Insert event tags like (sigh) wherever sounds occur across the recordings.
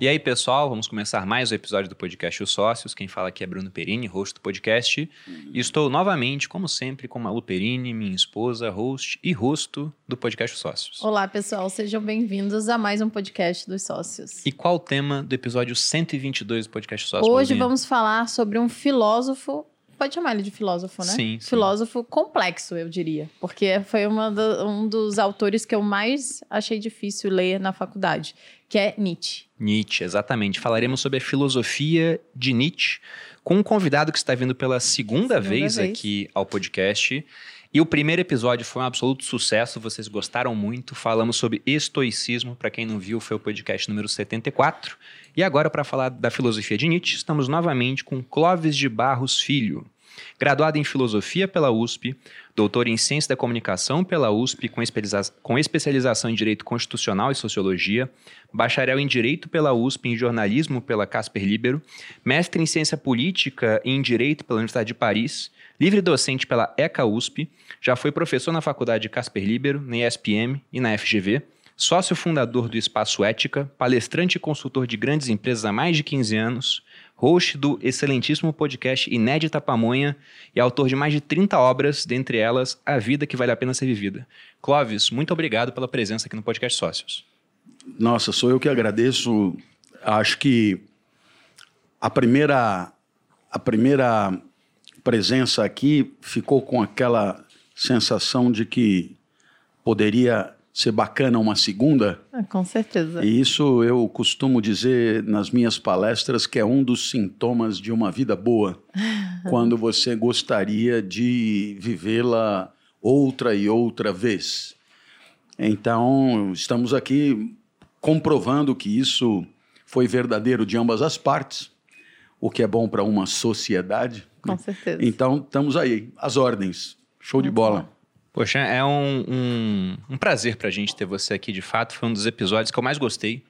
E aí, pessoal, vamos começar mais um episódio do podcast Os Sócios. Quem fala aqui é Bruno Perini, host do podcast. E estou novamente, como sempre, com Malu Perini, minha esposa, host e rosto do podcast Os Sócios. Olá, pessoal, sejam bem-vindos a mais um podcast dos Sócios. E qual o tema do episódio 122 do podcast Os Sócios? Hoje Paulinha? vamos falar sobre um filósofo. Pode chamar ele de filósofo, né? Sim, sim. Filósofo complexo, eu diria. Porque foi do- um dos autores que eu mais achei difícil ler na faculdade, que é Nietzsche. Nietzsche, exatamente. Falaremos sobre a filosofia de Nietzsche com um convidado que está vindo pela segunda, Segunda vez, vez. aqui ao podcast. E o primeiro episódio foi um absoluto sucesso, vocês gostaram muito. Falamos sobre estoicismo, para quem não viu, foi o podcast número 74. E agora, para falar da filosofia de Nietzsche, estamos novamente com Clóvis de Barros Filho. Graduado em Filosofia pela USP, doutor em Ciência da Comunicação pela USP, com, com especialização em Direito Constitucional e Sociologia, bacharel em Direito pela USP, em Jornalismo pela Casper Libero, mestre em Ciência Política e em Direito pela Universidade de Paris, livre docente pela ECA USP, já foi professor na Faculdade de Casper Libero, na ESPM e na FGV, sócio fundador do Espaço Ética, palestrante e consultor de grandes empresas há mais de 15 anos, host do excelentíssimo podcast Inédita Pamonha e autor de mais de 30 obras, dentre elas A Vida que Vale a Pena Ser Vivida. Clóvis, muito obrigado pela presença aqui no podcast Sócios. Nossa, sou eu que agradeço. Acho que a primeira, a primeira presença aqui ficou com aquela sensação de que poderia ser bacana uma segunda. Ah, com certeza. E isso eu costumo dizer nas minhas palestras que é um dos sintomas de uma vida boa, (laughs) quando você gostaria de vivê-la outra e outra vez. Então, estamos aqui comprovando que isso foi verdadeiro de ambas as partes, o que é bom para uma sociedade. Com certeza. Então, estamos aí, as ordens. Show de Muito bola. bom. Poxa, é um, um, um prazer pra gente ter você aqui, de fato. Foi um dos episódios que eu mais gostei.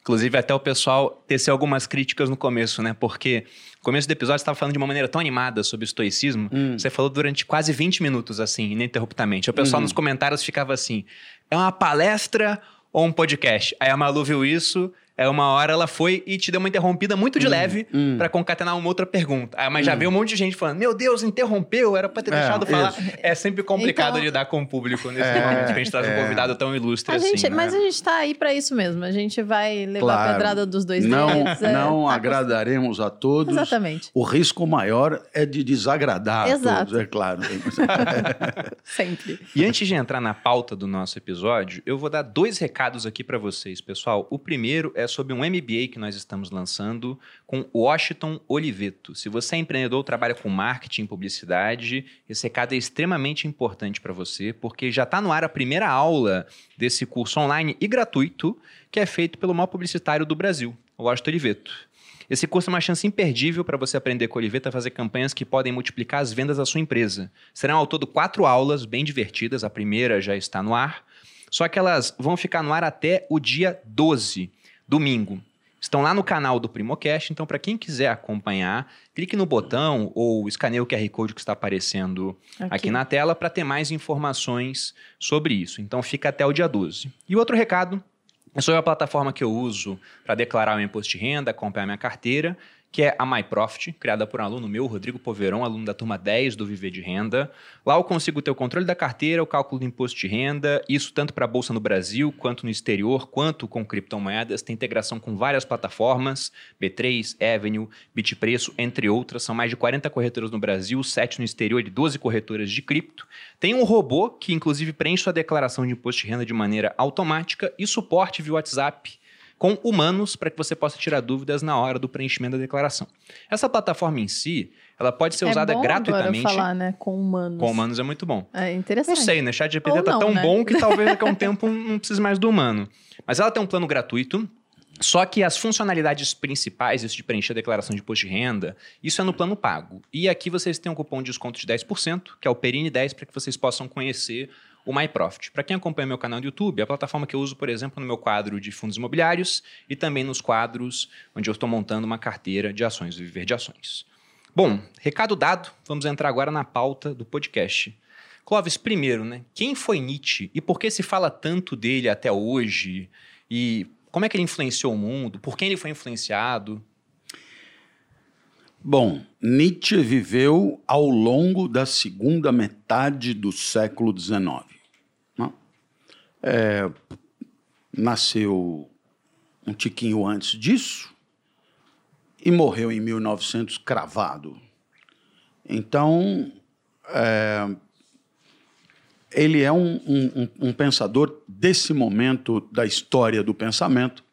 Inclusive, até o pessoal teceu algumas críticas no começo, né? Porque no começo do episódio você estava falando de uma maneira tão animada sobre o estoicismo. Você falou durante quase 20 minutos, assim, ininterruptamente. O pessoal nos comentários ficava assim: é uma palestra ou um podcast? Aí a Malu viu isso. Aí uma hora ela foi e te deu uma interrompida muito de leve pra concatenar uma outra pergunta. Ah, mas já veio um monte de gente falando: Meu Deus, interrompeu, era pra ter É, deixado falar. isso. É sempre complicado Então- lidar com o público nesse É, momento que a gente traz um é. convidado tão ilustre A assim. gente, né? Mas a gente tá aí pra isso mesmo. A gente vai levar a Claro. pedrada dos dois Não, dedos. é, não tá agradaremos a todos. Exatamente. O risco maior é de desagradar Exato. a todos, é claro. (laughs) Sempre. E antes de entrar na pauta do nosso episódio, eu vou dar dois recados aqui para vocês, pessoal. O primeiro é sobre um MBA que nós estamos lançando com Washington Oliveto. Se você é empreendedor trabalha com marketing publicidade, esse recado é extremamente importante para você, porque já está no ar a primeira aula desse curso online e gratuito que é feito pelo maior publicitário do Brasil, o Washington Oliveto. Esse curso é uma chance imperdível para você aprender com a Oliveta a fazer campanhas que podem multiplicar as vendas da sua empresa. Serão ao todo quatro aulas bem divertidas, a primeira já está no ar, só que elas vão ficar no ar até o dia 12, domingo. Estão lá no canal do Primocast, então para quem quiser acompanhar, clique no botão ou escaneie o QR Code que está aparecendo aqui, Aqui. na tela para ter mais informações sobre isso. Então fica até o dia 12. E outro recado é sobre a plataforma que eu uso para declarar o meu imposto de renda, acompanhar minha carteira, que é a MyProfit, criada por um aluno meu, Rodrigo Poverão, aluno da turma 10 do Viver de Renda. Lá eu consigo ter o controle da carteira, o cálculo do imposto de renda, isso tanto para a Bolsa no Brasil, quanto no exterior, quanto com criptomoedas. Tem integração com várias plataformas, B3, Avenue, Bitpreço, entre outras. São mais de 40 corretoras no Brasil, 7 no exterior e 12 corretoras de cripto. Tem um robô que, inclusive, preenche sua declaração de imposto de renda de maneira automática e suporte via WhatsApp com humanos para que você possa tirar dúvidas na hora do preenchimento da declaração. Essa plataforma em si, ela pode ser usada é bom gratuitamente. Agora falar, né? Com humanos. Com humanos é muito bom. É Não interessante. sei, né? Chat GPT tá não, tão né? bom que talvez daqui a um tempo não precise mais do humano. Mas ela tem um plano gratuito. Só que as funcionalidades principais, isso de preencher a declaração de imposto de renda, isso é no plano pago. E aqui vocês têm um cupom de desconto de 10%, que é o Perine10, para que vocês possam conhecer o MyProfit. Para quem acompanha meu canal do YouTube, é a plataforma que eu uso, por exemplo, no meu quadro de fundos imobiliários e também nos quadros onde eu estou montando uma carteira de ações, do Viver de Ações. Bom, recado dado, vamos entrar agora na pauta do podcast. Clóvis, primeiro, né? Quem foi Nietzsche e por que se fala tanto dele até hoje? E Como é que ele influenciou o mundo? Por quem ele foi influenciado? Bom, Nietzsche viveu ao longo da segunda metade do século XIX. Né? É, nasceu um tiquinho antes disso e morreu em 1900 cravado. Então, é, ele é um, um, um, pensador desse momento da história do pensamento,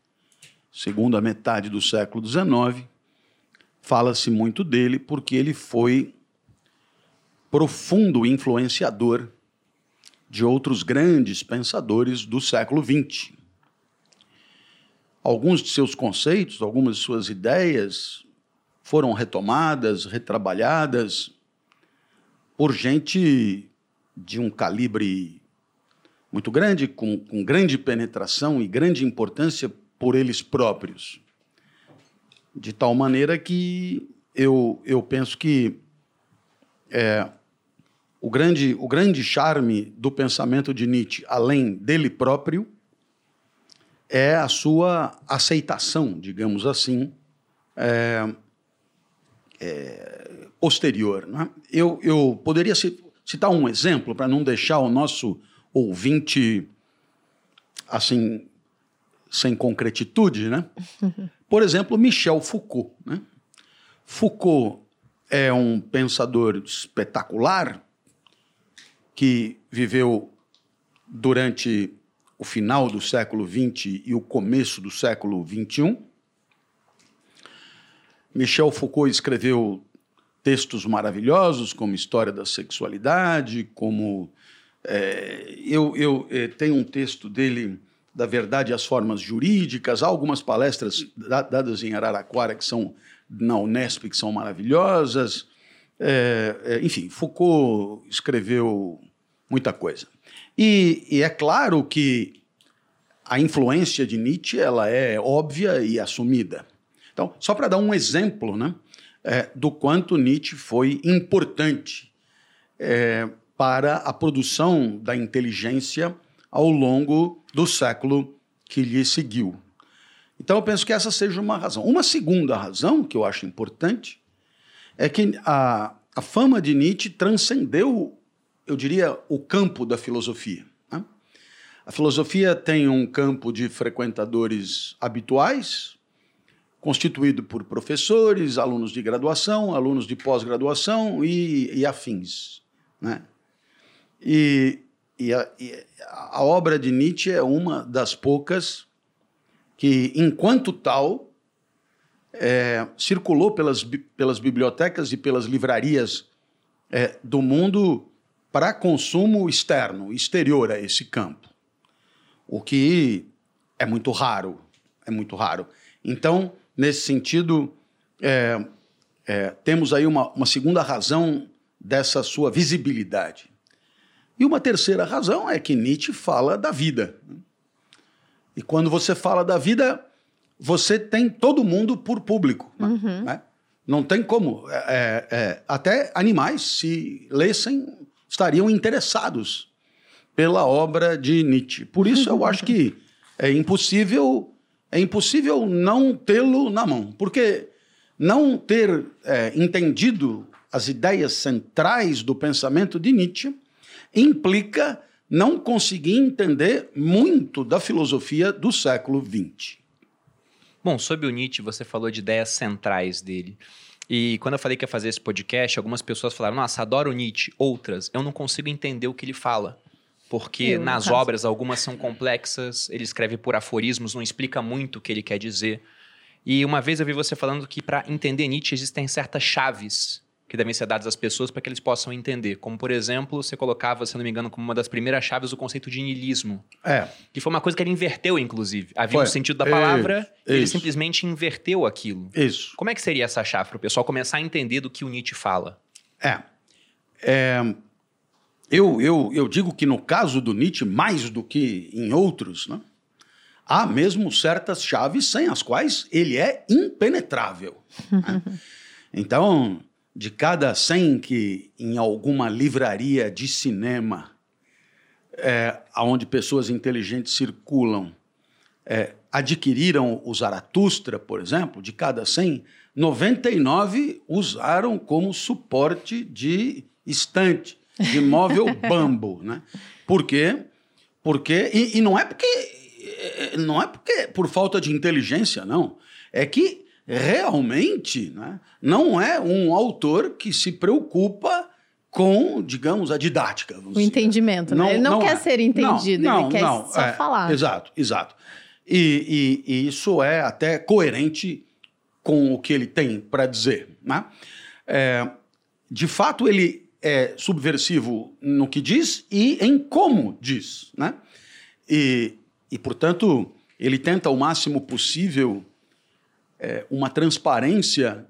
segunda metade do século XIX. Fala-se muito dele porque ele foi profundo influenciador de outros grandes pensadores do século XX. Alguns de seus conceitos, algumas de suas ideias foram retomadas, retrabalhadas por gente de um calibre muito grande, com, com grande penetração e grande importância por eles próprios. De tal maneira que eu, eu penso que é, o, grande, o grande charme do pensamento de Nietzsche, além dele próprio, é a sua aceitação, digamos assim, é, é, posterior. Né? Eu, eu poderia citar um exemplo para não deixar o nosso ouvinte assim sem concretitude, né? (laughs) Por exemplo, Michel Foucault. Né? Foucault é um pensador espetacular que viveu durante o final do século XX e o começo do século XXI. Michel Foucault escreveu textos maravilhosos, como História da Sexualidade, como. É, eu eu é, tenho um texto dele, da Verdade as Formas Jurídicas, há algumas palestras dadas em Araraquara que são na Unesp que são maravilhosas. É, é, enfim, Foucault escreveu muita coisa. E, e é claro que a influência de Nietzsche ela é óbvia e assumida. Então, só para dar um exemplo né, é, do quanto Nietzsche foi importante é, para a produção da inteligência ao longo do século que lhe seguiu. Então, eu penso que essa seja uma razão. Uma segunda razão que eu acho importante é que a, a fama de Nietzsche transcendeu eu diria, o campo da filosofia. Né? A filosofia tem um campo de frequentadores habituais, constituído por professores, alunos de graduação, alunos de pós-graduação e, e, afins. Né? E, e, a, e a obra de Nietzsche é uma das poucas que, enquanto tal, é, circulou pelas, pelas bibliotecas e pelas livrarias é, do mundo para consumo externo, exterior a esse campo. O que é muito raro, é muito raro. Então, nesse sentido, é, é, temos aí uma, uma segunda razão dessa sua visibilidade. E uma terceira razão é que Nietzsche fala da vida. E quando você fala da vida, você tem todo mundo por público. Né? Uhum. Né? Não tem como. É, é, até animais, se lessem estariam interessados pela obra de Nietzsche. Por isso eu acho que é impossível é impossível não tê-lo na mão, porque não ter é, entendido as ideias centrais do pensamento de Nietzsche implica não conseguir entender muito da filosofia do século XX. Bom, sobre o Nietzsche, você falou de ideias centrais dele. E quando eu falei que ia fazer esse podcast, algumas pessoas falaram: Nossa, adoro Nietzsche. Outras, eu não consigo entender o que ele fala. Porque eu, nas caso. obras, algumas são complexas, ele escreve por aforismos, não explica muito o que ele quer dizer. E uma vez eu vi você falando que para entender Nietzsche existem certas chaves que devem ser dadas às pessoas para que eles possam entender. Como, por exemplo, você colocava, se não me engano, como uma das primeiras chaves o conceito de niilismo. É. Que foi uma coisa que ele inverteu, inclusive. Havia foi. um sentido da palavra, Isso. ele simplesmente inverteu aquilo. Isso. Como é que seria essa chave para o pessoal começar a entender do que o Nietzsche fala? É. é. Eu, eu, eu digo que no caso do Nietzsche, mais do que em outros, né, há mesmo certas chaves sem as quais ele é impenetrável. né? (laughs) Então, de cada 100 que em alguma livraria de cinema, é, onde pessoas inteligentes circulam, é, adquiriram o Zaratustra, por exemplo, de cada 100, 99 usaram como suporte de estante, de móvel (laughs) bambo. Né? Por quê? Porque, e, e não é porque não é porque por falta de inteligência, não. É que realmente né, não é um autor que se preocupa com, digamos, a didática. O dizer. entendimento, não, né? Ele não, não quer é. ser entendido, não, ele quer só é, falar. Exato, exato. E, e, e, isso é até coerente com o que ele tem para dizer. Né? É, de fato, ele é subversivo no que diz e em como diz. Né? E, e, portanto, ele tenta o máximo possível é, uma transparência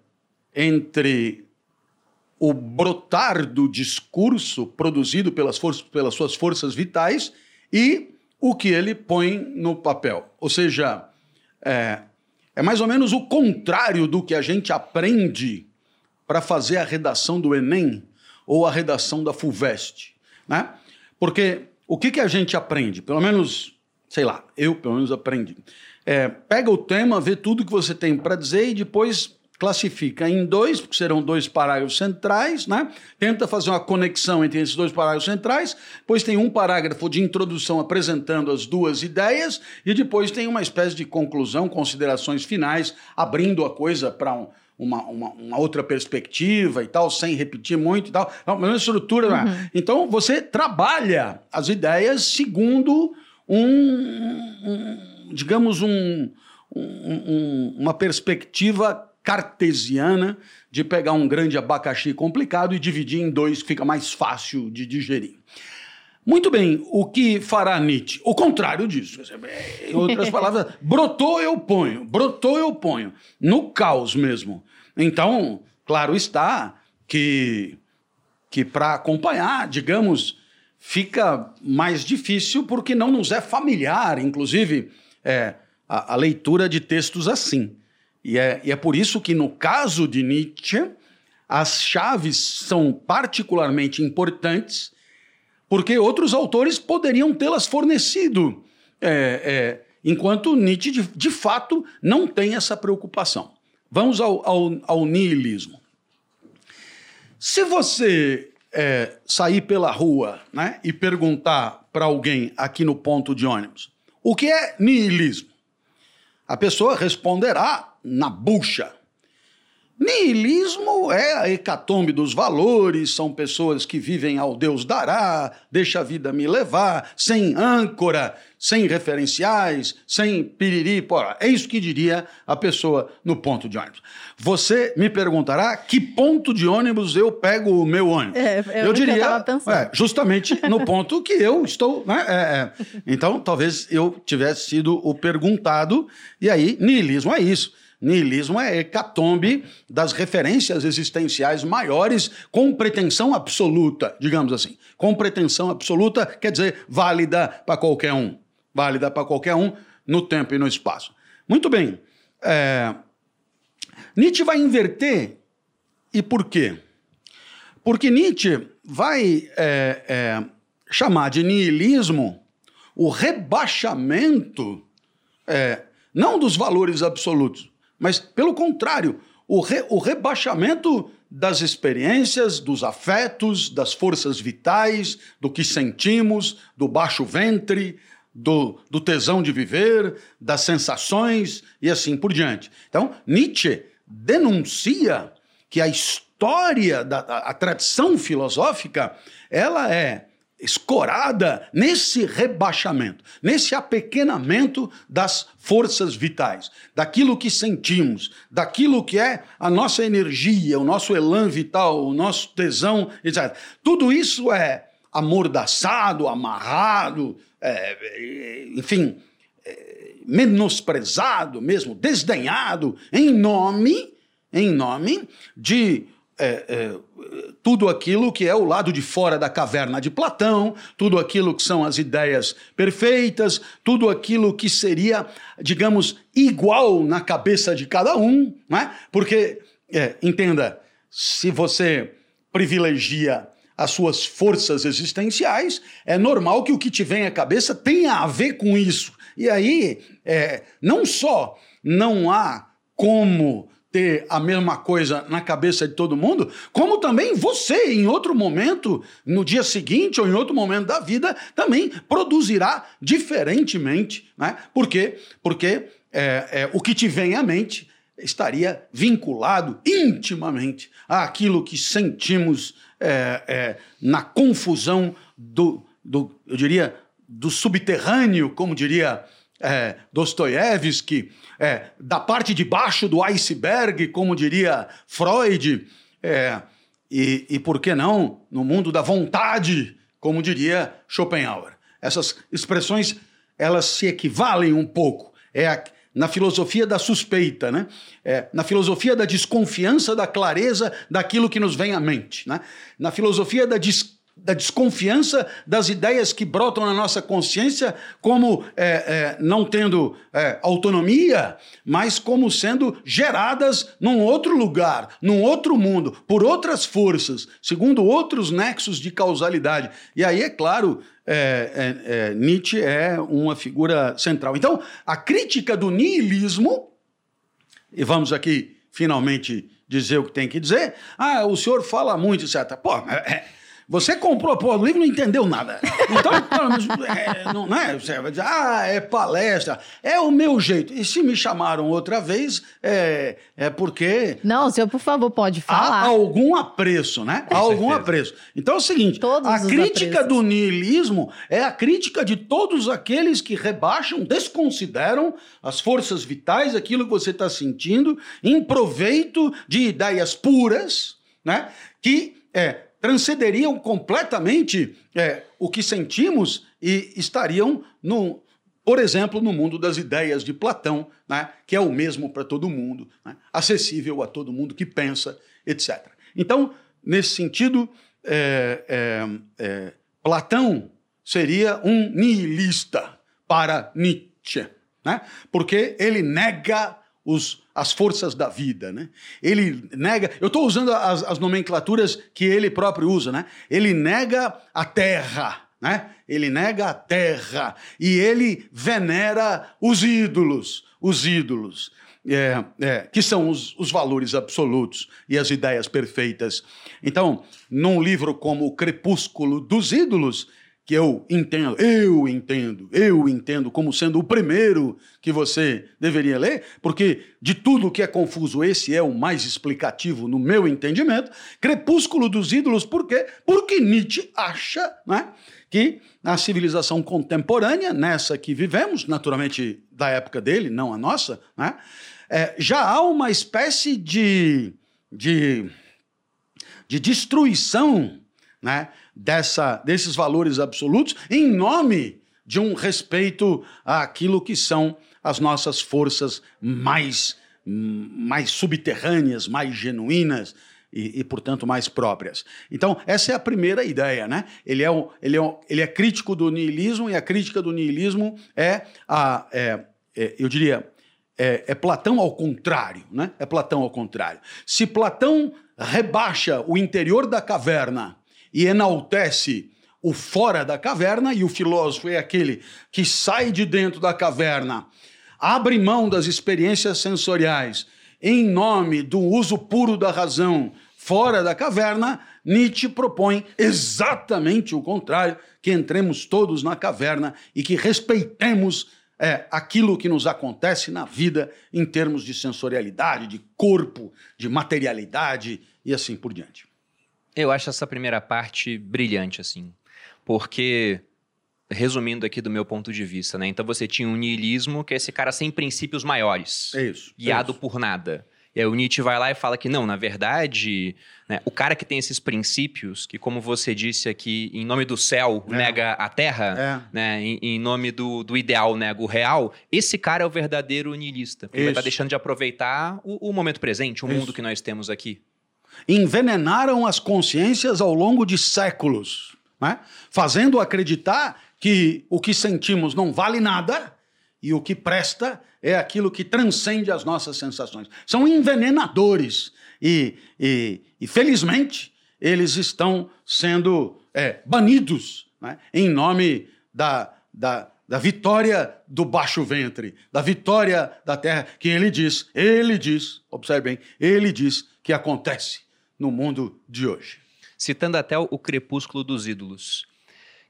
entre o brotar do discurso produzido pelas, forças, pelas suas forças vitais e o que ele põe no papel. Ou seja, é, é mais ou menos o contrário do que a gente aprende para fazer a redação do Enem ou a redação da FUVEST. Né? Porque o que, que a gente aprende? Pelo menos sei lá, eu pelo menos aprendi. É, pega o tema, vê tudo que você tem para dizer e depois classifica em dois, porque serão dois parágrafos centrais, né? Tenta fazer uma conexão entre esses dois parágrafos centrais, depois tem um parágrafo de introdução apresentando as duas ideias e depois tem uma espécie de conclusão, considerações finais, abrindo a coisa para um, uma, uma, uma, outra perspectiva e tal, sem repetir muito e tal. Então, uma estrutura. Né? Uhum. Então, você trabalha as ideias segundo um, um digamos, um, um, uma perspectiva cartesiana de pegar um grande abacaxi complicado e dividir em dois, que fica mais fácil de digerir. Muito bem, o que fará Nietzsche? O contrário disso. Em outras (laughs) palavras, brotou eu ponho, brotou eu ponho. No caos mesmo. Então, claro está que, que para acompanhar, digamos, fica mais difícil porque não nos é familiar, inclusive, é, a, a, leitura de textos assim. E é, e é por isso que, no caso de Nietzsche, as chaves são particularmente importantes, porque outros autores poderiam tê-las fornecido, é, é, enquanto Nietzsche, de, de, fato, não tem essa preocupação. Vamos ao, ao, ao niilismo. Se você é, sair pela rua né, e perguntar para alguém aqui no ponto de ônibus o que é niilismo, a pessoa responderá na bucha. Nihilismo é a hecatombe dos valores, são pessoas que vivem ao Deus dará, deixa a vida me levar, sem âncora, sem referenciais, sem piriri, porra. É isso que diria a pessoa no ponto de ônibus. Você me perguntará que ponto de ônibus eu pego o meu ônibus. É, é eu diria, eu é, justamente no ponto que eu estou. Né? É, é. Então, talvez eu tivesse sido o perguntado, e aí, niilismo é isso. Nihilismo é hecatombe das referências existenciais maiores com pretensão absoluta, digamos assim. Com pretensão absoluta quer dizer válida para qualquer um. Válida para qualquer um no tempo e no espaço. Muito bem. É... Nietzsche vai inverter. E por quê? Porque Nietzsche vai é, é, chamar de nihilismo o rebaixamento, é, não dos valores absolutos, mas, pelo contrário, o, re, o rebaixamento das experiências, dos afetos, das forças vitais, do que sentimos, do baixo ventre, do, do, tesão de viver, das sensações e assim por diante. Então, Nietzsche denuncia que a história, da, a, a tradição filosófica, ela é escorada nesse rebaixamento, nesse apequenamento das forças vitais, daquilo que sentimos, daquilo que é a nossa energia, o nosso elan vital, o nosso tesão, etc. Tudo isso é amordaçado, amarrado, é, enfim, é, menosprezado mesmo, desdenhado, em nome, em nome de é, é, tudo aquilo que é o lado de fora da caverna de Platão, tudo aquilo que são as ideias perfeitas, tudo aquilo que seria, digamos, igual na cabeça de cada um, né? porque, é, entenda, se você privilegia as suas forças existenciais, é normal que o que te vem à cabeça tenha a ver com isso. E aí, é, não só não há como ter a mesma coisa na cabeça de todo mundo, como também você, em outro momento, no dia seguinte ou em outro momento da vida, também produzirá diferentemente. Né? Por quê? Porque é, é, o que te vem à mente estaria vinculado intimamente àquilo que sentimos é, é, na confusão do, do, eu diria, do subterrâneo, como diria é, Dostoiévski, é, da parte de baixo do iceberg, como diria Freud, é, e, e por que não no mundo da vontade, como diria Schopenhauer. Essas expressões elas se equivalem um pouco. É a, na filosofia da suspeita, né? É, na filosofia da desconfiança, da clareza daquilo que nos vem à mente, né? na filosofia da desconfiança da desconfiança das ideias que brotam na nossa consciência como é, é, não tendo é, autonomia, mas como sendo geradas num outro lugar, num outro mundo, por outras forças, segundo outros nexos de causalidade. E aí, é claro, é, é, é, Nietzsche é uma figura central. Então, a crítica do niilismo, e vamos aqui finalmente dizer o que tem que dizer, ah, o senhor fala muito, etc. Pô, é você comprou pô, o livro e não entendeu nada. Então, (laughs) é, não, não é? Você vai dizer, ah, é palestra. É o meu jeito. E se me chamaram outra vez, é, é porque. Não, o senhor, por favor, pode falar. Há algum apreço, né? há algum apreço. Então é o seguinte: todos a crítica apreços. do niilismo é a crítica de todos aqueles que rebaixam, desconsideram as forças vitais, aquilo que você está sentindo, em proveito de ideias puras, né? Que é, transcenderiam completamente é, o que sentimos e estariam, no, por exemplo, no mundo das ideias de Platão, né, que é o mesmo para todo mundo, né, acessível a todo mundo que pensa, etc. Então, nesse sentido, é, é, é Platão seria um nihilista para Nietzsche, né, porque ele nega os as forças da vida, né? Ele nega, eu estou usando as, as, nomenclaturas que ele próprio usa, né? Ele nega a terra, né? Ele nega a terra e ele venera os ídolos, os ídolos. É, é, que são os, os, valores absolutos e as ideias perfeitas. Então, num livro como O Crepúsculo dos Ídolos, que eu entendo, eu entendo, eu entendo como sendo o primeiro que você deveria ler, porque de tudo que é confuso, esse é o mais explicativo no meu entendimento. Crepúsculo dos ídolos, por quê? Porque Nietzsche acha né, que na civilização contemporânea, nessa que vivemos, naturalmente da época dele, não a nossa, né, é, já há uma espécie de, de, de destruição né, dessa, desses valores absolutos em nome de um respeito àquilo que são as nossas forças mais, mais subterrâneas, mais genuínas e, e, portanto, mais próprias. Então, essa é a primeira ideia. Né? Ele, é, ele, é ele é crítico do niilismo e a crítica do niilismo é, a, é, é eu diria, é, é, Platão ao contrário, né? É Platão ao contrário. Se Platão rebaixa o interior da caverna e enaltece o fora da caverna, e o filósofo é aquele que sai de dentro da caverna, abre mão das experiências sensoriais em nome do uso puro da razão fora da caverna, Nietzsche propõe exatamente o contrário, que entremos todos na caverna e que respeitemos é, aquilo que nos acontece na vida em termos de sensorialidade, de corpo, de materialidade e assim por diante. Eu acho essa primeira parte brilhante, assim. Porque, resumindo aqui do meu ponto de vista, né? Então você tinha um niilismo, que é esse cara sem princípios maiores. É isso. Guiado é isso. por nada. E aí o Nietzsche vai lá e fala que não, na verdade, né, o cara que tem esses princípios, que como você disse aqui, em nome do céu é. nega a terra, é. né, em, em, nome do, do ideal nega o real, esse cara é o verdadeiro niilista. Ele está deixando de aproveitar o, o momento presente, o Isso. mundo que nós temos aqui envenenaram as consciências ao longo de séculos, né? fazendo acreditar que o que sentimos não vale nada e o que presta é aquilo que transcende as nossas sensações. São envenenadores e, e, e felizmente, eles estão sendo é, banidos né, em nome da, da, da vitória do baixo ventre, da vitória da terra, que ele diz, ele diz, observe bem, ele diz que acontece no mundo de hoje. Citando até o Crepúsculo dos Ídolos,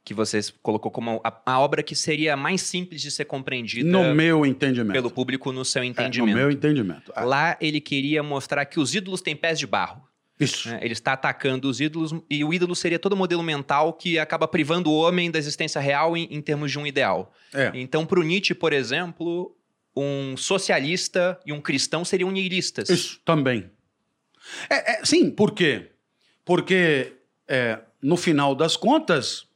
que você colocou como a, a, obra que seria mais simples de ser compreendida no meu entendimento pelo público no seu entendimento. É, no meu entendimento. É. Lá ele queria mostrar que os ídolos têm pés de barro. Isso. Né? Ele está atacando os ídolos e o ídolo seria todo o modelo mental que acaba privando o homem da existência real em, em termos de um ideal. É. Então, para o Nietzsche, por exemplo, um socialista e um cristão seriam nihilistas. Isso também. É, é, sim, por quê? Porque é, no final das contas.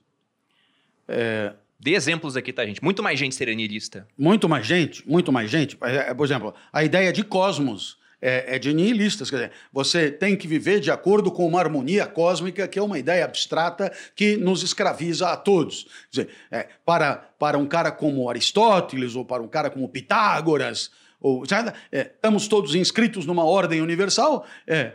É, Dê exemplos aqui, tá, gente? Muito mais gente seria nihilista. Muito mais gente, muito mais gente. É, por exemplo, a ideia de cosmos é, é, de nihilistas. Quer dizer, você tem que viver de acordo com uma harmonia cósmica, que é uma ideia abstrata que nos escraviza a todos. Quer dizer, é, para, para um cara como Aristóteles ou para um cara como Pitágoras, ou, é, estamos todos inscritos numa ordem universal, é,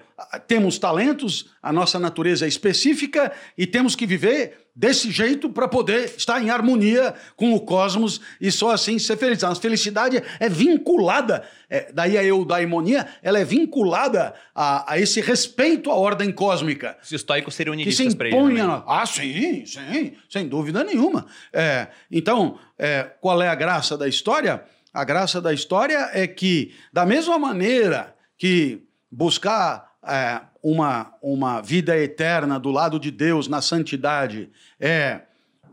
temos talentos, a nossa natureza é específica e temos que viver desse jeito para poder estar em harmonia com o cosmos e só assim ser feliz. A felicidade é vinculada, é, daí a eudaimonia, ela é vinculada a, a, esse respeito à ordem cósmica. Os estoicos seriam nihilistas para ele. Né? Ah, sim, sim, sem dúvida nenhuma. É, então, é, qual é a graça da história? A graça da história é que, da mesma maneira que buscar é, uma, uma vida eterna do lado de Deus na santidade é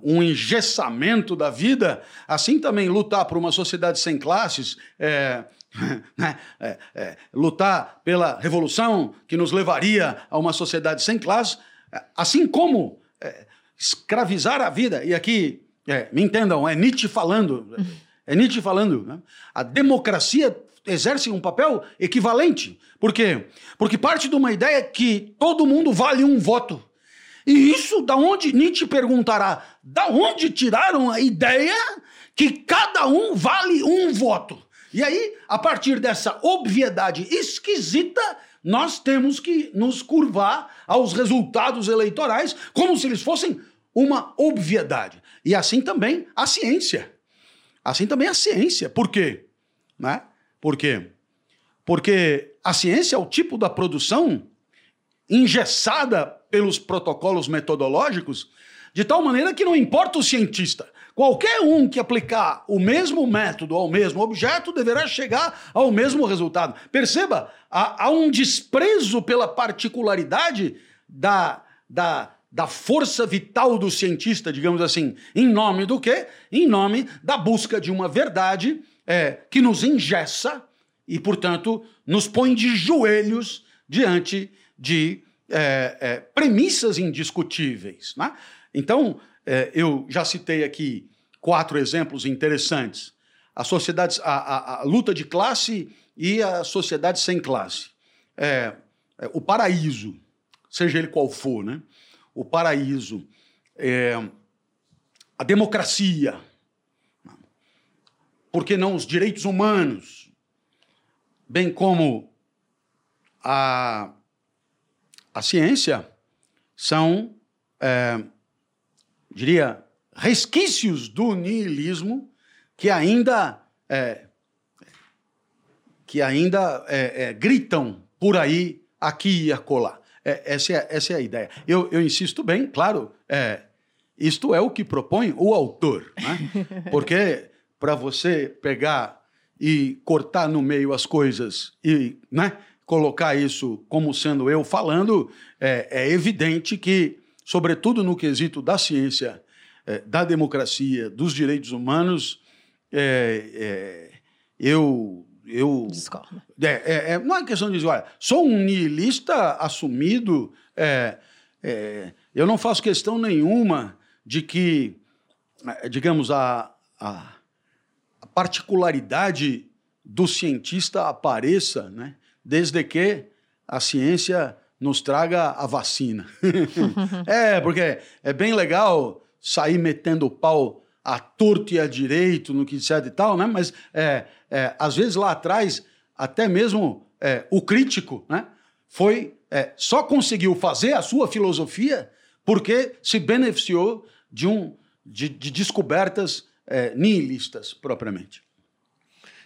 um engessamento da vida, assim também lutar por uma sociedade sem classes, é, (laughs) né, é, é, lutar pela revolução que nos levaria a uma sociedade sem classes, é, assim como é, escravizar a vida, e aqui, é, me entendam, é Nietzsche falando, é Nietzsche falando. Né? A democracia exerce um papel equivalente. Por quê? Porque parte de uma ideia que todo mundo vale um voto. E isso, da onde Nietzsche perguntará, da onde tiraram a ideia que cada um vale um voto? E aí, a partir dessa obviedade esquisita, nós temos que nos curvar aos resultados eleitorais como se eles fossem uma obviedade. E assim também a ciência. Assim também a ciência. Por quê? Né? Por quê? Porque a ciência é o tipo da produção engessada pelos protocolos metodológicos, de tal maneira que não importa o cientista. Qualquer um que aplicar o mesmo método ao mesmo objeto deverá chegar ao mesmo resultado. Perceba, há, há um desprezo pela particularidade da, da, da força vital do cientista, digamos assim, em nome do quê? Em nome da busca de uma verdade é, que nos engessa e, portanto, nos põe de joelhos diante de é, é, premissas indiscutíveis. Né? Então, é, eu já citei aqui quatro exemplos interessantes: a sociedade, a, a, a luta de classe e a sociedade sem classe. É, é, o paraíso, seja ele qual for, né? O paraíso, é, a democracia, por que não os direitos humanos, bem como a, a ciência, são, é, diria, resquícios do niilismo que ainda, é, que ainda é, é gritam por aí, aqui e acolá. É, essa, é, essa é a ideia. Eu, eu insisto bem, claro, é, isto é o que propõe o autor, né? (laughs) porque para você pegar e cortar no meio as coisas e né, colocar isso como sendo eu falando, é, é evidente que, sobretudo no quesito da ciência, é, da democracia, dos direitos humanos, é, é eu eu discordo. É, é, é, não é questão de dizer, olha, sou um niilista assumido. É, é, eu não faço questão nenhuma de que, é, digamos, a, a, a particularidade do cientista apareça, né? desde que a ciência nos traga a vacina. (laughs) é, porque é bem legal sair metendo o pau à torto e à direito no que disser e tal, né? mas é, é, às vezes lá atrás, até mesmo é, o crítico né, foi é, só conseguiu fazer a sua filosofia porque se beneficiou de, um, de, de descobertas é, nihilistas, propriamente.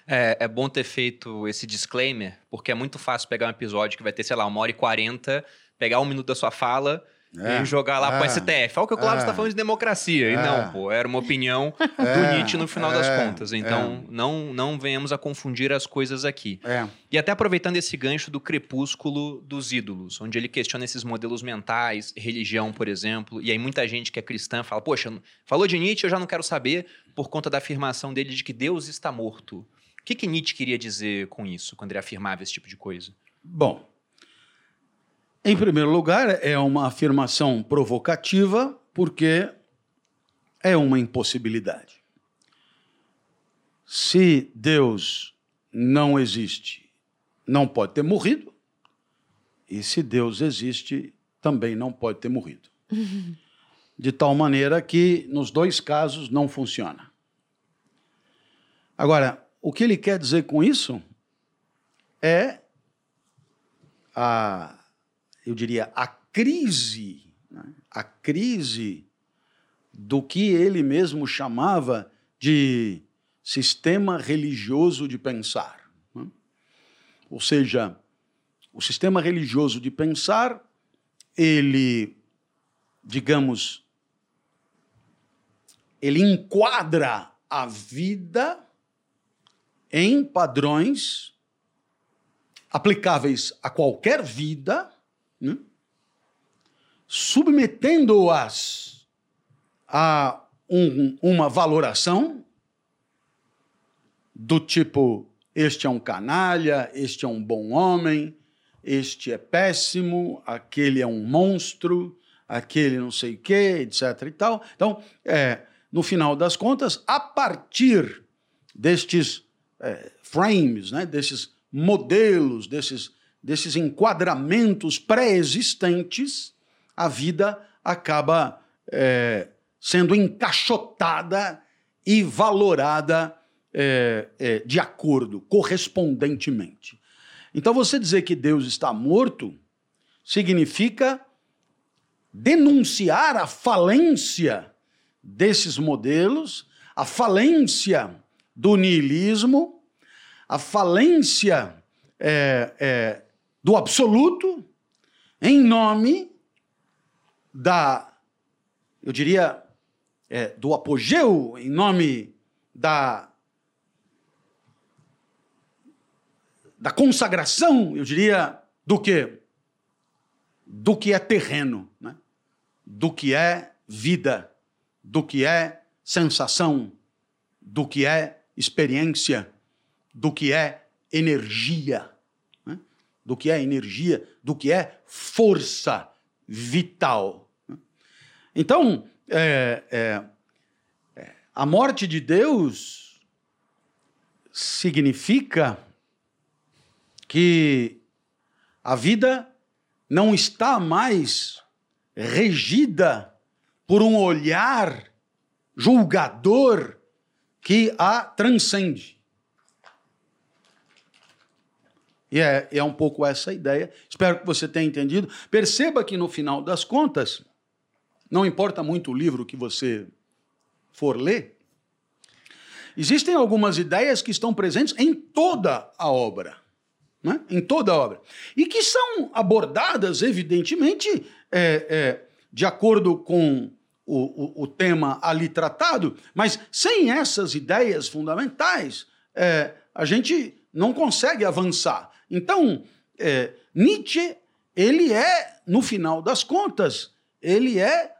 É, é, bom ter feito esse disclaimer, porque é muito fácil pegar um episódio que vai ter, sei lá, uma hora e quarenta, pegar um minuto da sua fala é, e jogar lá é, pro STF. Olha o que o Cláudio está é, falando de democracia. E não, é. pô, era uma opinião é, do Nietzsche no final das é, contas. Então, não, não venhamos a confundir as coisas aqui. E até aproveitando esse gancho do crepúsculo dos ídolos, onde ele questiona esses modelos mentais, religião, por exemplo. E aí muita gente que é cristã fala, poxa, falou de Nietzsche, eu já não quero saber, por conta da afirmação dele de que Deus está morto. O que, que Nietzsche queria dizer com isso, quando ele afirmava esse tipo de coisa? Bom, em primeiro lugar, é uma afirmação provocativa, porque é uma impossibilidade. Se Deus não existe, não pode ter morrido, e se Deus existe, também não pode ter morrido. (laughs) De tal maneira que, nos dois casos, não funciona. Agora, o que ele quer dizer com isso é a eu diria, a crise, né? a crise do que ele mesmo chamava de sistema religioso de pensar. Né? Ou seja, o sistema religioso de pensar, ele, digamos, ele enquadra a vida em padrões aplicáveis a qualquer vida né? submetendo-as a um, uma valoração do tipo: este é um canalha, este é um bom homem, este é péssimo, aquele é um monstro, aquele não sei o quê, etc. e tal. Então, é, no final das contas, a partir destes é, frames, né, desses modelos, desses desses enquadramentos pré-existentes, a vida acaba é, sendo encaixotada e valorada é, é, de acordo, correspondentemente. Então, você dizer que Deus está morto significa denunciar a falência desses modelos, a falência do niilismo, a falência é, é, do absoluto em nome da, eu diria, é, do apogeu, em nome da, da consagração, eu diria, do que? Do que é terreno, né? do que é vida, do que é sensação, do que é experiência, do que é energia do que é energia, do que é força vital. Então, é, é, é, a morte de Deus significa que a vida não está mais regida por um olhar julgador que a transcende. E é, é um pouco essa ideia. Espero que você tenha entendido. Perceba que no final das contas, não importa muito o livro que você for ler, existem algumas ideias que estão presentes em toda a obra. Né? Em toda a obra. E que são abordadas, evidentemente, é, é, de acordo com o, o, o, tema ali tratado, mas sem essas ideias fundamentais, é, a gente não consegue avançar. Então, é, Nietzsche, ele é, no final das contas, ele é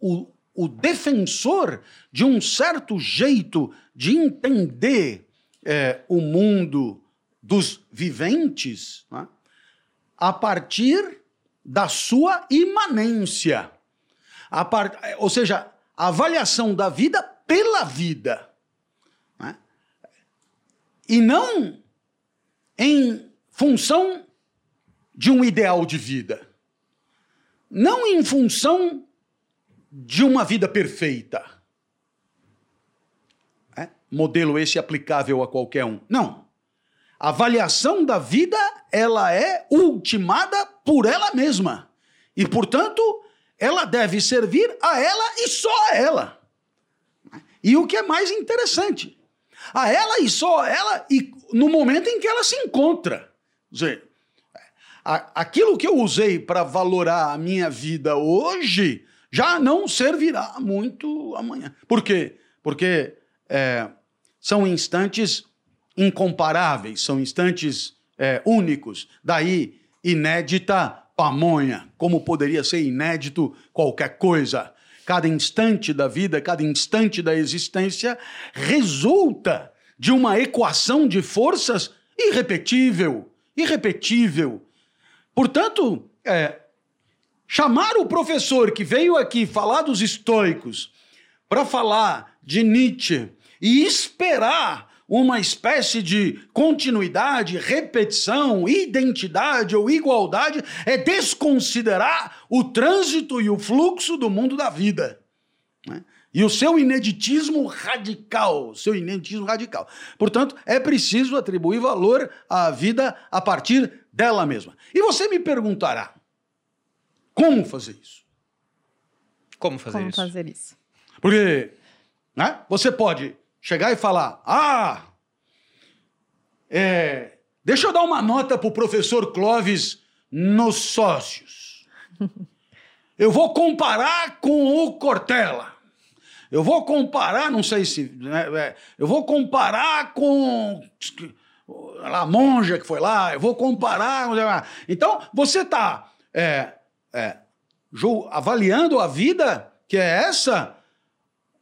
o, o defensor de um certo jeito de entender é, o mundo dos viventes né, a partir da sua imanência. Ou seja, a avaliação da vida pela vida. Né? E não em função de um ideal de vida, não em função de uma vida perfeita. É? Modelo esse aplicável a qualquer um. Não. A avaliação da vida ela é ultimada por ela mesma. E, portanto, ela deve servir a ela e só a ela. E o que é mais interessante, a ela e só a ela, e no momento em que ela se encontra. Dizer, aquilo que eu usei para valorar a minha vida hoje já não servirá muito amanhã. Por quê? Porque é, são instantes incomparáveis, são instantes é, únicos. Daí, inédita pamonha, como poderia ser inédito qualquer coisa. Cada instante da vida, cada instante da existência resulta de uma equação de forças irrepetível, irrepetível. Portanto, é, chamar o professor que veio aqui falar dos estoicos para falar de Nietzsche e esperar uma espécie de continuidade, repetição, identidade ou igualdade é desconsiderar o trânsito e o fluxo do mundo da vida. E o seu ineditismo radical, seu ineditismo radical. Portanto, é preciso atribuir valor à vida a partir dela mesma. E você me perguntará, como fazer isso? Como fazer Como isso? fazer isso? Porque né, você pode chegar e falar: ah, é, deixa eu dar uma nota para o professor Clóvis nos sócios. (laughs) Eu vou comparar com o Cortella. Eu vou comparar, não sei se. né, é, eu vou comparar com a monja que foi lá, eu vou comparar. Então, você está é, é, avaliando a vida que é essa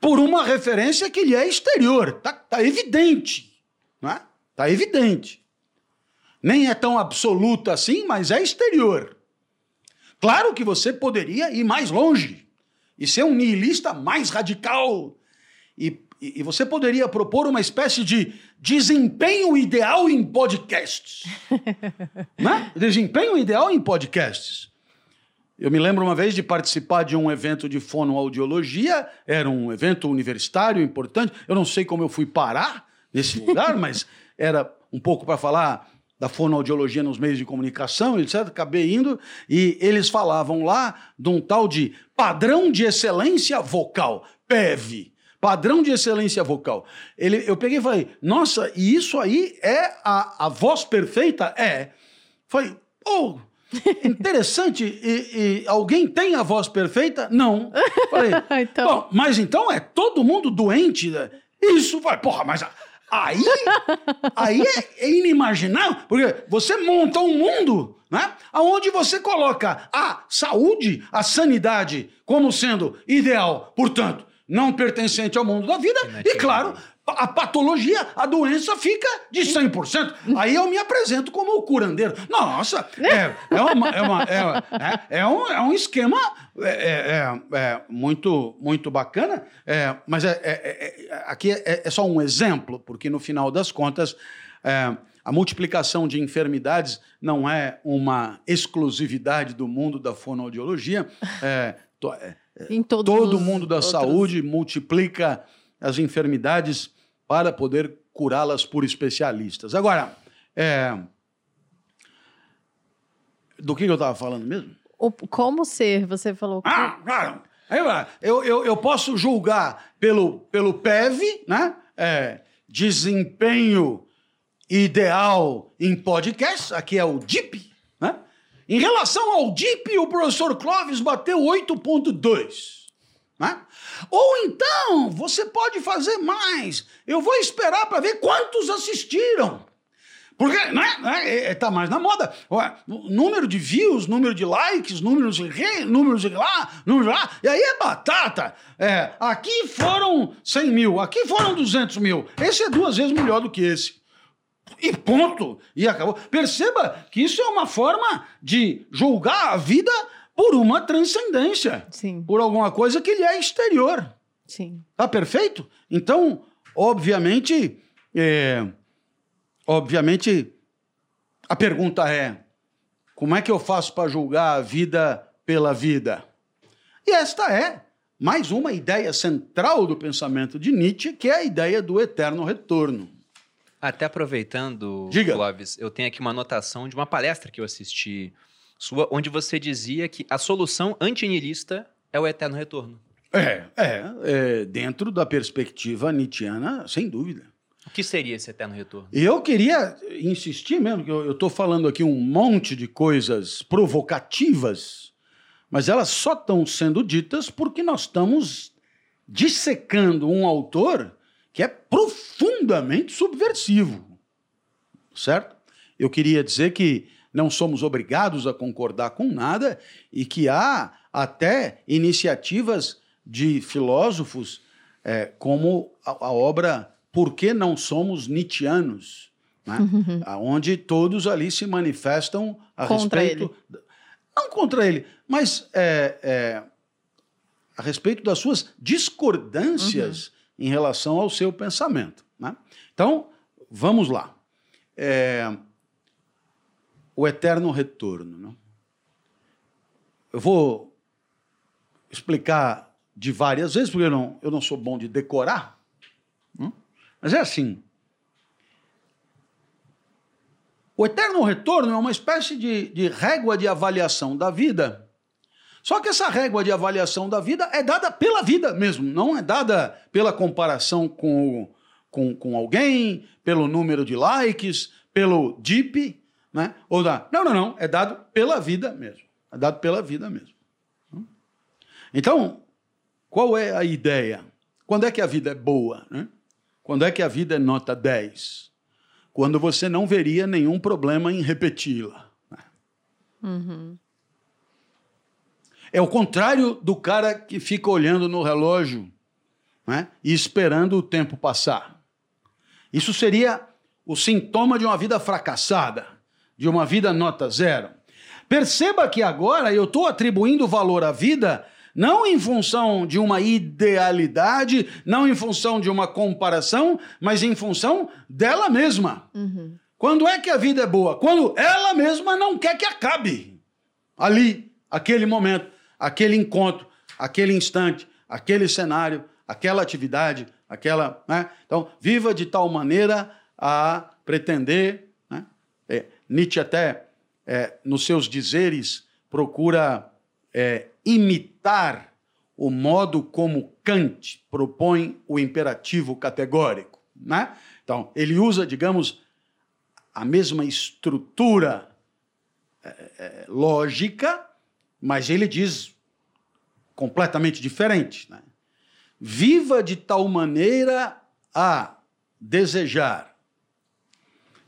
por uma referência que lhe é exterior. Está tá evidente. Não é? Está evidente. Nem é tão absoluta assim, mas é exterior. Claro que você poderia ir mais longe e ser um nihilista mais radical. E, e, e você poderia propor uma espécie de desempenho ideal em podcasts. (laughs) né? Desempenho ideal em podcasts. Eu me lembro uma vez de participar de um evento de fonoaudiologia, era um evento universitário importante. Eu não sei como eu fui parar nesse lugar, (laughs) mas era um pouco para falar da fonoaudiologia nos meios de comunicação, etc. Acabei indo e eles falavam lá de um tal de padrão de excelência vocal, PEV. Padrão de excelência vocal. Ele, eu peguei e falei, nossa, e isso aí é a, a voz perfeita? É. Falei, oh, (laughs) interessante. E, e, alguém tem a voz perfeita? Não. Falei, (laughs) então... Bom, mas então é todo mundo doente? Né? Isso vai, porra, mas aí, aí é, é inimaginável, porque você monta um mundo né, onde você coloca a saúde, a sanidade como sendo ideal, portanto, não pertencente ao mundo da vida, e claro, a patologia, a doença fica de 100%. Aí eu me apresento como o curandeiro. Nossa, é, é, uma, é, uma, é, é, um, é um esquema é, é, é muito, muito bacana, é, mas é, é, é aqui é, é, só um exemplo, porque no final das contas, a multiplicação de enfermidades não é uma exclusividade do mundo da fonoaudiologia. em todo mundo da outros... saúde multiplica as enfermidades para poder curá-las por especialistas. Agora, é... do que eu estava falando mesmo? O, como ser, você falou. Ah, claro. Eu, eu, eu posso julgar pelo, pelo PEV, né? É, desempenho ideal em podcast, aqui é o DIP. Né? Em relação ao DIP, o professor Clóvis bateu 8,2. Né? Ou então, você pode fazer mais. Eu vou esperar para ver quantos assistiram. Porque, né? né tá mais na moda. Ué, número de views, número de likes, números de números de lá, números de lá. E aí é batata. É, aqui foram 100 mil, aqui foram 200 mil. Esse é duas vezes melhor do que esse. E ponto. E acabou. Perceba que isso é uma forma de julgar a vida por uma transcendência. Sim. Por alguma coisa que lhe é exterior. Sim. Tá perfeito? Então, obviamente, é, obviamente, a pergunta é: como é que eu faço para julgar a vida pela vida? E esta é mais uma ideia central do pensamento de Nietzsche, que é a ideia do eterno retorno. Até aproveitando, Diga. Clóvis, eu tenho aqui uma anotação de uma palestra que eu assisti sua, onde você dizia que a solução antinilista é o eterno retorno. É, é, é, dentro da perspectiva nietzschiana, sem dúvida. O que seria esse eterno retorno? E eu queria insistir mesmo, que eu estou falando aqui um monte de coisas provocativas, mas elas só estão sendo ditas porque nós estamos dissecando um autor que é profundamente subversivo. Certo? Eu queria dizer que não somos obrigados a concordar com nada e que há até iniciativas de filósofos é, como a, a, obra Por que não somos Nietzscheanos? Né? Onde todos ali se manifestam a contra respeito. Ele. Não contra ele, mas é, é, a respeito das suas discordâncias uhum. em relação ao seu pensamento. Né? Então, vamos lá. É, o eterno retorno. Né? Eu vou explicar de várias vezes, porque eu não, eu não sou bom de decorar. Mas é assim. O eterno retorno é uma espécie de, de régua de avaliação da vida. Só que essa régua de avaliação da vida é dada pela vida mesmo, não é dada pela comparação com, com, com alguém, pelo número de likes, pelo DIP, né? Ou da. Não, não, não. É dado pela vida mesmo. É dado pela vida mesmo. Então, qual é a ideia? Quando é que a vida é boa? Né? Quando é que a vida é nota 10? Quando você não veria nenhum problema em repeti-la. Né? Uhum. É o contrário do cara que fica olhando no relógio né? e esperando o tempo passar. Isso seria o sintoma de uma vida fracassada, de uma vida nota zero. Perceba que agora eu estou atribuindo valor à vida não em função de uma idealidade, não em função de uma comparação, mas em função dela mesma. Uhum. Quando é que a vida é boa? Quando ela mesma não quer que acabe. Ali, aquele momento, aquele encontro, aquele instante, aquele cenário, aquela atividade, aquela. Né? Então, viva de tal maneira a pretender. Nietzsche, até é, nos seus dizeres, procura é, imitar o modo como Kant propõe o imperativo categórico. Né? Então, ele usa, digamos, a mesma estrutura é, é, lógica, mas ele diz completamente diferente. Né? Viva de tal maneira a desejar.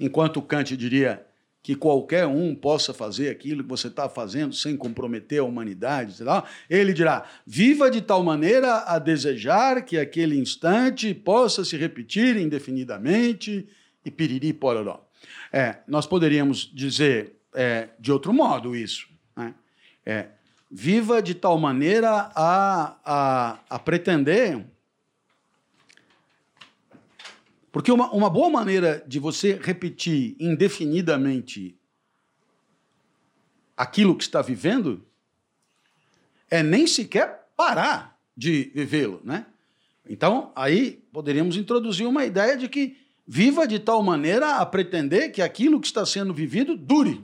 Enquanto Kant diria que qualquer um possa fazer aquilo que você está fazendo sem comprometer a humanidade, sei lá, ele dirá: viva de tal maneira a desejar que aquele instante possa se repetir indefinidamente e piriri pororó. É, nós poderíamos dizer é, de outro modo isso. Né? É, viva de tal maneira a, a, a pretender porque uma, uma boa maneira de você repetir indefinidamente aquilo que está vivendo é nem sequer parar de vivê-lo, né? Então, aí poderíamos introduzir uma ideia de que viva de tal maneira a pretender que aquilo que está sendo vivido dure.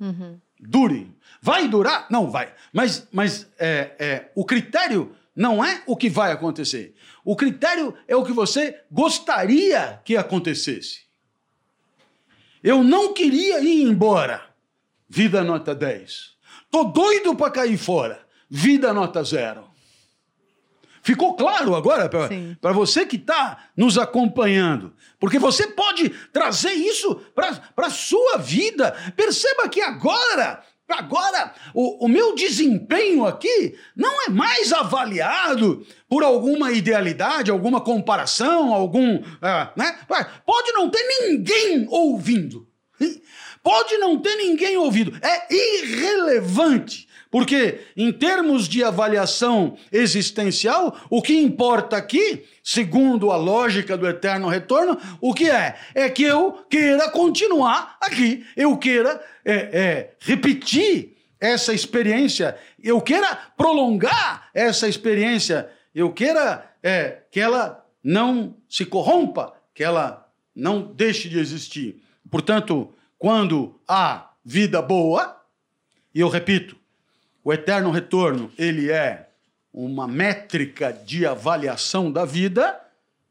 Uhum. Dure. Vai durar? Não vai. Mas, mas é, é, o critério não é o que vai acontecer. O critério é o que você gostaria que acontecesse. Eu não queria ir embora. Vida nota 10. Tô doido para cair fora. Vida nota zero. Ficou claro agora para você que está nos acompanhando? Porque você pode trazer isso para a sua vida. Perceba que agora Agora, o, o, meu desempenho aqui não é mais avaliado por alguma idealidade, alguma comparação, algum. É, né? Pode não ter ninguém ouvindo. Pode não ter ninguém ouvindo. É irrelevante. Porque, em termos de avaliação existencial, o que importa aqui, segundo a lógica do eterno retorno, o que é? É que eu queira continuar aqui, eu queira é, é, repetir essa experiência, eu queira prolongar essa experiência, eu queira é, que ela não se corrompa, que ela não deixe de existir. Portanto, quando há vida boa, E eu repito, o eterno retorno, ele é uma métrica de avaliação da vida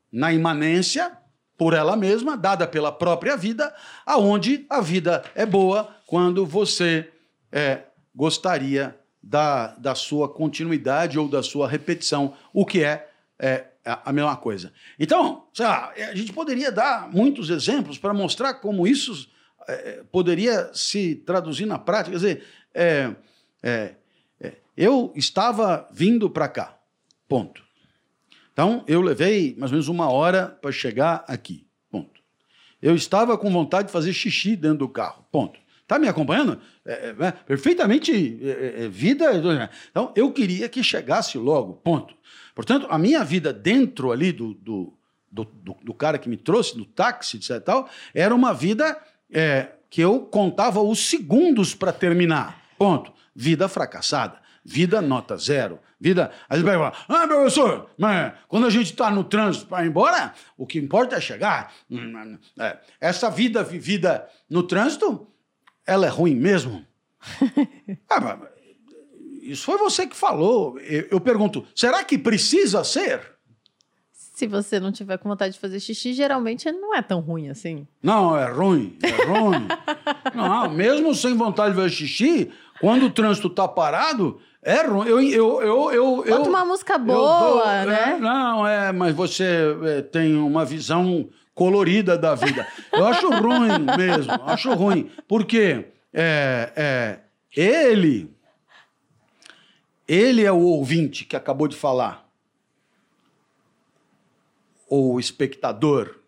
na imanência por ela mesma, dada pela própria vida, aonde a vida é boa quando você é, gostaria da, da sua continuidade ou da sua repetição, o que é, é a mesma coisa. Então, a gente poderia dar muitos exemplos para mostrar como isso é, poderia se traduzir na prática. Quer dizer, é, é eu estava vindo para cá, ponto. Então, eu levei mais ou menos uma hora para chegar aqui, ponto. Eu estava com vontade de fazer xixi dentro do carro, ponto. Está me acompanhando? É, é, é perfeitamente é, é, vida. Então, eu queria que chegasse logo, ponto. Portanto, a minha vida dentro ali do, do, do, do, do cara que me trouxe, do táxi, etc. Tal, era uma vida é, que eu contava os segundos para terminar. Ponto. Vida fracassada. Vida nota zero. Vida. Aí você vai falar, ah, professor, mas quando a gente está no trânsito para ir embora, o que importa é chegar. Hum, é, essa vida vivida no trânsito, ela é ruim mesmo? (laughs) ah, isso foi você que falou. Eu, eu pergunto, será que precisa ser? se você não tiver com vontade de fazer xixi, geralmente não é tão ruim assim. Não, é ruim, é ruim. (laughs) não, mesmo sem vontade de fazer xixi, quando o trânsito tá parado, é ruim. Eu, eu, eu, eu, Bota uma música boa, é, né? É, não, é, mas você é, tem uma visão colorida da vida. Eu acho ruim mesmo, acho ruim. Porque é, é, ele, ele é o ouvinte que acabou de falar ou o espectador,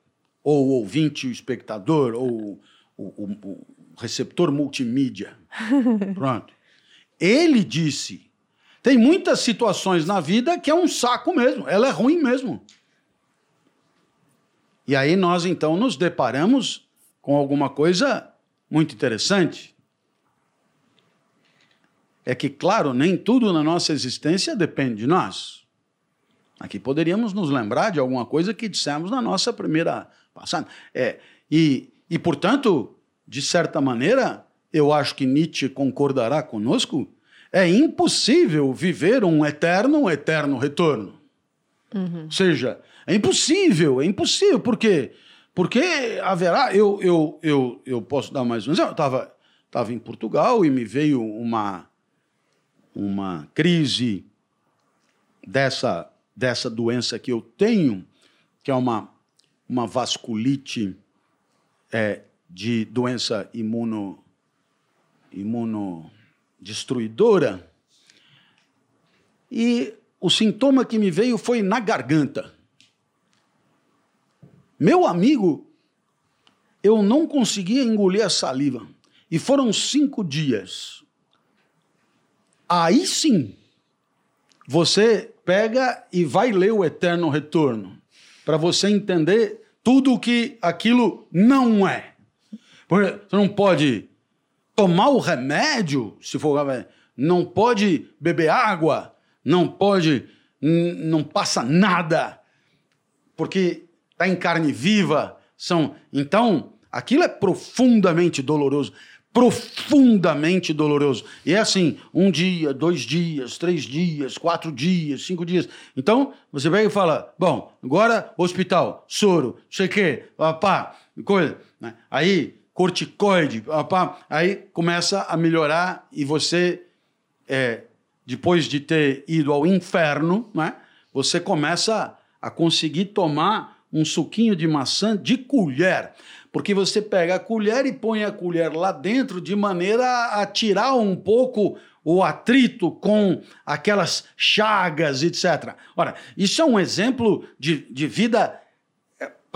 ou o ouvinte, o espectador, ou o, o, o receptor multimídia. (laughs) Pronto. Ele disse: tem muitas situações na vida que é um saco mesmo, ela é ruim mesmo. E aí nós então nos deparamos com alguma coisa muito interessante. É que, claro, nem tudo na nossa existência depende de nós. Aqui poderíamos nos lembrar de alguma coisa que dissemos na nossa primeira passada. É, e, e, portanto, de certa maneira, eu acho que Nietzsche concordará conosco, é impossível viver um eterno, um eterno retorno. Uhum. Ou seja, é impossível, é impossível. Por quê? Porque haverá. Eu, eu, eu, eu posso dar mais um exemplo. Eu estava tava em Portugal e me veio uma, uma crise dessa dessa doença que eu tenho, que é uma, uma vasculite é, de doença imuno, imunodestruidora. E o sintoma que me veio foi na garganta. Meu amigo, eu não conseguia engolir a saliva. E foram cinco dias. Aí sim, você pega e vai ler o Eterno Retorno, para você entender tudo o que aquilo não é. Porque você não pode tomar o remédio, se for, não pode beber água, não pode, não passa nada, porque está em carne viva. São, então, aquilo é profundamente doloroso profundamente doloroso. E é assim, um dia, dois dias, três dias, quatro dias, cinco dias. Então, você pega e fala, bom, agora hospital, soro, sei o quê, pá, coisa. Né? Aí, corticoide, pá, aí começa a melhorar e você, é, depois de ter ido ao inferno, né, você começa a conseguir tomar um suquinho de maçã de colher. Porque você pega a colher e põe a colher lá dentro de maneira a tirar um pouco o atrito com aquelas chagas, etc. Ora, isso é um exemplo de, de vida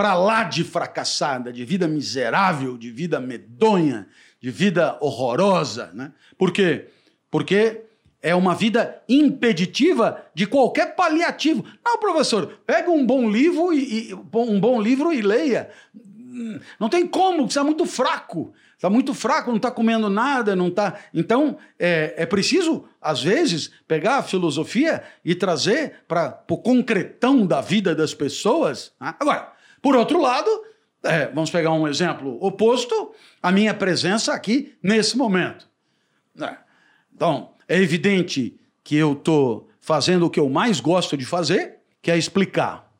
para lá de fracassada, de vida miserável, de vida medonha, de vida horrorosa. Né? Por quê? Porque é uma vida impeditiva de qualquer paliativo. Não, professor, pega um bom livro e, e um bom livro e leia. Não tem como, você é muito fraco. Está muito fraco, não está comendo nada, não está. Então, é, é preciso, às vezes, pegar a filosofia e trazer para o concretão da vida das pessoas. Né? Agora, por outro lado, é, vamos pegar um exemplo oposto, a minha presença aqui nesse momento. Né? Então, é evidente que eu estou fazendo o que eu mais gosto de fazer, que é explicar.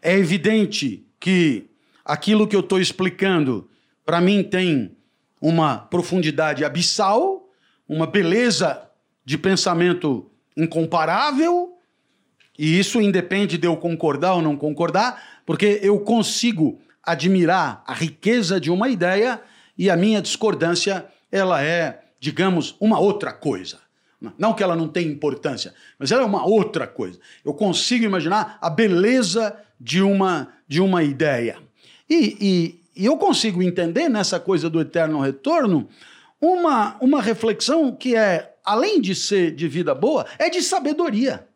É evidente que aquilo que eu estou explicando, para mim, tem uma profundidade abissal, uma beleza de pensamento incomparável, e isso independe de eu concordar ou não concordar, porque eu consigo admirar a riqueza de uma ideia e a minha discordância, ela é, digamos, uma outra coisa. Não que ela não tenha importância, mas ela é uma outra coisa. Eu consigo imaginar a beleza de uma, de uma ideia. E, e, e eu consigo entender nessa coisa do eterno retorno uma, uma reflexão que é, além de ser de vida boa, é de sabedoria.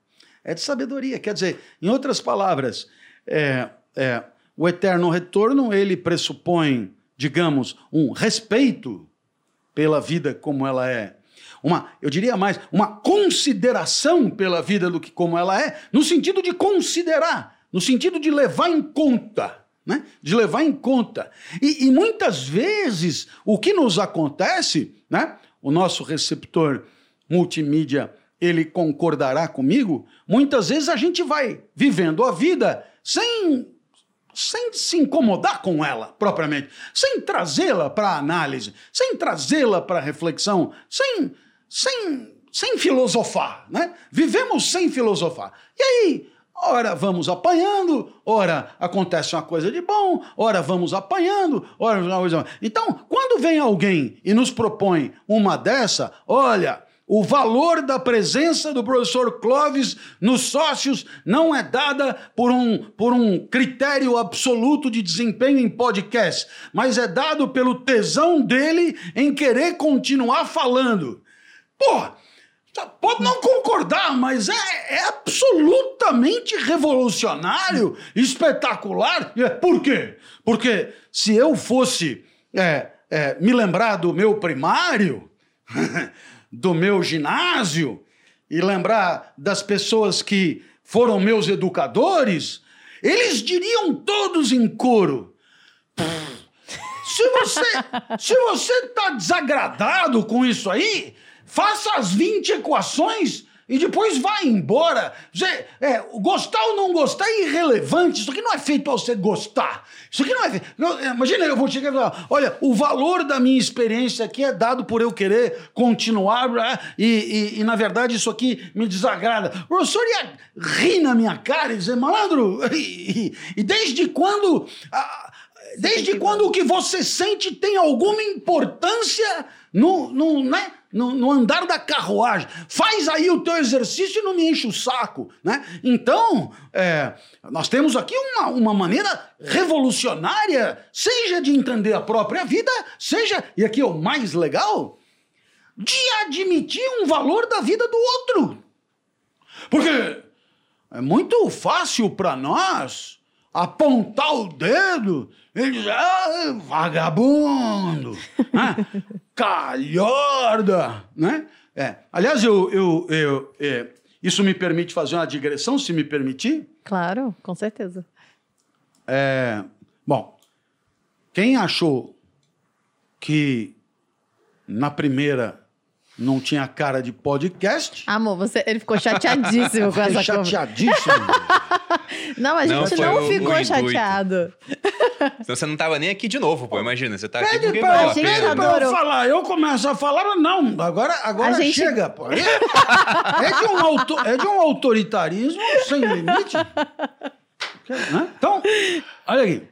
É de sabedoria. Quer dizer, em outras palavras, é, é, o eterno retorno ele pressupõe, digamos, um respeito pela vida como ela é. Uma, eu diria mais, uma consideração pela vida do que como ela é, no sentido de considerar, no sentido de levar em conta né? de levar em conta. E, e, muitas vezes o que nos acontece, né? o nosso receptor multimídia, ele concordará comigo, muitas vezes a gente vai vivendo a vida sem, sem se incomodar com ela propriamente, sem trazê-la para análise, sem trazê-la para reflexão, sem, sem, sem filosofar. Né? Vivemos sem filosofar. E aí, Ora vamos apanhando, ora acontece uma coisa de bom, ora vamos apanhando, ora. Então, quando vem alguém e nos propõe uma dessa, olha, o valor da presença do professor Clóvis nos sócios não é dada por um, por um critério absoluto de desempenho em podcast, mas é dado pelo tesão dele em querer continuar falando. Porra! Pode não concordar, mas é, é absolutamente revolucionário, espetacular. Por quê? Porque se eu fosse é, é, me lembrar do meu primário, (laughs) do meu ginásio, e lembrar das pessoas que foram meus educadores, eles diriam todos em coro. Se você se você está desagradado com isso aí, faça as 20 equações e depois vá embora. É, gostar ou não gostar é irrelevante. Isso aqui não é feito para você gostar. Isso aqui não é feito. É, imagina, eu vou chegar e falar: olha, o valor da minha experiência aqui é dado por eu querer continuar, né? e, e, e na verdade isso aqui me desagrada. O professor ia rir na minha cara e dizer: malandro, (laughs) e, e desde quando. desde quando o que você sente tem alguma importância no, no, né? no, no, andar da carruagem. Faz aí o teu exercício e não me enche o saco. Né? Então, é, nós temos aqui uma, uma maneira revolucionária, seja de entender a própria vida, seja, e aqui é o mais legal, de admitir um valor da vida do outro. Porque é muito fácil para nós apontar o dedo e dizer, ah, vagabundo, né? (laughs) calhorda, né? É. Aliás, eu, eu, eu é, isso me permite fazer uma digressão, se me permitir? Claro, com certeza. É, bom, quem achou que na primeira não tinha cara de podcast. Amor, você, ele ficou chateadíssimo com (laughs) essa Chateadíssimo. (laughs) não, a gente não, não ficou o chateado. (laughs) Senão você não tava nem aqui de novo, pô. Imagina, você tá Pede aqui porque pra, valeu a pena. Pede pra eu falar, eu começo a falar, não, agora, agora gente... chega, pô. É, é, de um auto, é de um autoritarismo sem limite. Né? Então, olha aqui.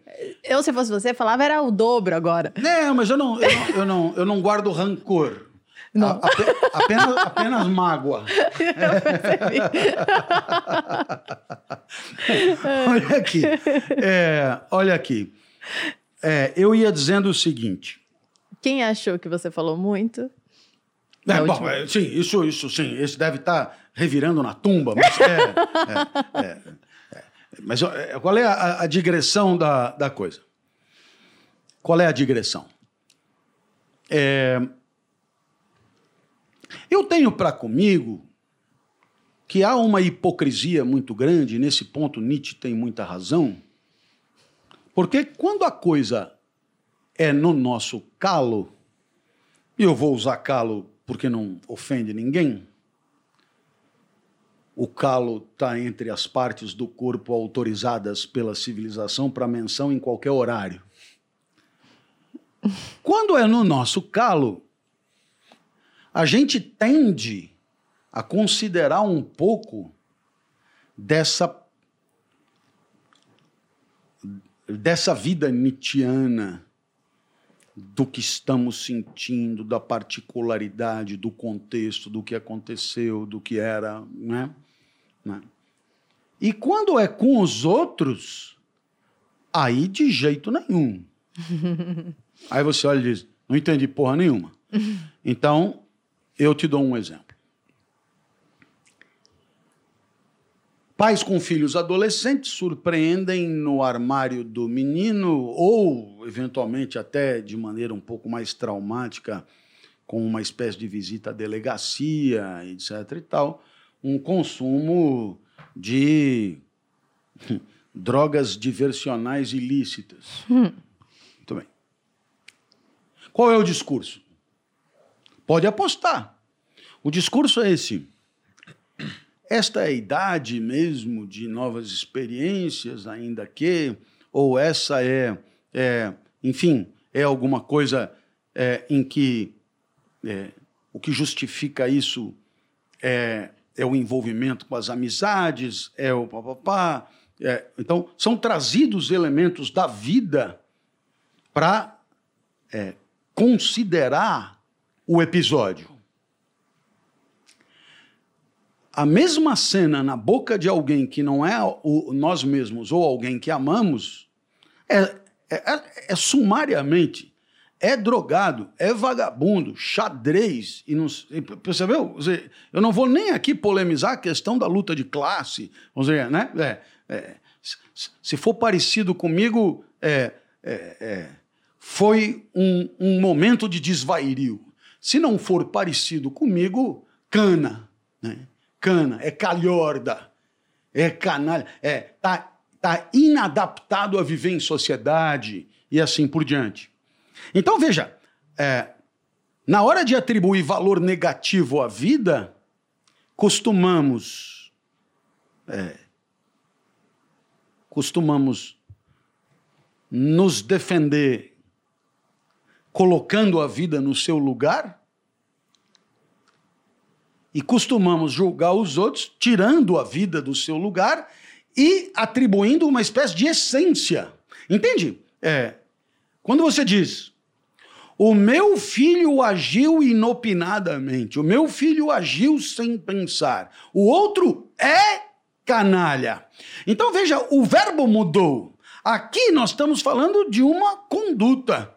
Eu, se fosse você, falava era o dobro agora. Não, mas eu não, eu não, eu não, eu não guardo rancor. Não. A, apenas, apenas mágoa. (laughs) (laughs) olha aqui. É, olha aqui. É, eu ia dizendo o seguinte. Quem achou que você falou muito? É, bom, é, sim, isso, isso sim. Esse deve estar tá revirando na tumba, mas é. é, é, é mas qual é a, a digressão da, da coisa? Qual é a digressão? É, eu tenho para comigo que há uma hipocrisia muito grande, nesse ponto Nietzsche tem muita razão, porque quando a coisa é no nosso calo, e eu vou usar calo porque não ofende ninguém. O calo está entre as partes do corpo autorizadas pela civilização para menção em qualquer horário. Quando é no nosso calo, a gente tende a considerar um pouco dessa dessa vida nietzschiana do que estamos sentindo, da particularidade, do contexto, do que aconteceu, do que era, né? né? E quando é com os outros, aí de jeito nenhum. (laughs) aí você olha e diz: não entendi porra nenhuma. (laughs) Então, eu te dou um exemplo. Pais com filhos adolescentes surpreendem no armário do menino, ou eventualmente até de maneira um pouco mais traumática, com uma espécie de visita à delegacia, etc. e tal, um consumo de (laughs) drogas diversionais ilícitas. Hum. Muito bem. Qual é o discurso? Pode apostar. O discurso é esse. Esta é a idade mesmo de novas experiências, ainda que, ou essa é, é enfim, é alguma coisa é, em que é, o que justifica isso é, é o envolvimento com as amizades, é o papapá. É, então, são trazidos elementos da vida para é, considerar o episódio a mesma cena na boca de alguém que não é o, nós mesmos ou alguém que amamos é, é, é, é sumariamente é drogado, é vagabundo, xadrez e não percebeu? Eu não vou nem aqui polemizar a questão da luta de classe, vamos dizer, né? É, é, se for parecido comigo, é, é, é, foi um, um momento de desvairio. Se não for parecido comigo, cana, né? cana, é calhorda, é canalha, é tá, tá inadaptado a viver em sociedade e assim por diante. Então veja, é, na hora de atribuir valor negativo à vida, costumamos é, costumamos nos defender colocando a vida no seu lugar e costumamos julgar os outros, tirando a vida do seu lugar e atribuindo uma espécie de essência. Entende? É. Quando você diz, o meu filho agiu inopinadamente, o meu filho agiu sem pensar, o outro é canalha. Então veja, o verbo mudou. Aqui nós estamos falando de uma conduta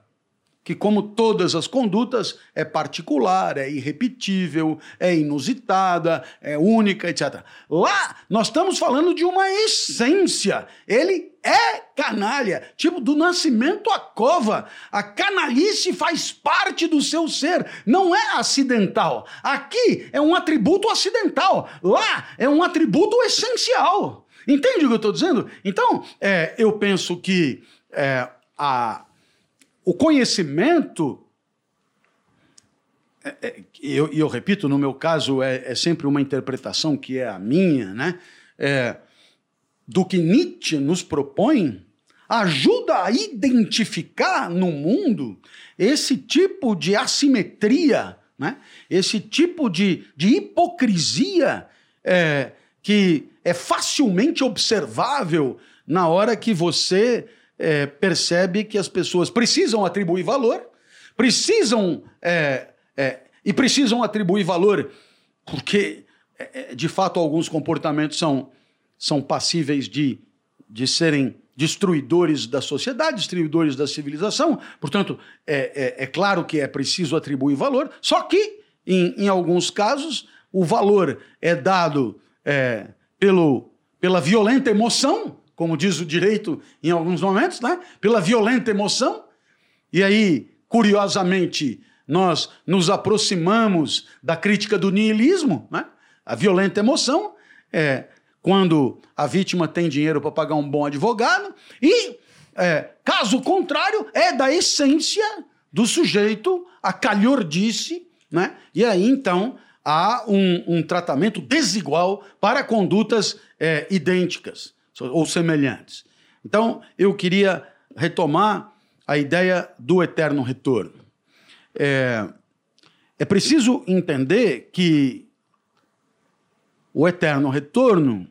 que, como todas as condutas, é particular, é irrepetível, é inusitada, é única, etc. Lá, nós estamos falando de uma essência. Ele é canalha, tipo do nascimento à cova. A canalice faz parte do seu ser, não é acidental. Aqui é um atributo acidental, lá é um atributo essencial. Entende o que eu estou dizendo? Então, é, eu penso que é, a o conhecimento, e é, é, eu, eu, repito, no meu caso, é, é, sempre uma interpretação que é a minha, né? É, do que Nietzsche nos propõe, ajuda a identificar no mundo esse tipo de assimetria, né? esse tipo de, de hipocrisia é, que é facilmente observável na hora que você é, percebe que as pessoas precisam atribuir valor, precisam é, é, e precisam atribuir valor porque, é, é, de fato, alguns comportamentos são, são passíveis de, de serem destruidores da sociedade, destruidores da civilização. Portanto, é, é, é, claro que é preciso atribuir valor, só que, em, em alguns casos, o valor é dado pelo, pela violenta emoção como diz o direito em alguns momentos, né? pela violenta emoção. E aí, curiosamente, nós nos aproximamos da crítica do niilismo, né? a violenta emoção é quando a vítima tem dinheiro para pagar um bom advogado, e é, caso contrário, é da essência do sujeito a calhordice né? E aí, então, há um, um tratamento desigual para condutas é, idênticas ou semelhantes. Então, eu queria retomar a ideia do eterno retorno. É, é preciso entender que o eterno retorno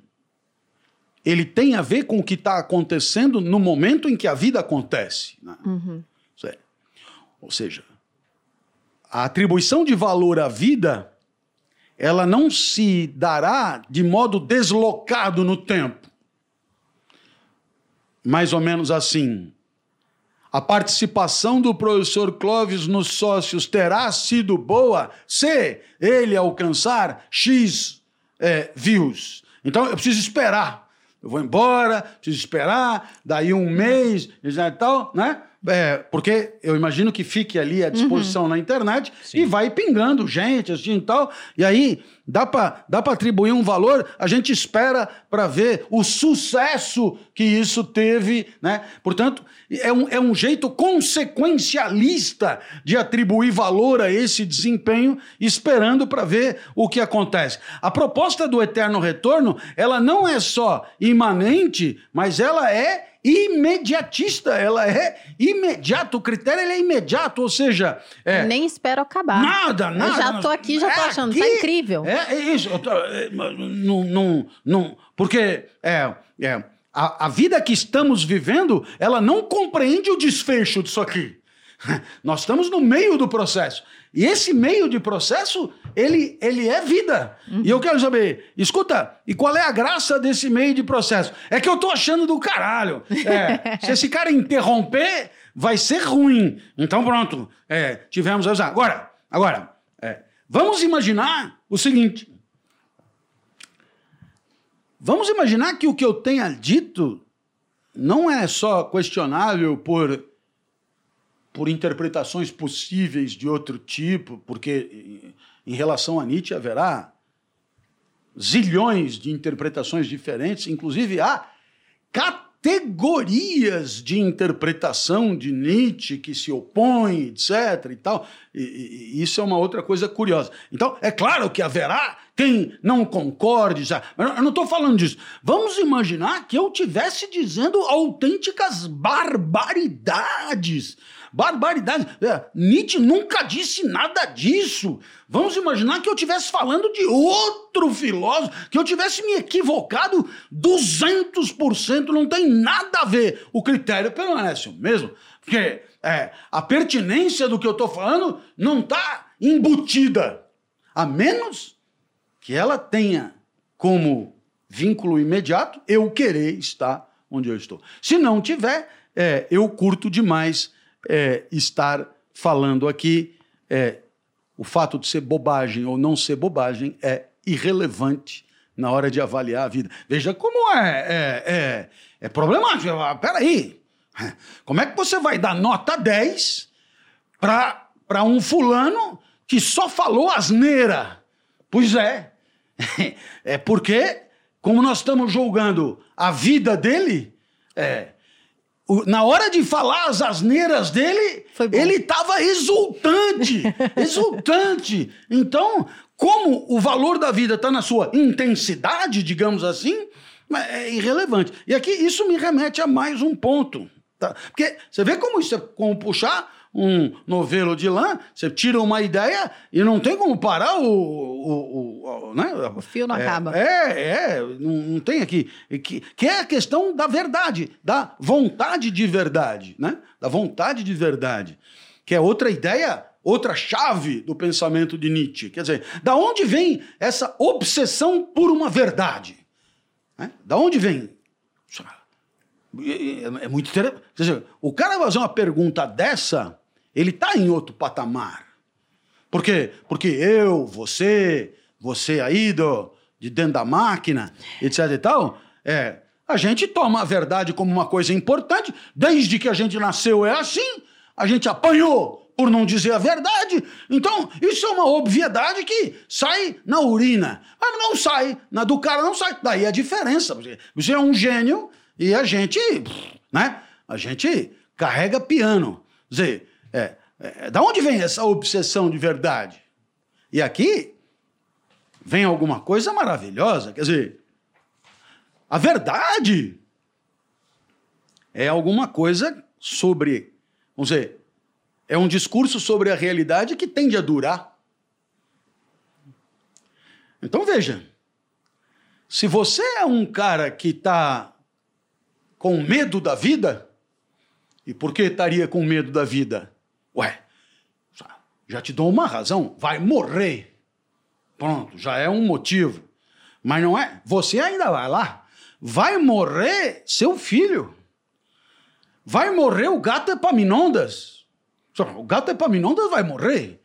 ele tem a ver com o que está acontecendo no momento em que a vida acontece. Né? Uhum. Ou seja, a atribuição de valor à vida ela não se dará de modo deslocado no tempo. Mais ou menos assim. A participação do professor Clóvis nos sócios terá sido boa se ele alcançar X é, views. Então eu preciso esperar. Eu vou embora, preciso esperar, daí um mês e tal, né? É, porque eu imagino que fique ali à disposição uhum. na internet Sim. e vai pingando gente assim e tal. E aí dá para dá atribuir um valor, a gente espera para ver o sucesso que isso teve. Né? Portanto, é um, é um jeito consequencialista de atribuir valor a esse desempenho, esperando para ver o que acontece. A proposta do eterno retorno, ela não é só imanente, mas ela é imediatista, ela é imediata, o critério é imediato, ou seja... É, Nem espero acabar. Nada, nada. Eu já tô aqui, já é tô achando, tá aqui, tá incrível. É, é isso, tô, é, não, não, não, porque é, é, a, a vida que estamos vivendo, ela não compreende o desfecho disso aqui. (laughs) Nós estamos no meio do processo. E esse meio de processo, ele, ele é vida. Uhum. E eu quero saber, escuta, e qual é a graça desse meio de processo? É que eu tô achando do caralho. É, (laughs) se esse cara interromper, vai ser ruim. Então pronto, é, tivemos... Agora, agora é, vamos imaginar o seguinte. Vamos imaginar que o que eu tenha dito não é só questionável por por interpretações possíveis de outro tipo, porque em relação a Nietzsche haverá zilhões de interpretações diferentes, inclusive há categorias de interpretação de Nietzsche que se opõem, etc. e tal. E, e, isso é uma outra coisa curiosa. Então, é claro que haverá quem não concorde, já. Mas eu não estou falando disso. Vamos imaginar que eu tivesse dizendo autênticas barbaridades Barbaridade. É, Nietzsche nunca disse nada disso. Vamos imaginar que eu estivesse falando de outro filósofo, que eu tivesse me equivocado 200%. Não tem nada a ver. O critério permanece o mesmo. Porque é, a pertinência do que eu estou falando não está embutida. A menos que ela tenha como vínculo imediato eu querer estar onde eu estou. Se não tiver, é, eu curto demais é, estar falando aqui. É, o fato de ser bobagem ou não ser bobagem é irrelevante na hora de avaliar a vida. Veja como é, é, é, é problemático. Peraí, como é que você vai dar nota 10 para um fulano que só falou asneira? Pois é, (laughs) é porque, como nós estamos julgando a vida dele, é, na hora de falar as asneiras dele, ele estava exultante, (laughs) exultante. Então, como o valor da vida está na sua intensidade, digamos assim, é irrelevante. E aqui isso me remete a mais um ponto. Tá? Porque você vê como isso é como puxar um novelo de lã, você tira uma ideia e não tem como parar o. O, o, né? o fio não é, acaba. É, é, não, não tem aqui. Que, que é a questão da verdade, da vontade de verdade, né? Da vontade de verdade. Que é outra ideia outra chave do pensamento de Nietzsche. Quer dizer, da onde vem essa obsessão por uma verdade? Né? Da onde vem? É, é muito interessante. Quer dizer, o cara fazer uma pergunta dessa ele está em outro patamar. Por quê? Porque eu, você, você aí do, de dentro da máquina, etc e tal, é, a gente toma a verdade como uma coisa importante, desde que a gente nasceu é assim, a gente apanhou por não dizer a verdade. Então, isso é uma obviedade que sai na urina. Mas não sai, na do cara não sai. Daí a diferença. Você é um gênio e a gente, né? A gente carrega piano. Quer dizer, é, é, da onde vem essa obsessão de verdade? E aqui vem alguma coisa maravilhosa. Quer dizer, a verdade é alguma coisa sobre, vamos dizer, é um discurso sobre a realidade que tende a durar. Então veja, se você é um cara que está com medo da vida, e por que estaria com medo da vida? Ué, já te dou uma razão, vai morrer. Pronto, já é um motivo. Mas não é, você ainda vai lá, vai morrer seu filho. Vai morrer o gato Epaminondas. O gato Epaminondas vai morrer.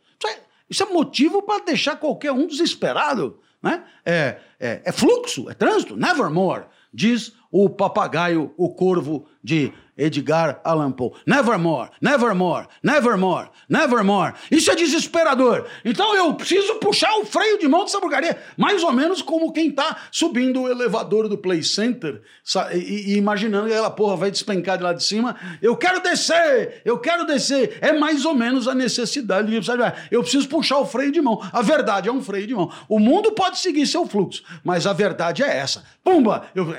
Isso é, motivo para deixar qualquer um desesperado. Né? É, é, é fluxo, é trânsito, nevermore, diz o papagaio, o corvo de Edgar Allan Poe. Nevermore, nevermore, nevermore, nevermore. Isso é desesperador. Então eu preciso puxar o freio de mão dessa porcaria. Mais ou menos como quem está subindo o elevador do Play Center e, e, imaginando que aquela porra vai despencar de lá de cima. Eu quero descer, eu quero descer. É mais ou menos a necessidade de? Eu preciso puxar o freio de mão. A verdade é um freio de mão. O mundo pode seguir seu fluxo, mas a verdade é essa. Pumba! Eu,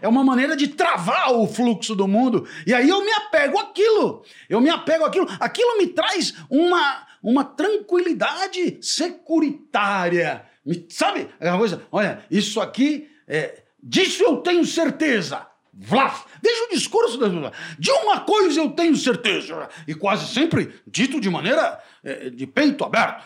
é uma maneira de travar o fluxo do mundo e aí eu me apego àquilo. Eu me apego àquilo. Aquilo me traz uma, uma tranquilidade securitária. Me, sabe? Uma coisa, olha, isso aqui, é, disso eu tenho certeza. Vlaf. Veja o discurso das De uma coisa eu tenho certeza. E quase sempre dito de maneira é, de peito aberto.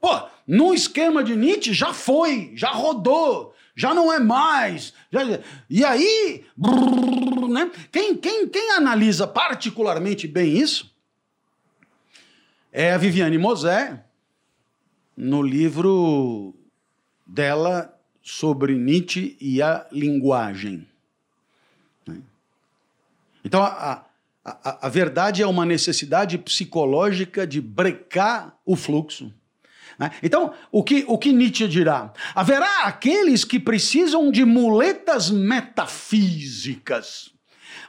Pô, no esquema de Nietzsche já foi, já rodou já não é mais. Já... E aí, brrr, né? quem, quem, quem analisa particularmente bem isso é a Viviane Mosé, no livro dela sobre Nietzsche e a linguagem. Né? Então, a, a, a verdade é uma necessidade psicológica de brecar o fluxo. Né? Então, o que, o que Nietzsche dirá? Haverá aqueles que precisam de muletas metafísicas.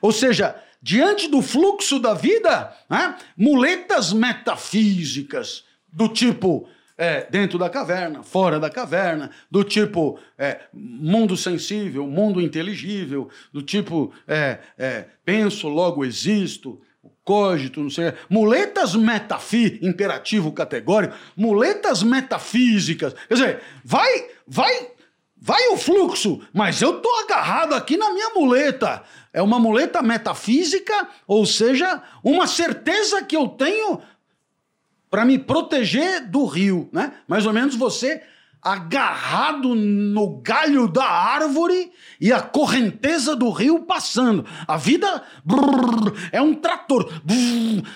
Ou seja, diante do fluxo da vida, né? muletas metafísicas, do tipo é, dentro da caverna, fora da caverna, do tipo é, mundo sensível, mundo inteligível, do tipo é, é penso, logo existo, cogito, não sei, muletas metafí, imperativo categórico, muletas metafísicas. Quer dizer, vai, vai, vai o fluxo, mas eu tô agarrado aqui na minha muleta. É uma muleta metafísica, ou seja, uma certeza que eu tenho para me proteger do rio, né? Mais ou menos você agarrado no galho da árvore e a correnteza do rio passando. A vida é um trator.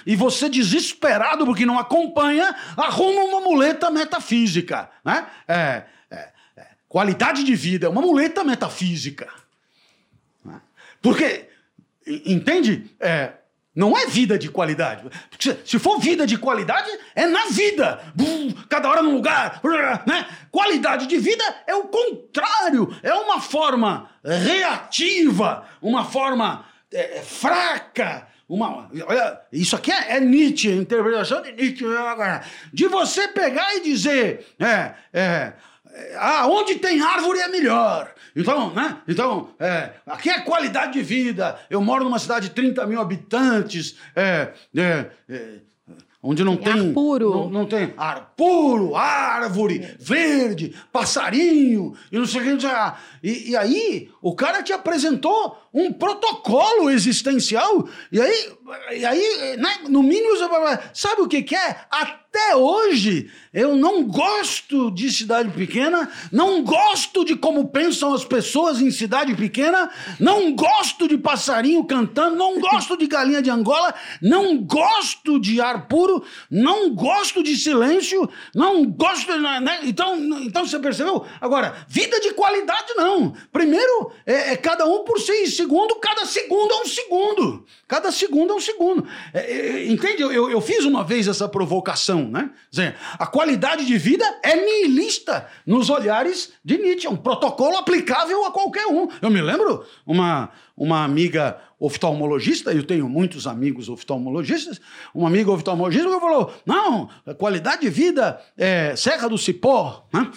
E você, desesperado porque não acompanha, arruma uma muleta metafísica. Né? É, é, é. Qualidade de vida é uma muleta metafísica. Né? Porque, entende? É, não é vida de qualidade. Se for vida de qualidade, é na vida. Cada hora num lugar. Né? Qualidade de vida é o contrário. É uma forma reativa, uma forma é, é fraca. Uma, olha, isso aqui é, é Nietzsche, interpretação de Nietzsche. De você pegar e dizer, é, é, ah, onde tem árvore é melhor. Então, né? Então, é, aqui é qualidade de vida. Eu moro numa cidade de 30 mil habitantes. É, é, é onde não tem, tem ar puro. Não, não, tem ar puro, árvore, verde, passarinho e não sei o que. E, e aí, o cara te apresentou um protocolo existencial. E aí, e aí né, no mínimo, sabe o que, que é? Até hoje, eu não gosto de cidade pequena, não gosto de como pensam as pessoas em cidade pequena, não gosto de passarinho cantando, não gosto de galinha de Angola, não gosto de ar puro, não gosto de silêncio, não gosto. Né? Então, então você percebeu? Agora, vida de qualidade não. Primeiro, é, é cada um por si. Segundo, cada segundo é um segundo. Cada segundo é um segundo. É, é, entende? Eu, eu, fiz uma vez essa provocação. né? Dizer, a qualidade de vida é nihilista nos olhares de Nietzsche, é um protocolo aplicável a qualquer um. Eu me lembro uma, uma amiga oftalmologista, eu tenho muitos amigos oftalmologistas, uma amiga oftalmologista falou: não, a qualidade de vida é Serra do Cipó, né?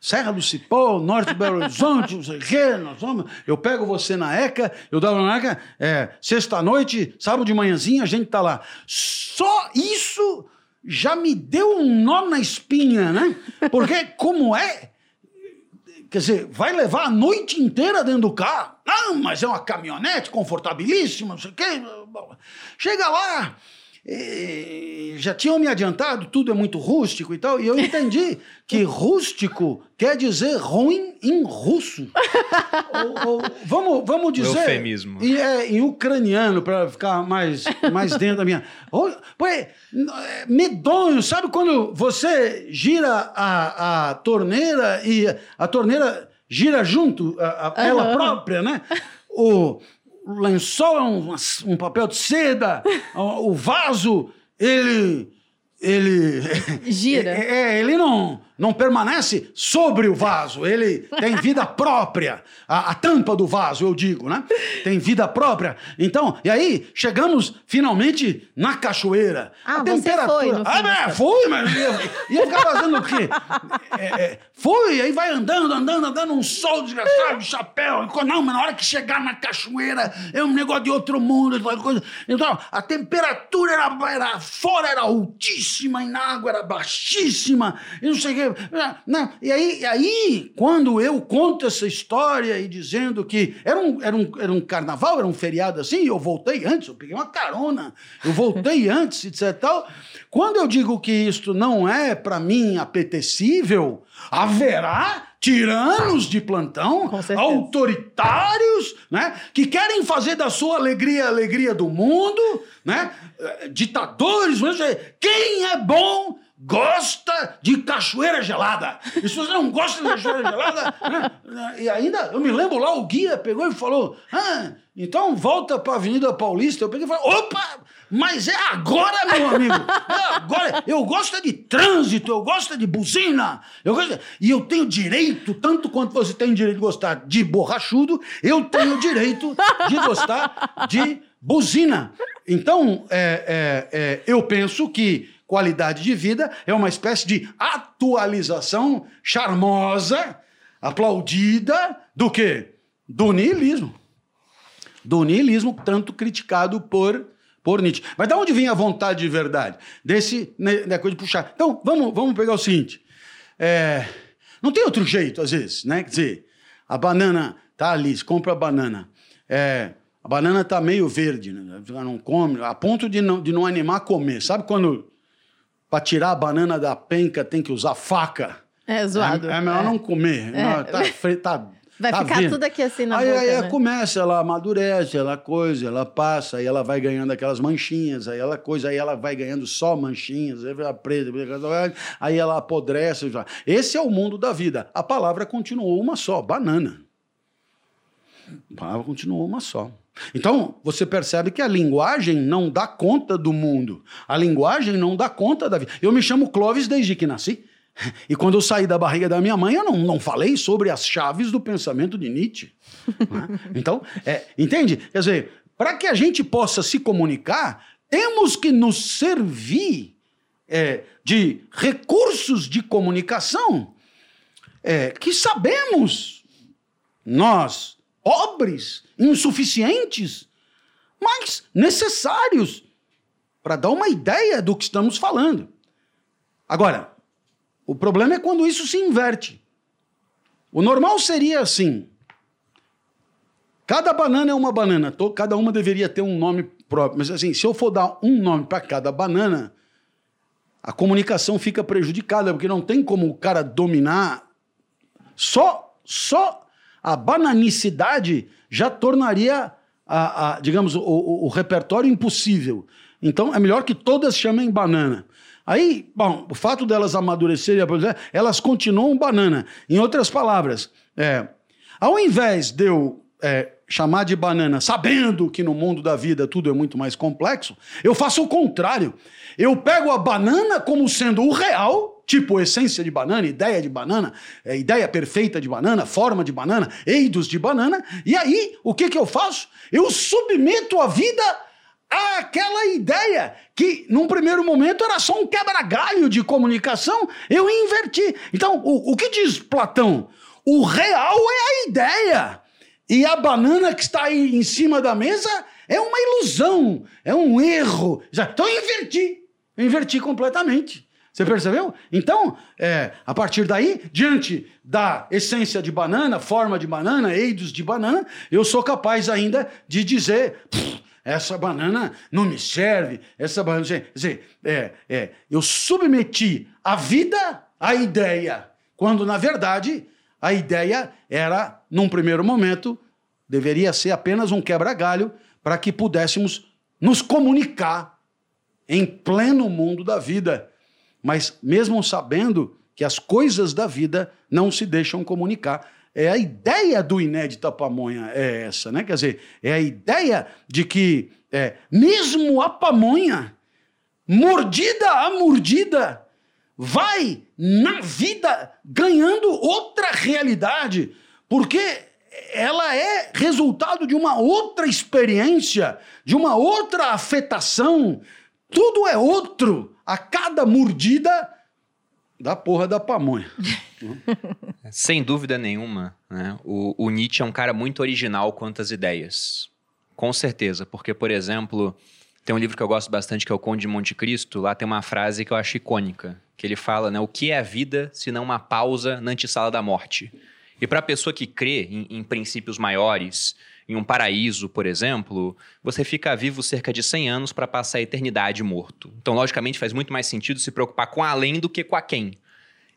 Serra do Cipó, Norte de Belo Horizonte, (laughs) não sei o quê, nós vamos. Eu pego você na ECA, eu dava na ECA, é, sexta-noite, sábado de manhãzinha, a gente tá lá. Só isso já me deu um nó na espinha, né? Porque como é? Quer dizer, vai levar a noite inteira dentro do carro? Não, mas é uma caminhonete confortabilíssima, não sei o quê. Chega lá, e já tinham me adiantado, tudo é muito rústico e tal, e eu entendi que rústico quer dizer ruim em russo. ou, ou, vamos, vamos dizer. Eufemismo. E é em ucraniano, para ficar mais, mais dentro da minha. Pô, é, medonho, sabe quando você gira a, a torneira e a torneira gira junto, a, a, ela própria, né? O, o lençol é um, um papel de seda, (laughs) o vaso, ele. Ele. Gira. (laughs) É, ele não não permanece sobre o vaso, ele tem vida (laughs) própria. A, a, tampa do vaso, eu digo, né? Tem vida própria. Então, e aí chegamos finalmente na cachoeira. Ah, a temperatura. Foi, ah, é, fui, mas ia, ia ficar fazendo o quê? É, é, fui, aí vai andando, andando, andando, um sol desgraçado, de chapéu. Não, mas na hora que chegar na cachoeira é um negócio de outro mundo. Coisa. Então, a temperatura era, era fora era altíssima e na água era baixíssima. E não sei o quê não, não. E aí, aí, quando eu conto essa história e dizendo que era um, era, um, era um carnaval, era um feriado assim, eu voltei antes, eu peguei uma carona, eu voltei (laughs) antes, etc. Tal, quando eu digo que isto não é para mim apetecível, haverá tiranos de plantão, autoritários, né, que querem fazer da sua alegria a alegria do mundo, né, ditadores, quem é bom gosta de cachoeira gelada. E se você não gosta de cachoeira (laughs) gelada, né? e ainda, eu me lembro lá, o guia pegou e falou: ah, então volta para a Avenida Paulista. Eu peguei e falei: opa, mas é agora, meu amigo. É agora. Eu gosto de trânsito, eu gosto de buzina. Eu gosto de... E eu tenho direito, tanto quanto você tem direito de gostar de borrachudo, eu tenho direito de gostar de buzina. Então, é, é, é, eu penso que qualidade de vida é uma espécie de atualização charmosa, aplaudida do quê? Do niilismo. Do niilismo tanto criticado por por Nietzsche. Mas de onde vem a vontade de verdade? Desse né, né, coisa de puxar. Então, vamos, vamos pegar o seguinte. É, não tem outro jeito, às vezes, né? Quer dizer, a banana tá ali, compra a banana. É, a banana tá meio verde, né? não come, a ponto de não, de não animar a comer. Sabe quando para tirar a banana da penca tem que usar faca. É zoado. É, é melhor é. não comer. É. Não, tá, tá, vai tá ficar vindo. tudo aqui assim na aí, boca, Aí né? começa, ela amadurece, ela coisa, ela passa, aí ela vai ganhando aquelas manchinhas, aí ela coisa, aí ela vai ganhando só manchinhas, aí ela preta, aí ela apodrece. Esse é o mundo da vida. A palavra continuou uma só, banana. A palavra continuou uma só. Então, você percebe que a linguagem não dá conta do mundo. A linguagem não dá conta da vida. Eu me chamo Clóvis desde que nasci. (laughs) E quando eu saí da barriga da minha mãe, eu não, não falei sobre as chaves do pensamento de Nietzsche. (laughs) Né? Então, é, entende? Quer dizer, para que a gente possa se comunicar, temos que nos servir é, de recursos de comunicação é, que sabemos, nós, pobres, insuficientes, mas necessários para dar uma ideia do que estamos falando. Agora, o problema é quando isso se inverte. O normal seria assim: cada banana é uma banana, cada uma deveria ter um nome próprio. Mas assim, se eu for dar um nome para cada banana, a comunicação fica prejudicada, porque não tem como o cara dominar. Só, só a bananicidade já tornaria, a, a digamos, o, o, o repertório impossível. Então é melhor que todas chamem banana. Aí, bom, o fato delas amadurecerem, elas continuam banana. Em outras palavras, é, ao invés de eu é, chamar de banana, sabendo que no mundo da vida tudo é muito mais complexo, eu faço o contrário. Eu pego a banana como sendo o real, tipo essência de banana, ideia de banana, é, ideia perfeita de banana, forma de banana, eidos de banana, e aí o que, que eu faço? Eu submeto a vida àquela ideia que num primeiro momento era só um quebra-galho de comunicação, eu inverti. Então, o, o que diz Platão? O real é a ideia. E a banana que está aí em cima da mesa é uma ilusão, é um erro. Então eu inverti, eu inverti completamente. Você percebeu? Então, é, a partir daí, diante da essência de banana, forma de banana, eidos de banana, eu sou capaz ainda de dizer: essa banana não me serve, essa banana. Quer dizer, é, é, eu submeti a vida à ideia, quando na verdade a ideia era, num primeiro momento, deveria ser apenas um quebra-galho para que pudéssemos nos comunicar em pleno mundo da vida. Mas mesmo sabendo que as coisas da vida não se deixam comunicar. É a ideia do inédita pamonha é essa, né? Quer dizer, é a ideia de que é, mesmo a pamonha, mordida a mordida, vai na vida ganhando outra realidade, porque ela é resultado de uma outra experiência, de uma outra afetação. Tudo é outro a cada mordida da porra da pamonha. (laughs) Sem dúvida nenhuma, né? o, o Nietzsche é um cara muito original quanto às ideias. Com certeza, porque, por exemplo, tem um livro que eu gosto bastante que é o Conde de Monte Cristo. Lá tem uma frase que eu acho icônica, que ele fala, né? O que é a vida se não uma pausa na antessala da morte? E para a pessoa que crê em, em, princípios maiores, em um paraíso, por exemplo, você fica vivo cerca de 100 anos para passar a eternidade morto. Então, logicamente, faz muito mais sentido se preocupar com além do que com a quem.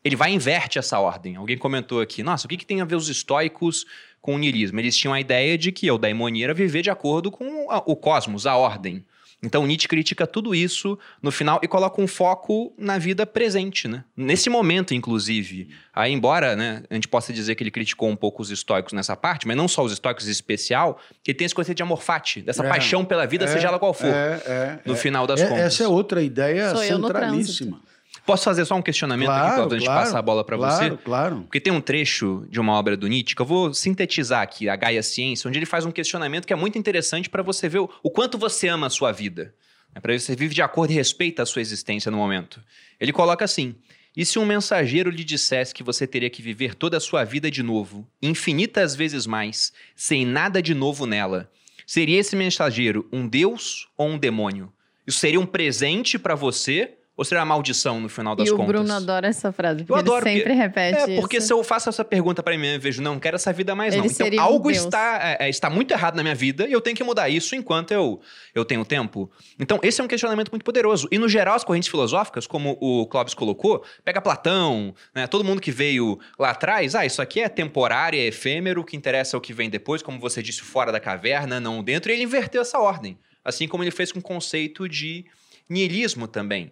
Ele vai e inverte essa ordem. Alguém comentou aqui, nossa, o que, que tem a ver os estoicos com o niilismo? Eles tinham a ideia de que a eudaimonia era viver de acordo com o cosmos, a ordem. Então Nietzsche critica tudo isso no final e coloca um foco na vida presente, né? Nesse momento, inclusive. Aí, embora né, a gente possa dizer que ele criticou um pouco os estoicos nessa parte, mas não só os estoicos em especial, que ele tem esse conceito de amor fati, dessa é, paixão pela vida, é, seja ela qual for, é, é no final das é, contas. Essa é outra ideia Sou centralíssima. Posso fazer só um questionamento claro, aqui, Cláudio, antes claro, de passar a bola para claro, você? Claro, claro. Porque tem um trecho de uma obra do Nietzsche que eu vou sintetizar aqui, a Gaia Ciência, onde ele faz um questionamento que é muito interessante para você ver o, o, quanto você ama a sua vida. É para você vive de acordo e respeita a sua existência no momento. Ele coloca assim: e se um mensageiro lhe dissesse que você teria que viver toda a sua vida de novo, infinitas vezes mais, sem nada de novo nela, seria esse mensageiro um deus ou um demônio? Isso seria um presente para você ou será maldição no final das e contas? E o Bruno adora essa frase, porque eu adoro, ele sempre porque, repete É, porque isso. se eu faço essa pergunta para mim, eu vejo, não, quero essa vida mais ele não. Então, um algo Deus. está, é, é, está muito errado na minha vida e eu tenho que mudar isso enquanto eu, eu tenho tempo. Então, esse é um questionamento muito poderoso. E, no geral, as correntes filosóficas, como o Clóvis colocou, pega Platão, né, todo mundo que veio lá atrás, ah, isso aqui é temporário, é efêmero, o que interessa é o que vem depois, como você disse, fora da caverna, não dentro, e ele inverteu essa ordem. Assim como ele fez com o conceito de niilismo também.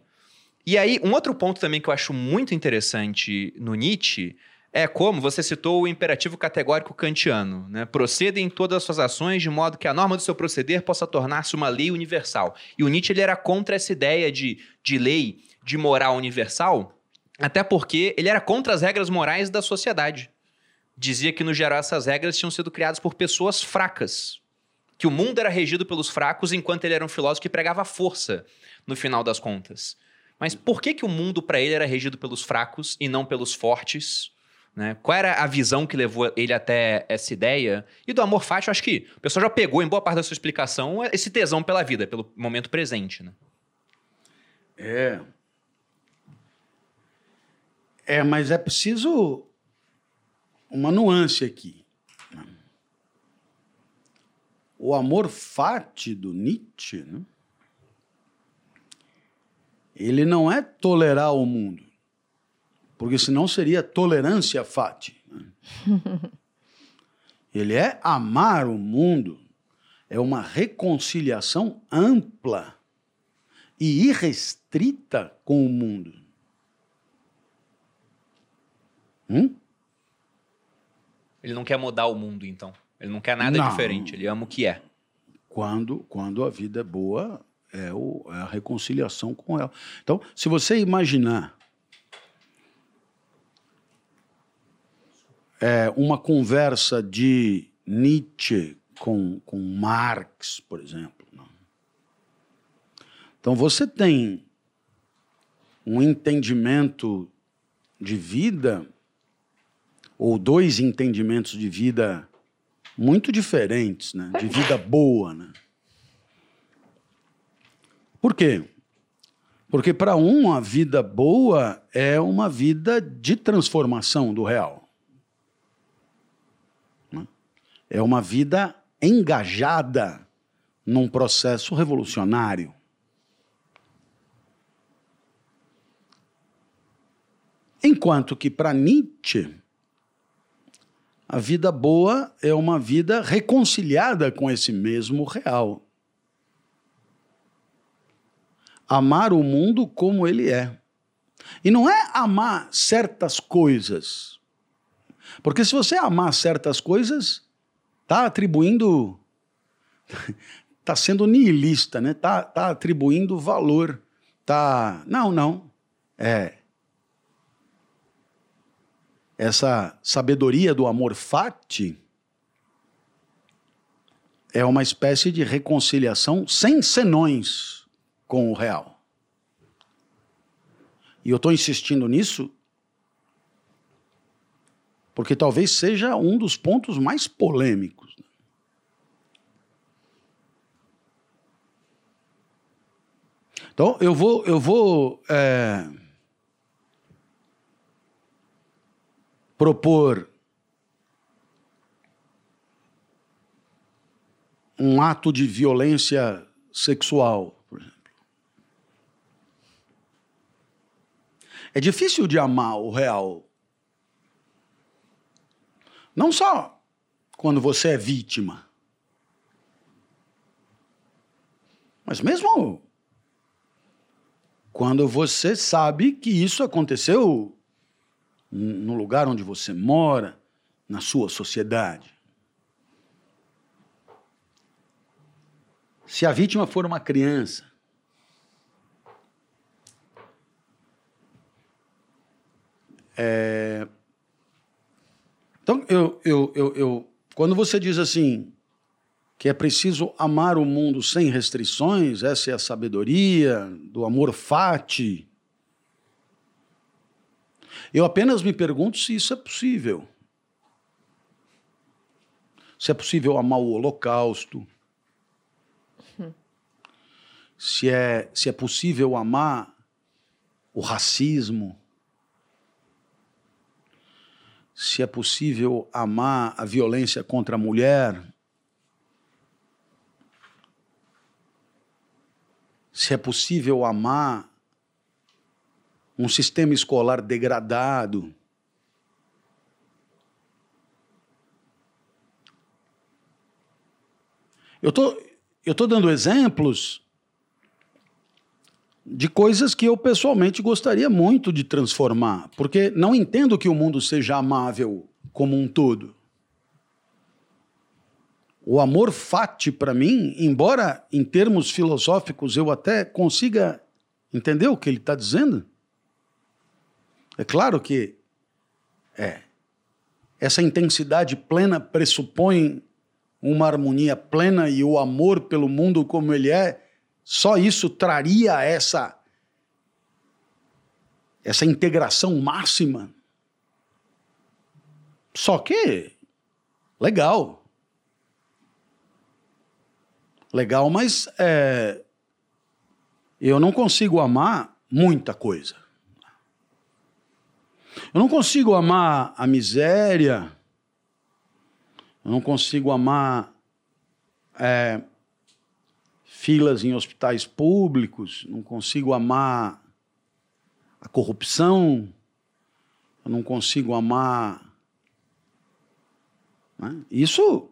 E aí, um outro ponto também que eu acho muito interessante no Nietzsche é como você citou o imperativo categórico kantiano, né? Proceda em todas as suas ações de modo que a norma do seu proceder possa tornar-se uma lei universal. E o Nietzsche ele era contra essa ideia de, de lei, de moral universal, até porque ele era contra as regras morais da sociedade. Dizia que, no geral, essas regras tinham sido criadas por pessoas fracas. Que o mundo era regido pelos fracos, enquanto ele era um filósofo que pregava força, no final das contas. Mas por que, que o mundo para ele era regido pelos fracos e não pelos fortes? Né? Qual era a visão que levou ele até essa ideia? E do amor fati, eu acho que o pessoal já pegou em boa parte da sua explicação esse tesão pela vida, pelo momento presente. Né? É. É, mas é preciso uma nuance aqui. O amor fati do Nietzsche, né? Ele não é tolerar o mundo, porque senão seria tolerância fati. Né? (laughs) ele é amar o mundo, é uma reconciliação ampla e irrestrita com o mundo. Hum? Ele não quer mudar o mundo, então. Ele não quer nada Não. diferente, ele ama o que é. Quando, quando a vida é boa, é, o- é a reconciliação com ela. Então, se você imaginar é, uma conversa de Nietzsche com, com Marx, por exemplo. não? Então, você tem um entendimento de vida, ou dois entendimentos de vida muito diferentes, né? De vida boa, né? Por quê? Porque para um a vida boa é uma vida de transformação do real. né? É uma vida engajada num processo revolucionário. Enquanto que para Nietzsche a vida boa é uma vida reconciliada com esse mesmo real. Amar o mundo como ele é. E não é amar certas coisas. Porque se você amar certas coisas, está atribuindo. Está (laughs) sendo nihilista, né? Está tá atribuindo valor. Tá. Não, não. É essa sabedoria do amor fati é uma espécie de reconciliação sem senões com o real. E eu estou insistindo nisso porque talvez seja um dos pontos mais polêmicos. Então eu vou, eu vou é, propor um ato de violência sexual, por exemplo. É difícil de amar o real. Não só quando você é vítima, mas mesmo quando você sabe que isso aconteceu no lugar onde você mora, na sua sociedade. Se a vítima for uma criança, é... então eu, eu, eu, eu, quando você diz assim que é preciso amar o mundo sem restrições, essa é a sabedoria do amor fati. Eu apenas me pergunto se isso é possível. Se é possível amar o Holocausto. Se é, se é possível amar o racismo. Se é possível amar a violência contra a mulher. Se é possível amar um sistema escolar degradado. Eu tô, eu tô dando exemplos de coisas que eu pessoalmente gostaria muito de transformar, porque não entendo que o mundo seja amável como um todo. O amor fati para mim, embora em termos filosóficos eu até consiga entender o que ele está dizendo, é claro que é. Essa intensidade plena pressupõe uma harmonia plena e o amor pelo mundo como ele é, só isso traria essa essa integração máxima. Só que legal. Legal, mas é, eu não consigo amar muita coisa. Eu não consigo amar a miséria. Eu não consigo amar é, filas em hospitais públicos. Não consigo amar a corrupção. Eu não consigo amar. Né? Isso.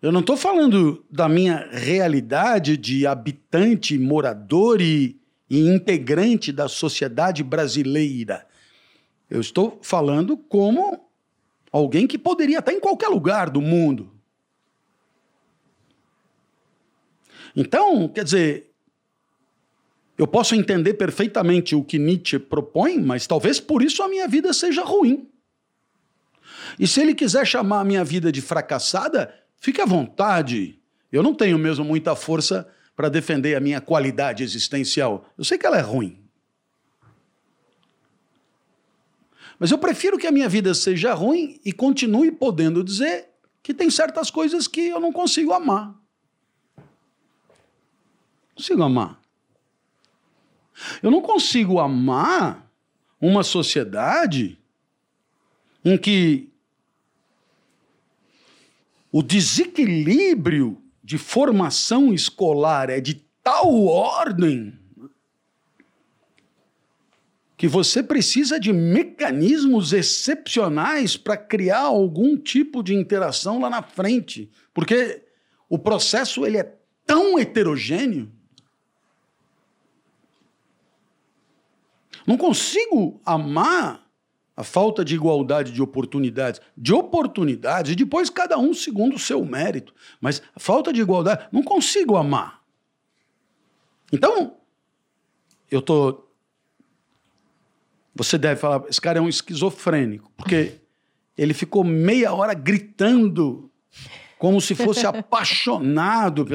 Eu não estou falando da minha realidade de habitante, morador e, e integrante da sociedade brasileira. Eu estou falando como Alguém que poderia estar em qualquer lugar do mundo. Então, quer dizer, eu posso entender perfeitamente o que Nietzsche propõe, mas talvez por isso a minha vida seja ruim. E se ele quiser chamar a minha vida de fracassada, fique à vontade. Eu não tenho mesmo muita força para defender a minha qualidade existencial. Eu sei que ela é ruim. Mas eu prefiro que a minha vida seja ruim e continue podendo dizer que tem certas coisas que eu não consigo amar. Consigo amar. Eu não consigo amar uma sociedade em que o desequilíbrio de formação escolar é de tal ordem que você precisa de mecanismos excepcionais para criar algum tipo de interação lá na frente, porque o processo ele é tão heterogêneo. Não consigo amar a falta de igualdade de oportunidades, de oportunidades, e depois cada um segundo o seu mérito. Mas a falta de igualdade, não consigo amar. Então, eu estou você deve falar, esse cara é um esquizofrênico, porque ele ficou meia hora gritando como se fosse (laughs) apaixonado.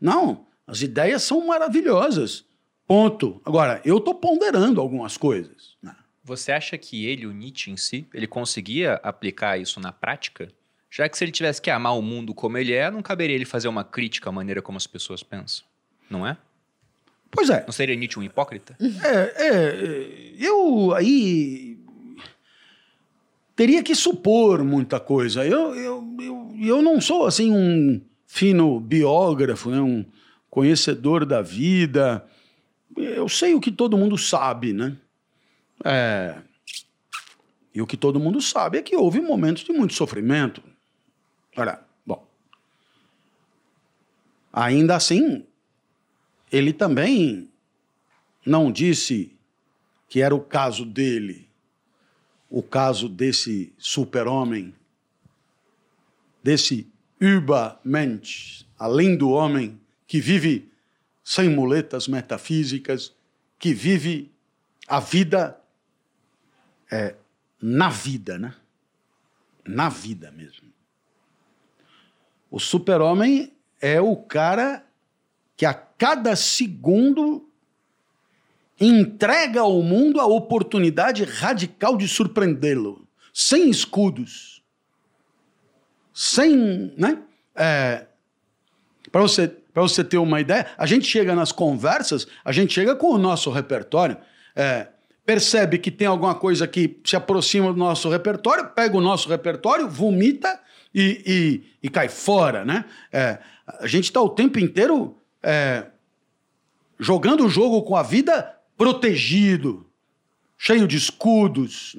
Não, as ideias são maravilhosas. Ponto. Agora, eu estou ponderando algumas coisas. Você acha que ele, o Nietzsche em si, ele conseguia aplicar isso na prática? Já que se ele tivesse que amar o mundo como ele é, não caberia ele fazer uma crítica à maneira como as pessoas pensam, não é? Pois é. Não seria Nietzsche um hipócrita? É, é, eu aí teria que supor muita coisa. Eu, eu, eu, eu não sou assim um fino biógrafo, né? um conhecedor da vida. Eu sei o que todo mundo sabe, né? É, e o que todo mundo sabe é que houve momentos de muito sofrimento. Olha, bom. Ainda assim, ele também não disse que era o caso dele, o caso desse super-homem, desse Übermensch, além do homem, que vive sem muletas metafísicas, que vive a vida é, na vida, né? Na vida mesmo. O super-homem é o cara que a cada segundo entrega ao mundo a oportunidade radical de surpreendê-lo, sem escudos, sem, né? É, para você para você ter uma ideia, a gente chega nas conversas, a gente chega com o nosso repertório, é, percebe que tem alguma coisa que se aproxima do nosso repertório, pega o nosso repertório, vomita e, e, e cai fora, né? É, a gente está o tempo inteiro é, jogando o jogo com a vida protegido, cheio de escudos.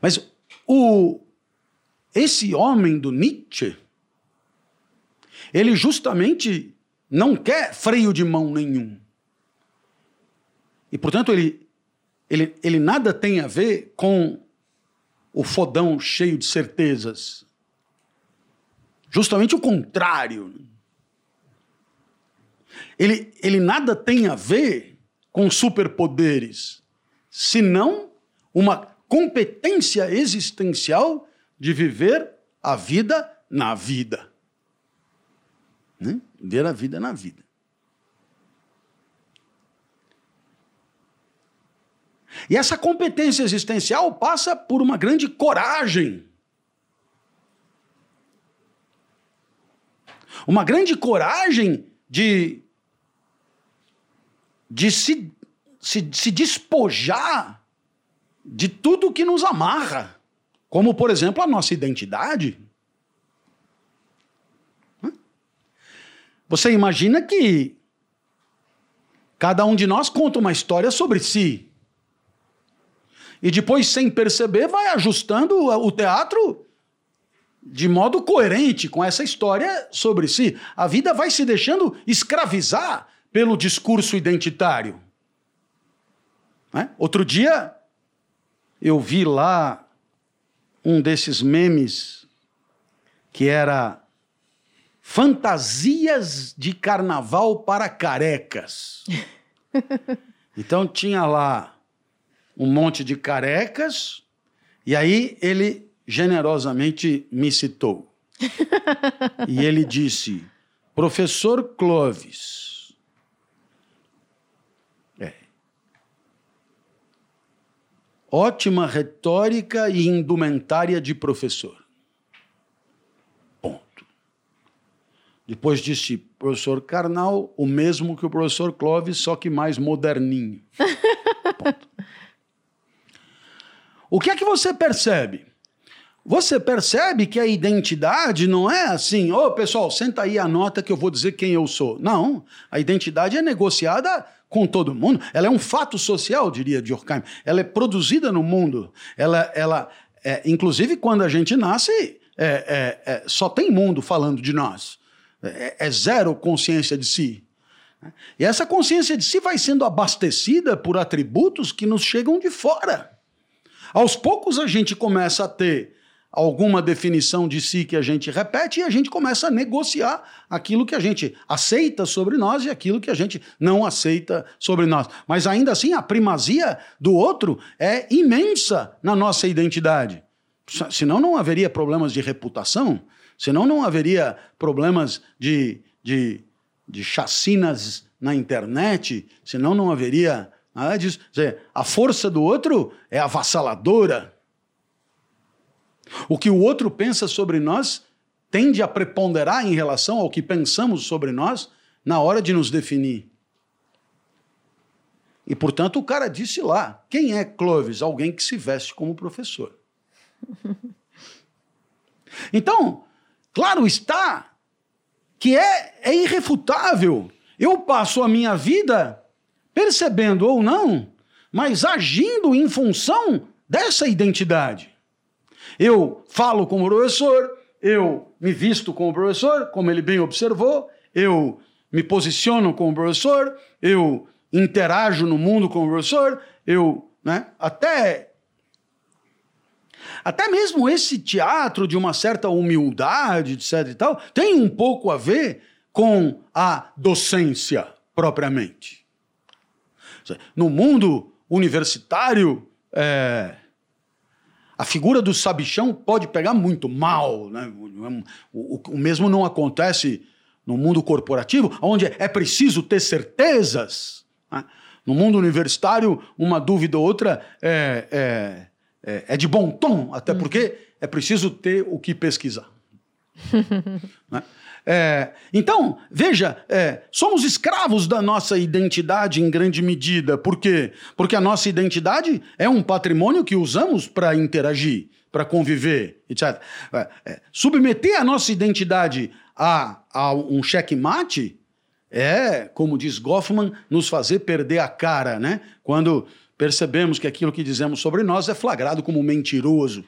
Mas o, esse homem do Nietzsche, ele justamente não quer freio de mão nenhum. E, portanto, ele, ele, ele nada tem a ver com o fodão cheio de certezas. Justamente o contrário. Ele, ele nada tem a ver com superpoderes, senão uma competência existencial de viver a vida na vida. Né? Ver a vida na vida. E essa competência existencial passa por uma grande coragem uma grande coragem de, de se, se, se despojar de tudo que nos amarra, como, por exemplo, a nossa identidade. Você imagina que cada um de nós conta uma história sobre si. E depois, sem perceber, vai ajustando o teatro de modo coerente com essa história sobre si. A vida vai se deixando escravizar pelo discurso identitário. Né? Outro dia, eu vi lá um desses memes que era fantasias de carnaval para carecas. (laughs) Então tinha lá um monte de carecas, e aí ele generosamente me citou. (laughs) e ele disse: Professor Clovis. Ótima retórica e indumentária de professor. Ponto. Depois disse professor Karnal, o mesmo que o professor Clovis, só que mais moderninho. (laughs) Ponto. O que é que você percebe? Você percebe que a identidade não é assim, ô oh, pessoal, senta aí a nota que eu vou dizer quem eu sou. Não, a identidade é negociada com todo mundo. Ela é um fato social, diria Durkheim. Ela é produzida no mundo. Ela, ela é, inclusive, quando a gente nasce, é, é, é só tem mundo falando de nós. É, é zero consciência de si. E essa consciência de si vai sendo abastecida por atributos que nos chegam de fora. Aos poucos a gente começa a ter alguma definição de si que a gente repete e a gente começa a negociar aquilo que a gente aceita sobre nós e aquilo que a gente não aceita sobre nós. Mas ainda assim, a primazia do outro é imensa na nossa identidade. Senão não haveria problemas de reputação, senão não haveria problemas de, de, de chacinas na internet, senão não haveria nada disso. A força do outro é avassaladora. O que o outro pensa sobre nós tende a preponderar em relação ao que pensamos sobre nós na hora de nos definir. E, portanto, o cara disse lá: quem é Clovis? Alguém que se veste como professor. (laughs) Então, claro está que é, é irrefutável. Eu passo a minha vida percebendo ou não, mas agindo em função dessa identidade. Eu falo como professor, eu me visto como professor, como ele bem observou, eu me posiciono como professor, eu interajo no mundo como professor, eu, né, até até mesmo esse teatro de uma certa humildade, etc e tal, tem um pouco a ver com a docência propriamente. No mundo universitário, é, a figura do sabichão pode pegar muito mal. Né? O, o, o, mesmo não acontece no mundo corporativo, onde é preciso ter certezas. Né? No mundo universitário, uma dúvida ou outra é, é, é, é de bom tom, até hum. porque é preciso ter o que pesquisar. (laughs) né? É, então, veja, é, somos escravos da nossa identidade em grande medida. Por quê? Porque a nossa identidade é um patrimônio que usamos para interagir, para conviver, etc. É, é, submeter a nossa identidade a, a um checkmate é, como diz Goffman, nos fazer perder a cara, né? Quando percebemos que aquilo que dizemos sobre nós é flagrado como mentiroso,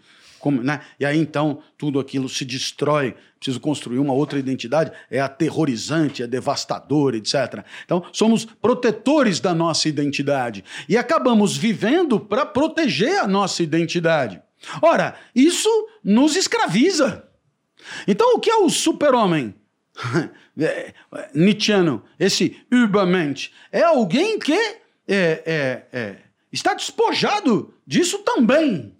como, né? E aí então tudo aquilo se destrói. Preciso construir uma outra identidade. É aterrorizante, é devastador, etc. Então somos protetores da nossa identidade e acabamos vivendo para proteger a nossa identidade. Ora, isso nos escraviza. Então o que é o super-homem? (laughs) É, Nietzscheano, esse Übermensch, é alguém que é, é, é, está despojado disso também.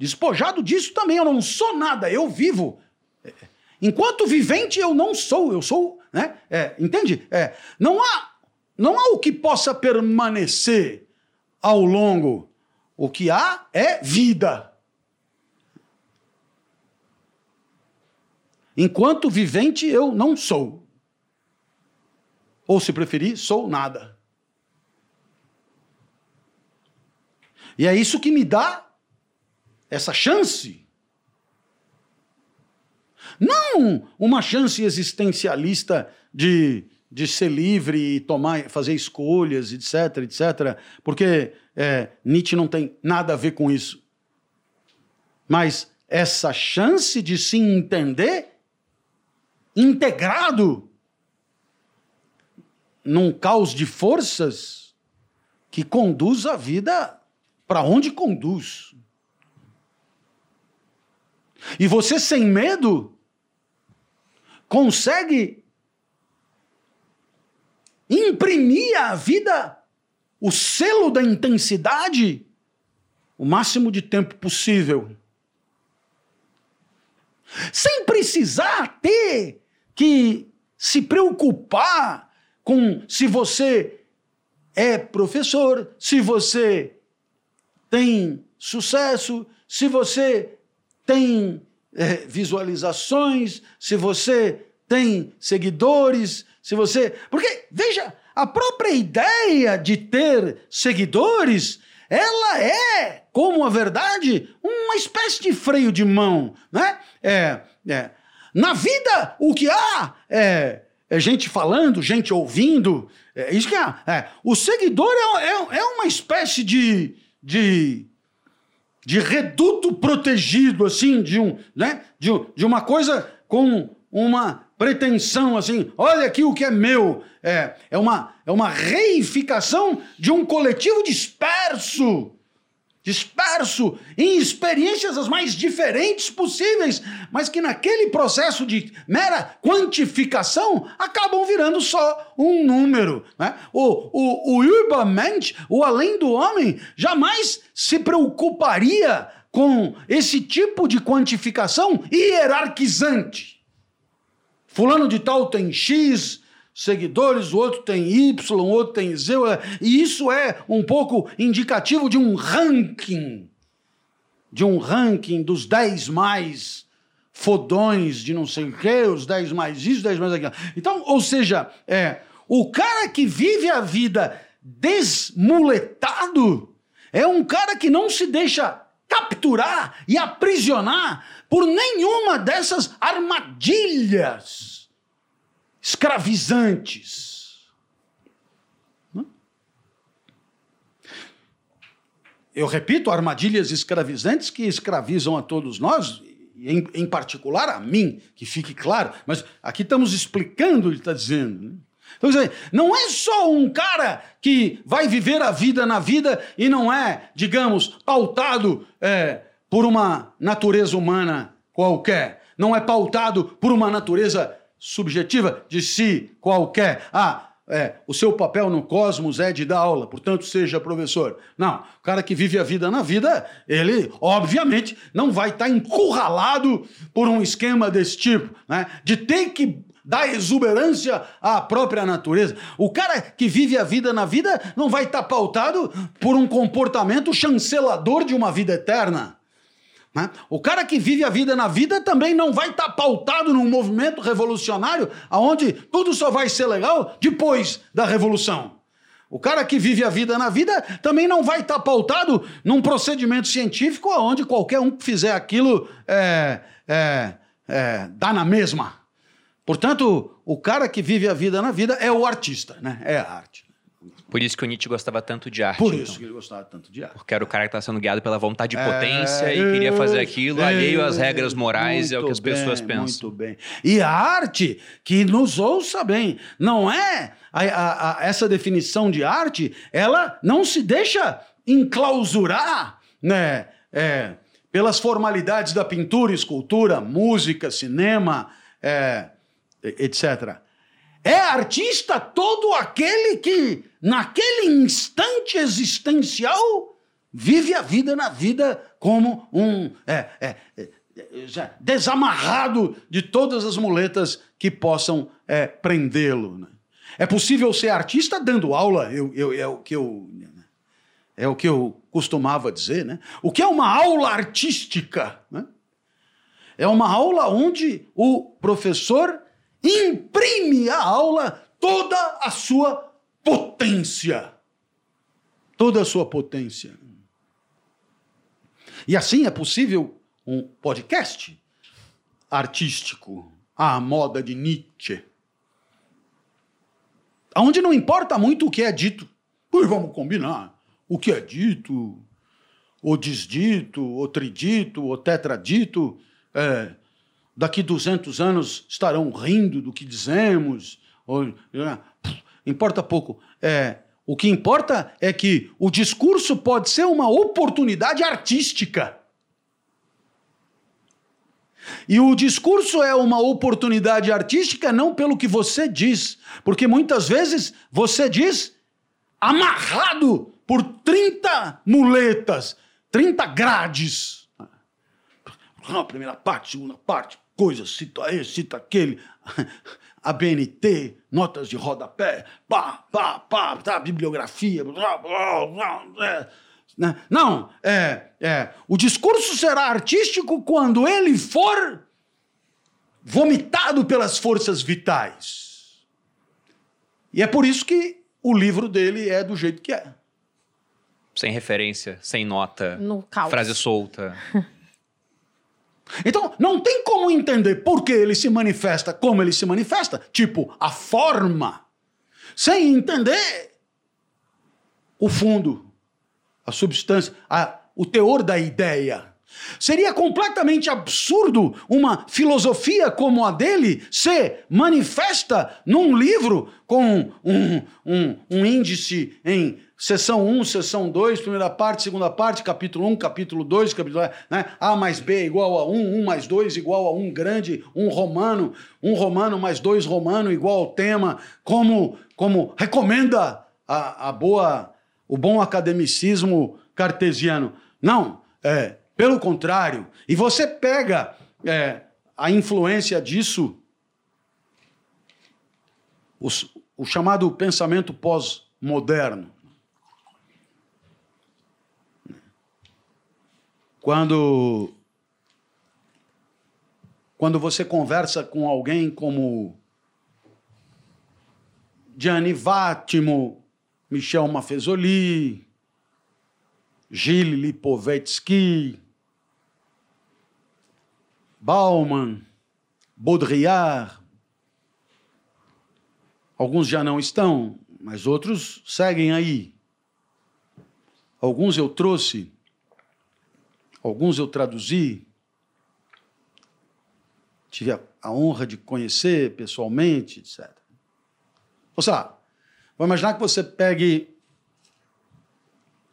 Despojado disso também, eu não sou nada, eu vivo. Enquanto vivente, eu não sou, eu sou, né? É, entende? É, não, há, não há o que possa permanecer ao longo. O que há é vida. Enquanto vivente, eu não sou. Ou, se preferir, sou nada. E é isso que me dá essa chance. Não uma chance existencialista de, de ser livre e tomar, fazer escolhas, etc, etc, porque é, Nietzsche não tem nada a ver com isso. Mas essa chance de se entender integrado num caos de forças que conduz a vida para onde conduz. E você, sem medo, consegue imprimir à vida o selo da intensidade o máximo de tempo possível. Sem precisar ter que se preocupar com se você é professor, se você tem sucesso, se você tem é, visualizações, se você tem seguidores, se você. Porque, veja, a própria ideia de ter seguidores, ela é, como a verdade, uma espécie de freio de mão, né? É, é. Na vida, o que há é, é gente falando, gente ouvindo, é isso que há. É. O seguidor é, é, é uma espécie de, de, de reduto protegido, assim, de, um, né? de, de uma coisa com uma pretensão assim, olha aqui o que é meu. É, é, uma, é uma reificação de um coletivo disperso. Disperso em experiências as mais diferentes possíveis, mas que naquele processo de mera quantificação acabam virando só um número. Né? O, o, o Übermensch, o além do homem, jamais se preocuparia com esse tipo de quantificação hierarquizante. Fulano de tal tem X seguidores, o outro tem Y, o outro tem Z, e isso é um pouco indicativo de um ranking, de um ranking dos 10 mais fodões de não sei o quê, os 10 mais isso, 10 mais aquilo. Então, ou seja, é, o cara que vive a vida desmuletado é um cara que não se deixa capturar e aprisionar por nenhuma dessas armadilhas escravizantes. Eu repito, armadilhas escravizantes que escravizam a todos nós, em, em particular a mim, que fique claro, mas aqui estamos explicando ele está dizendo. Né? Então, não é só um cara que vai viver a vida na vida e não é, digamos, pautado é, por uma natureza humana qualquer. Não é pautado por uma natureza subjetiva de si qualquer. Ah, é, o seu papel no cosmos é de dar aula, portanto, seja professor. Não, o cara que vive a vida na vida, ele, obviamente, não vai estar tá encurralado por um esquema desse tipo, né? De ter que dar exuberância à própria natureza. O cara que vive a vida na vida não vai estar tá pautado por um comportamento chancelador de uma vida eterna. Né? O cara que vive a vida na vida também não vai estar tá pautado num movimento revolucionário onde tudo só vai ser legal depois da revolução. O cara que vive a vida na vida também não vai estar tá pautado num procedimento científico onde qualquer um que fizer aquilo é, é, é, dá na mesma. Portanto, o cara que vive a vida na vida é o artista, né? é a arte. Por isso que o Nietzsche gostava tanto de arte. Por isso então. que ele gostava tanto de arte. Porque era o cara que estava sendo guiado pela vontade de potência é, e queria fazer aquilo, é, alheio às regras morais, é o que as bem, pessoas pensam. Muito bem. E a arte, que nos ouça bem, não é a, a, a, essa definição de arte, ela não se deixa enclausurar, né? É, pelas formalidades da pintura, escultura, música, cinema, é, etc. É artista todo aquele que, naquele instante existencial, vive a vida na vida como um. É, é, é, desamarrado de todas as muletas que possam é, prendê-lo. Né? É possível ser artista dando aula, eu, eu, é o que eu. É o que eu costumava dizer, né? O que é uma aula artística? Né? É uma aula onde o professor imprime à aula toda a sua potência. Toda a sua potência. E assim é possível um podcast artístico à moda de Nietzsche. Onde não importa muito o que é dito. Pois vamos combinar. O que é dito, ou desdito, ou tridito, ou tetradito, é, daqui 200 anos estarão rindo do que dizemos. Ou, né? Importa pouco. É, O que importa é que o discurso pode ser uma oportunidade artística. E o discurso é uma oportunidade artística não pelo que você diz, porque muitas vezes você diz amarrado por 30 muletas, 30 grades. Não, primeira parte, segunda parte, coisa, cita esse, cita aquele. A BNT, notas de rodapé, pá, pá, pá, tá, bibliografia, blá, blá, blá, né? Não, é, é. O discurso será artístico quando ele for vomitado pelas forças vitais. E é por isso que o livro dele é do jeito que é. Sem referência, sem nota, No caos. frase solta. (laughs) Então, não tem como entender por que ele se manifesta como ele se manifesta, tipo, a forma, sem entender o fundo, a substância, a- o teor da ideia. Seria completamente absurdo uma filosofia como a dele ser manifesta num livro com um, um, um índice em seção 1, seção 2, primeira parte, segunda parte, capítulo 1, capítulo 2, capítulo né? A mais B igual a 1, 1 mais 2 igual a 1 grande, 1 romano, 1 romano mais 2 romano igual ao tema, como, como recomenda a, a boa, o bom academicismo cartesiano. Não, é, pelo contrário. E você pega é, a influência disso, os- o chamado pensamento pós-moderno. Quando, quando você conversa com alguém como Gianni Vattimo, Michel Maffezoli, Gilles Lipovetsky, Bauman, Baudrillard. Alguns já não estão, mas outros seguem aí. Alguns eu trouxe, alguns eu traduzi. Tive a, a honra de conhecer pessoalmente, etc. Ou vou imaginar que você pegue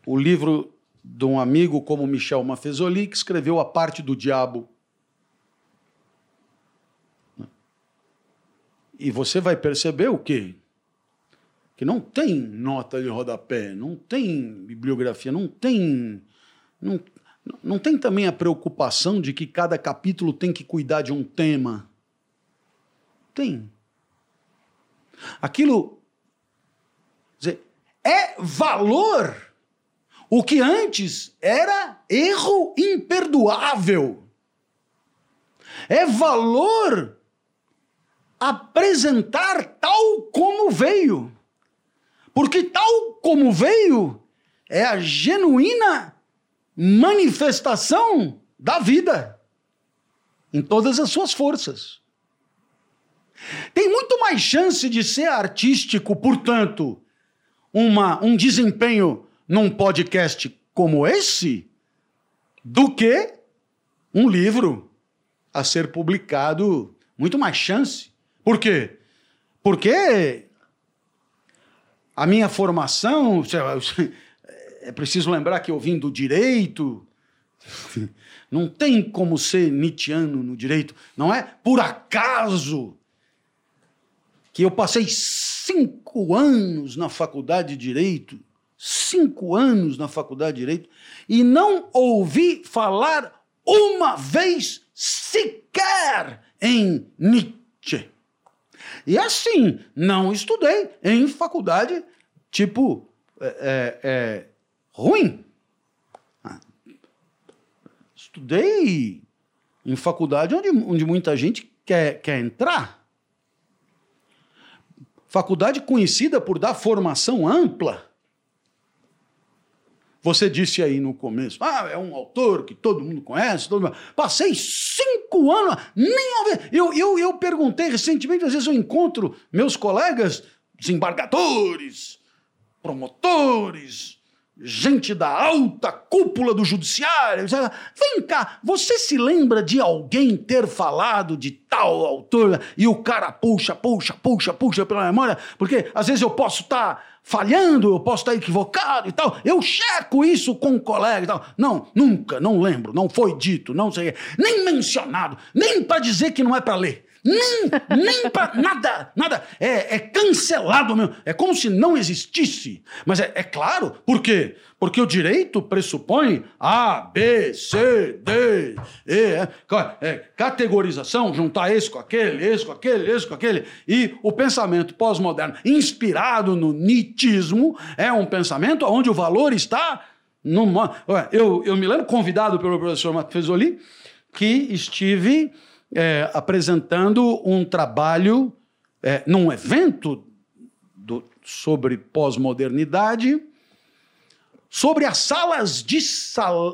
o livro de um amigo como Michel Maffezoli, que escreveu A Parte do Diabo. E você vai perceber o quê? Que não tem nota de rodapé, não tem bibliografia, não tem. Não, não tem também a preocupação de que cada capítulo tem que cuidar de um tema. Tem. Aquilo. dizer, é valor o que antes era erro imperdoável. É valor apresentar tal como veio. Porque tal como veio é a genuína manifestação da vida em todas as suas forças. Tem muito mais chance de ser artístico, portanto, uma, um desempenho num podcast como esse do que um livro a ser publicado. Muito mais chance. Por quê? Porque a minha formação. É preciso lembrar que eu vim do direito. Não tem como ser Nietzscheano no direito. Não é por acaso que eu passei cinco anos na faculdade de direito cinco anos na faculdade de Direito e não ouvi falar uma vez sequer em Nietzsche. E assim, não estudei em faculdade tipo é, é, é, ruim. Ah, Estudei em faculdade onde, onde muita gente quer, quer entrar. Faculdade conhecida por dar formação ampla. Você disse aí no começo, ah, é um autor que todo mundo conhece. Todo mundo... Passei cinco anos, nem. Eu, eu, eu perguntei recentemente, às vezes eu encontro meus colegas, desembargadores, promotores, gente da alta cúpula do judiciário. Vem cá, você se lembra de alguém ter falado de tal autor? E o cara puxa, puxa, puxa, puxa pela memória, porque às vezes eu posso estar falhando, eu posso estar equivocado e tal. Eu checo isso com um colega e tal. Não, nunca, não lembro, não foi dito, não sei, nem mencionado, nem para dizer que não é para ler. Nem, nem para nada, nada. É, é, cancelado mesmo. É como se não existisse. Mas é, é claro, por quê? Porque o direito pressupõe A, B, C, D, E, é, é, categorização, juntar esse com aquele, esse com aquele, esse com aquele. E o pensamento pós-moderno, inspirado no nitismo, é um pensamento onde o valor está. Numa, eu, eu me lembro, convidado pelo professor Matheusoli, que estive é, apresentando um trabalho é, num evento do, sobre pós-modernidade, sobre as salas de salão.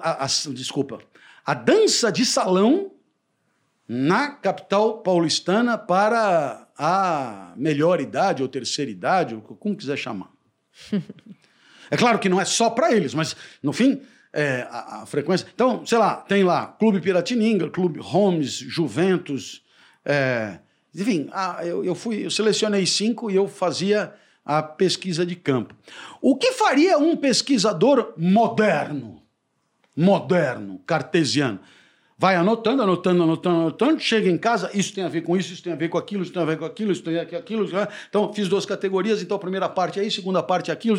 Desculpa, a dança de salão na capital paulistana para a melhor idade ou terceira idade, como quiser chamar. (laughs) é claro que não é só para eles, mas no fim é, a, a, frequência. Então, sei lá, tem lá Clube Piratininga, Clube Holmes, Juventus. É, enfim, a, eu, eu, fui, eu selecionei cinco e eu fazia a pesquisa de campo. O que faria um pesquisador moderno? Moderno, cartesiano. Vai anotando, anotando, anotando, anotando, chega em casa, isso tem a ver com isso, isso tem a ver com aquilo, isso tem a ver com aquilo, isso tem a ver com aquilo. Então, fiz duas categorias, então a primeira parte é isso, segunda parte é aquilo.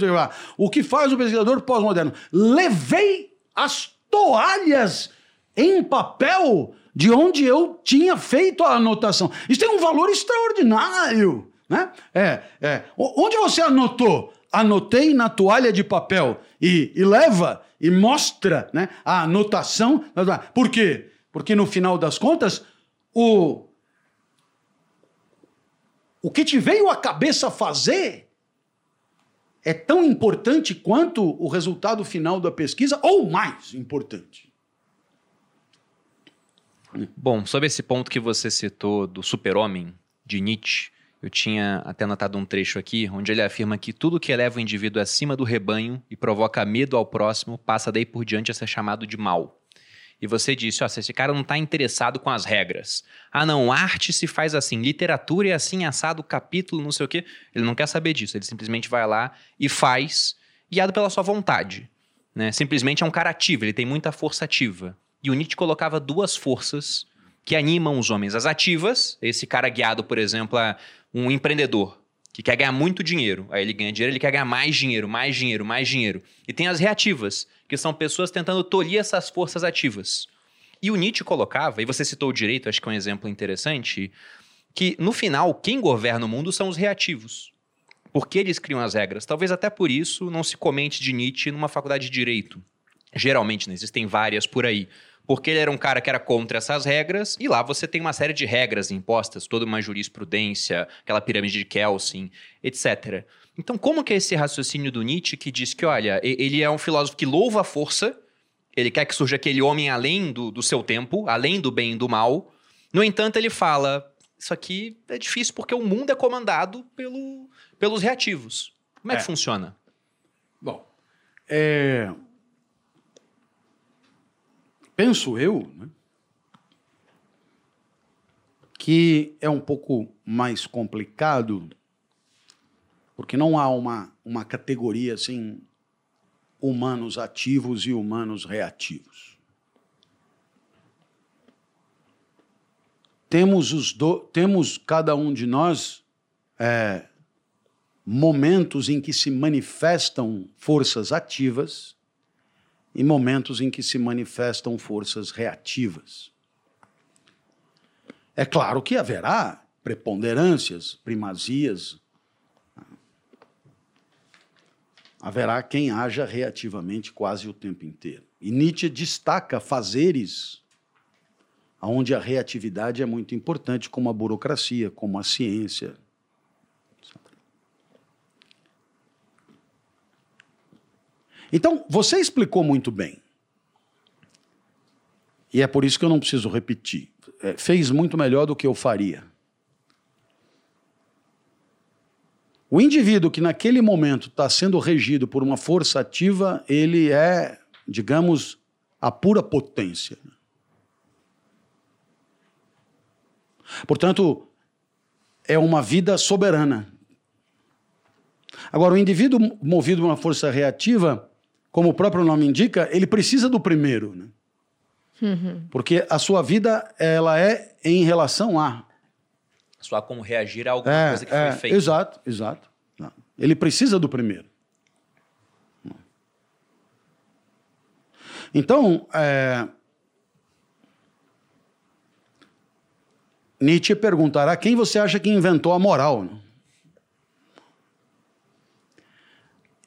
O que faz o pesquisador pós-moderno? Levei as toalhas em papel de onde eu tinha feito a anotação. Isso tem um valor extraordinário. Né? É, é. Onde você anotou? Anotei na toalha de papel e, e leva e mostra né, a anotação. Por quê? Porque no final das contas, o, o que te veio à cabeça fazer é tão importante quanto o resultado final da pesquisa, ou mais importante. Bom, sobre esse ponto que você citou do super-homem de Nietzsche, eu tinha até anotado um trecho aqui, onde ele afirma que tudo que eleva o indivíduo acima do rebanho e provoca medo ao próximo passa daí por diante a ser chamado de mal e você disse, ó, se esse cara não está interessado com as regras. Ah, não, arte se faz assim, literatura é assim, assado, capítulo, não sei o quê. Ele não quer saber disso, ele simplesmente vai lá e faz, guiado pela sua vontade. Né? Simplesmente é um cara ativo, ele tem muita força ativa. E o Nietzsche colocava duas forças que animam os homens. As ativas, esse cara guiado, por exemplo, a um empreendedor que quer ganhar muito dinheiro. Aí ele ganha dinheiro, ele quer ganhar mais dinheiro, mais dinheiro, mais dinheiro. E tem as reativas, que são pessoas tentando tolir essas forças ativas. E o Nietzsche colocava, e você citou o direito, acho que é um exemplo interessante, que no final quem governa o mundo são os reativos. Porque eles criam as regras. Talvez até por isso não se comente de Nietzsche numa faculdade de direito. Geralmente, né? existem várias por aí porque ele era um cara que era contra essas regras, e lá você tem uma série de regras impostas, toda uma jurisprudência, aquela pirâmide de Kelsen, etc. Então, como que é esse raciocínio do Nietzsche que diz que, olha, ele é um filósofo que louva a força, ele quer que surja aquele homem além do, do seu tempo, além do bem e do mal. No entanto, ele fala: isso aqui é difícil porque o mundo é comandado pelo, pelos reativos. Como é, é. que funciona? Bom, é, penso eu, né, que é um pouco mais complicado, porque não há uma, uma categoria assim, humanos ativos e humanos reativos. Temos, os do, temos cada um de nós é, momentos em que se manifestam forças ativas e momentos em que se manifestam forças reativas. É claro que haverá preponderâncias, primazias. Haverá quem haja reativamente quase o tempo inteiro. E Nietzsche destaca fazeres onde a reatividade é muito importante, como a burocracia, como a ciência, Então, você explicou muito bem. E é por isso que eu não preciso repetir. É, fez muito melhor do que eu faria. O indivíduo que naquele momento está sendo regido por uma força ativa, ele é, digamos, a pura potência. Portanto, é uma vida soberana. Agora, o indivíduo movido por uma força reativa, como o próprio nome indica, ele precisa do primeiro, né? Porque a sua vida, ela é em relação a. Só como reagir a alguma É, coisa que é, foi feita. Exato, exato. Ele precisa do primeiro. Então, é, Nietzsche perguntará quem você acha que inventou a moral.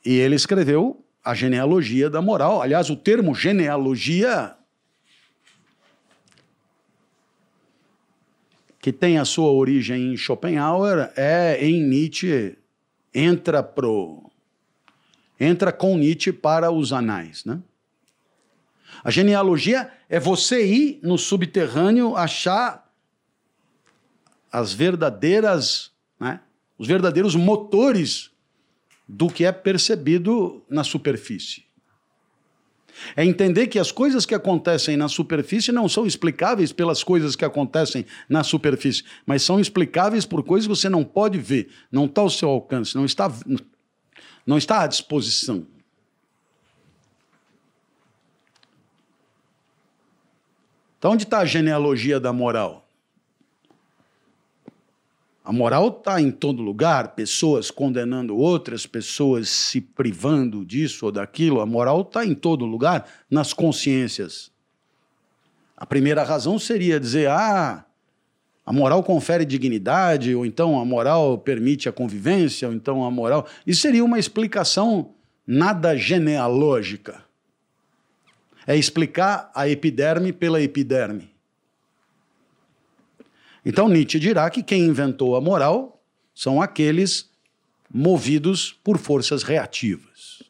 E ele escreveu a genealogia da moral. Aliás, o termo genealogia, que tem a sua origem em Schopenhauer, é em Nietzsche, entra pro entra com Nietzsche para os anais, né? A genealogia é você ir no subterrâneo achar as verdadeiras, né, os verdadeiros motores do que é percebido na superfície. É entender que as coisas que acontecem na superfície não são explicáveis pelas coisas que acontecem na superfície, mas são explicáveis por coisas que você não pode ver, não está ao seu alcance, não está, não está à disposição. Então, onde está a genealogia da moral? A moral está em todo lugar, pessoas condenando outras, pessoas se privando disso ou daquilo. A moral está em todo lugar, nas consciências. A primeira razão seria dizer: ah, a moral confere dignidade, ou então a moral permite a convivência, ou então a moral. Isso seria uma explicação nada genealógica. É explicar a epiderme pela epiderme. Então Nietzsche dirá que quem inventou a moral são aqueles movidos por forças reativas.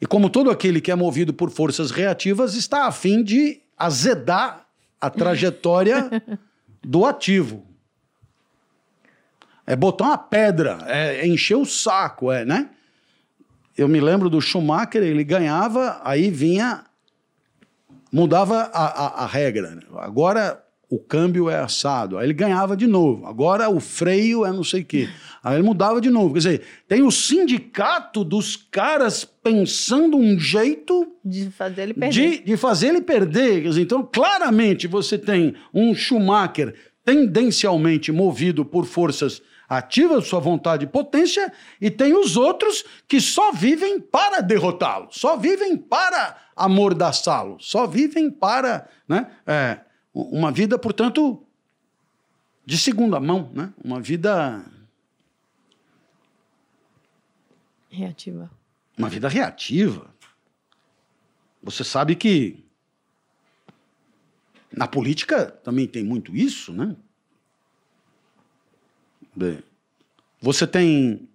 E como todo aquele que é movido por forças reativas está a fim de azedar a trajetória do ativo. É botar uma pedra, é encher o saco, é, né? Eu me lembro do Schumacher, ele ganhava, aí vinha mudava a, a, a, regra. né? Agora o câmbio é assado. Aí ele ganhava de novo. Agora o freio é não sei o quê. Aí ele mudava de novo. Quer dizer, tem o sindicato dos caras pensando um jeito De fazer ele perder. de, de fazer ele perder. Quer dizer, então, claramente, você tem um Schumacher tendencialmente movido por forças ativas, sua vontade e potência, e tem os outros que só vivem para derrotá-lo, só vivem para amordaçá-lo, só vivem para né, é, uma vida, portanto, de segunda mão, né? uma vida Reativa. uma vida reativa. Você sabe que na política também tem muito isso, né? Bem, você tem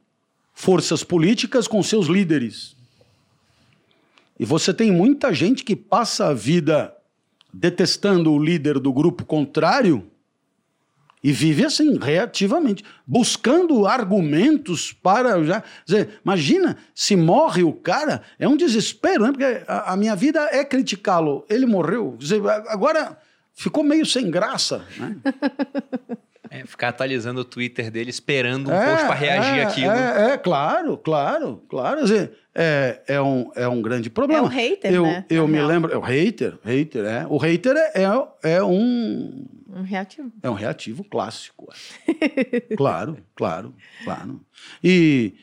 forças políticas com seus líderes. E você tem muita gente que passa a vida detestando o líder do grupo contrário e vive assim, reativamente, buscando argumentos para. Já, dizer, imagina, se morre o cara, é um desespero, né? porque a, a minha vida é criticá-lo. Ele morreu. Dizer, agora ficou meio sem graça. Né? (laughs) É, ficar atualizando o Twitter dele, esperando um post para reagir é, àquilo. É, é, claro, claro, claro. Quer dizer, é, é, um, é um grande problema. É um hater, eu, né, Eu me lembro, é o hater, hater, é. O hater é, é, é um Um reativo. é um reativo clássico. é. (laughs) claro, claro, claro. E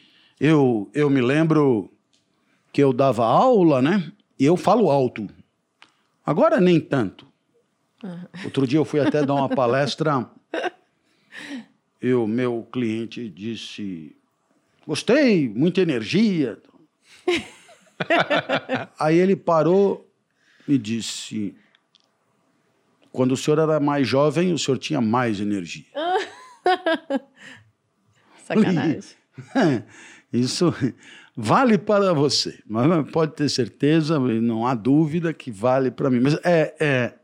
eu, eu me lembro que eu dava aula, né? E eu falo alto. Agora nem tanto. Outro dia eu fui até dar uma palestra. (laughs) E o meu cliente disse: Gostei, muita energia. (laughs) Aí ele parou e disse: Quando o senhor era mais jovem, o senhor tinha mais energia. (laughs) Sacanagem. (laughs) Isso vale para você, mas pode ter certeza, não há dúvida que vale para mim. Mas é, é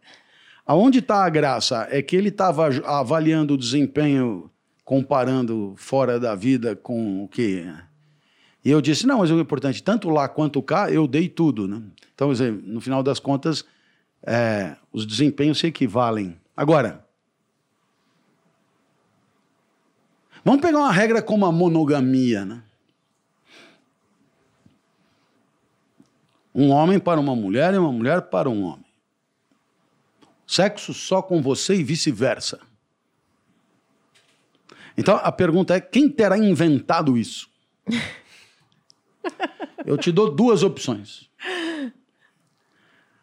aonde está a graça? É que ele estava avaliando o desempenho, comparando fora da vida com o que. E eu disse: não, mas o importante, tanto lá quanto cá, eu dei tudo. Né? Então, no final das contas, é, os desempenhos se equivalem. Agora, Vamos pegar uma regra como a monogamia, né? Um homem para uma mulher e uma mulher para um homem. Sexo só com você e vice-versa. Então a pergunta é: quem terá inventado isso? Eu te dou duas opções.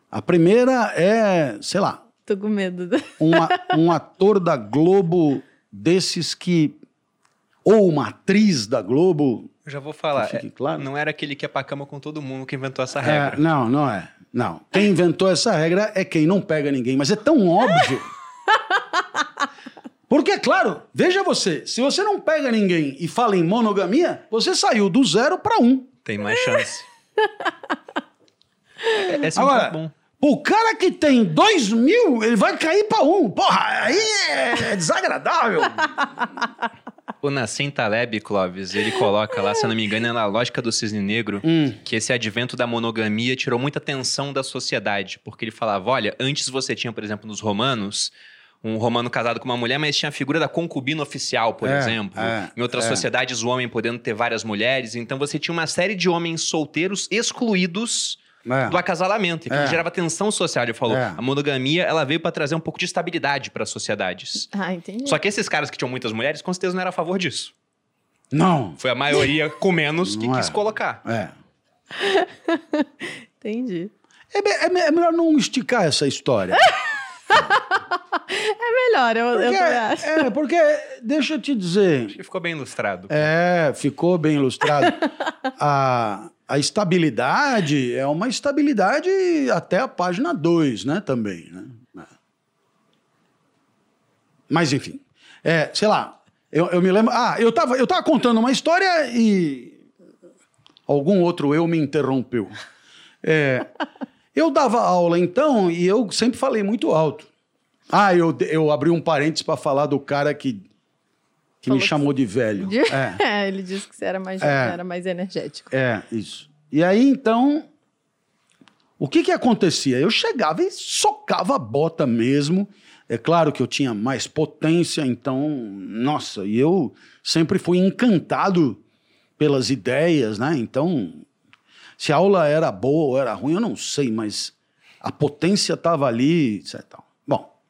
A primeira é, sei lá, Tô com medo. um, a- um ator da Globo desses que. Ou uma atriz da Globo. Eu já vou falar. É, claro. Não era aquele que ia pra cama com todo mundo que inventou essa É, regra. não, não é. Não. Quem inventou essa regra é quem não pega ninguém. Mas é tão óbvio. (laughs) Porque, é claro, veja você, se você não pega ninguém e fala em monogamia, você saiu do zero para um. Tem mais chance. (laughs) é, esse é um Agora, ponto bom. o cara que tem dois mil, ele vai cair para um. Porra, aí é desagradável. (laughs) O Nassim Taleb, Clóvis, ele coloca lá, se eu não me engano, é na lógica do cisne negro, Hum. que esse advento da monogamia tirou muita atenção da sociedade. Porque ele falava, olha, antes você tinha, por exemplo, nos romanos, um romano casado com uma mulher, mas tinha a figura da concubina oficial, por É, exemplo. é, em outras é. sociedades, o homem podendo ter várias mulheres. Então você tinha uma série de homens solteiros excluídos É. do acasalamento. E que É. gerava tensão social. Ele falou, É. a monogamia, ela veio para trazer um pouco de estabilidade para as sociedades. Ah, entendi. Só que esses caras que tinham muitas mulheres, com certeza não eram a favor disso. Não. Foi a maioria com menos que Não quis é. colocar. É. (laughs) Entendi. É, é é melhor não esticar essa história. (laughs) (laughs) É melhor, eu, eu Porque, também acho. é, porque, deixa eu te dizer, Acho que ficou bem ilustrado. É, ficou bem ilustrado. (laughs) a, a estabilidade é uma estabilidade até a página 2, né? Também, né? Mas, enfim. É, sei lá, eu, eu me lembro... Ah, eu tava, eu tava contando uma história e... Algum outro eu me interrompeu. É, eu dava aula, então, e eu sempre falei muito alto. Ah, eu, eu abri um parênteses para falar do cara que, que Falou me que- chamou de velho. De- É. (laughs) É, ele disse que você era mais, É. era mais energético. É, isso. E aí, então, o que que acontecia? Eu chegava e socava a bota mesmo. É claro que eu tinha mais potência, então, nossa, e eu sempre fui encantado pelas ideias, né? Então, se a aula era boa ou era ruim, eu não sei, mas a potência estava ali, etc. tal. Bom,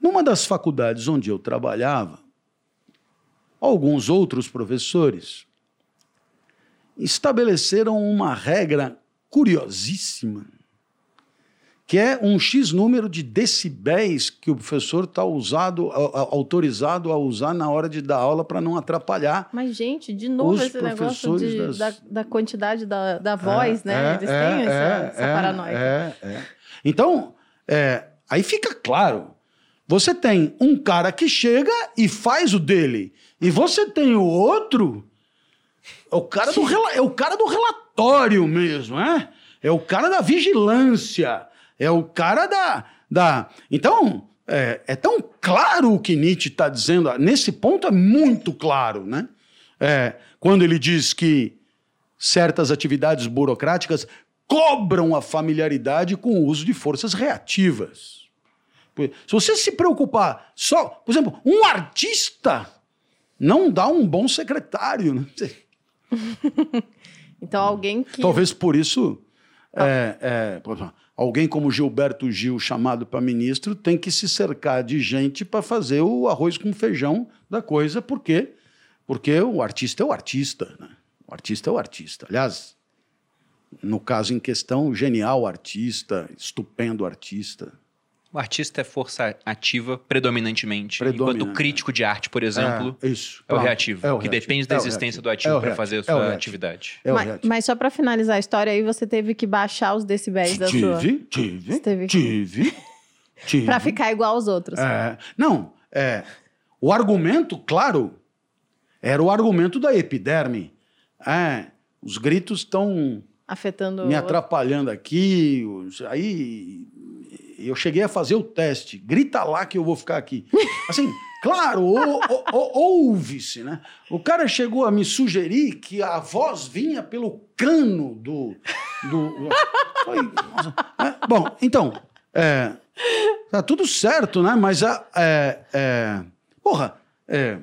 numa das faculdades onde eu trabalhava, alguns outros professores estabeleceram uma regra curiosíssima, que é um X número de decibéis que o professor está autorizado a usar na hora de dar aula para não atrapalhar. Mas, gente, de novo esse negócio de- das- da, da quantidade da, da voz, né? É, Eles é, têm essa, é, essa é, paranoia. é, é. Então, é, aí fica claro. Você tem um cara que chega e faz o dele. E você tem o outro. É o cara do, é o cara do relatório mesmo, é? É o cara da vigilância. É o cara da. da... Então, é, é tão claro o que Nietzsche está dizendo. Nesse ponto é muito claro, né? É, quando ele diz que certas atividades burocráticas cobram a familiaridade com o uso de forças reativas. Se você se preocupar só, por exemplo, um artista não dá um bom secretário. Né? (laughs) Então, alguém que. Talvez por isso é, é, exemplo, alguém como Gilberto Gil, chamado para ministro, tem que se cercar de gente para fazer o arroz com feijão da coisa, por quê? Porque o artista é o artista. Né? O artista é o artista. Aliás, no caso em questão, genial artista, estupendo artista. O artista é força ativa predominantemente, Predominante, enquanto o crítico de arte, por exemplo, é, isso. é o reativo, É o que reativo. depende da É o existência reativo. do É ativo o para fazer a É sua atividade. É mas, mas só para finalizar a história aí, você teve que baixar os decibéis da sua. Tive, tive, Você teve que- tive, (laughs) tive. Pra ficar igual aos outros. É, não, é, o argumento, claro, era o argumento da epiderme. É, os gritos estão Afetando. me o- atrapalhando aqui. Aí eu cheguei a fazer o teste. Grita lá que eu vou ficar aqui. (laughs) Assim, claro, ou- ou- ou- ouve-se, né? O cara chegou a me sugerir que a voz vinha pelo cano do. do Foi- nossa, é, bom, então, é, tá tudo certo, né? Mas a. É, é, porra, é,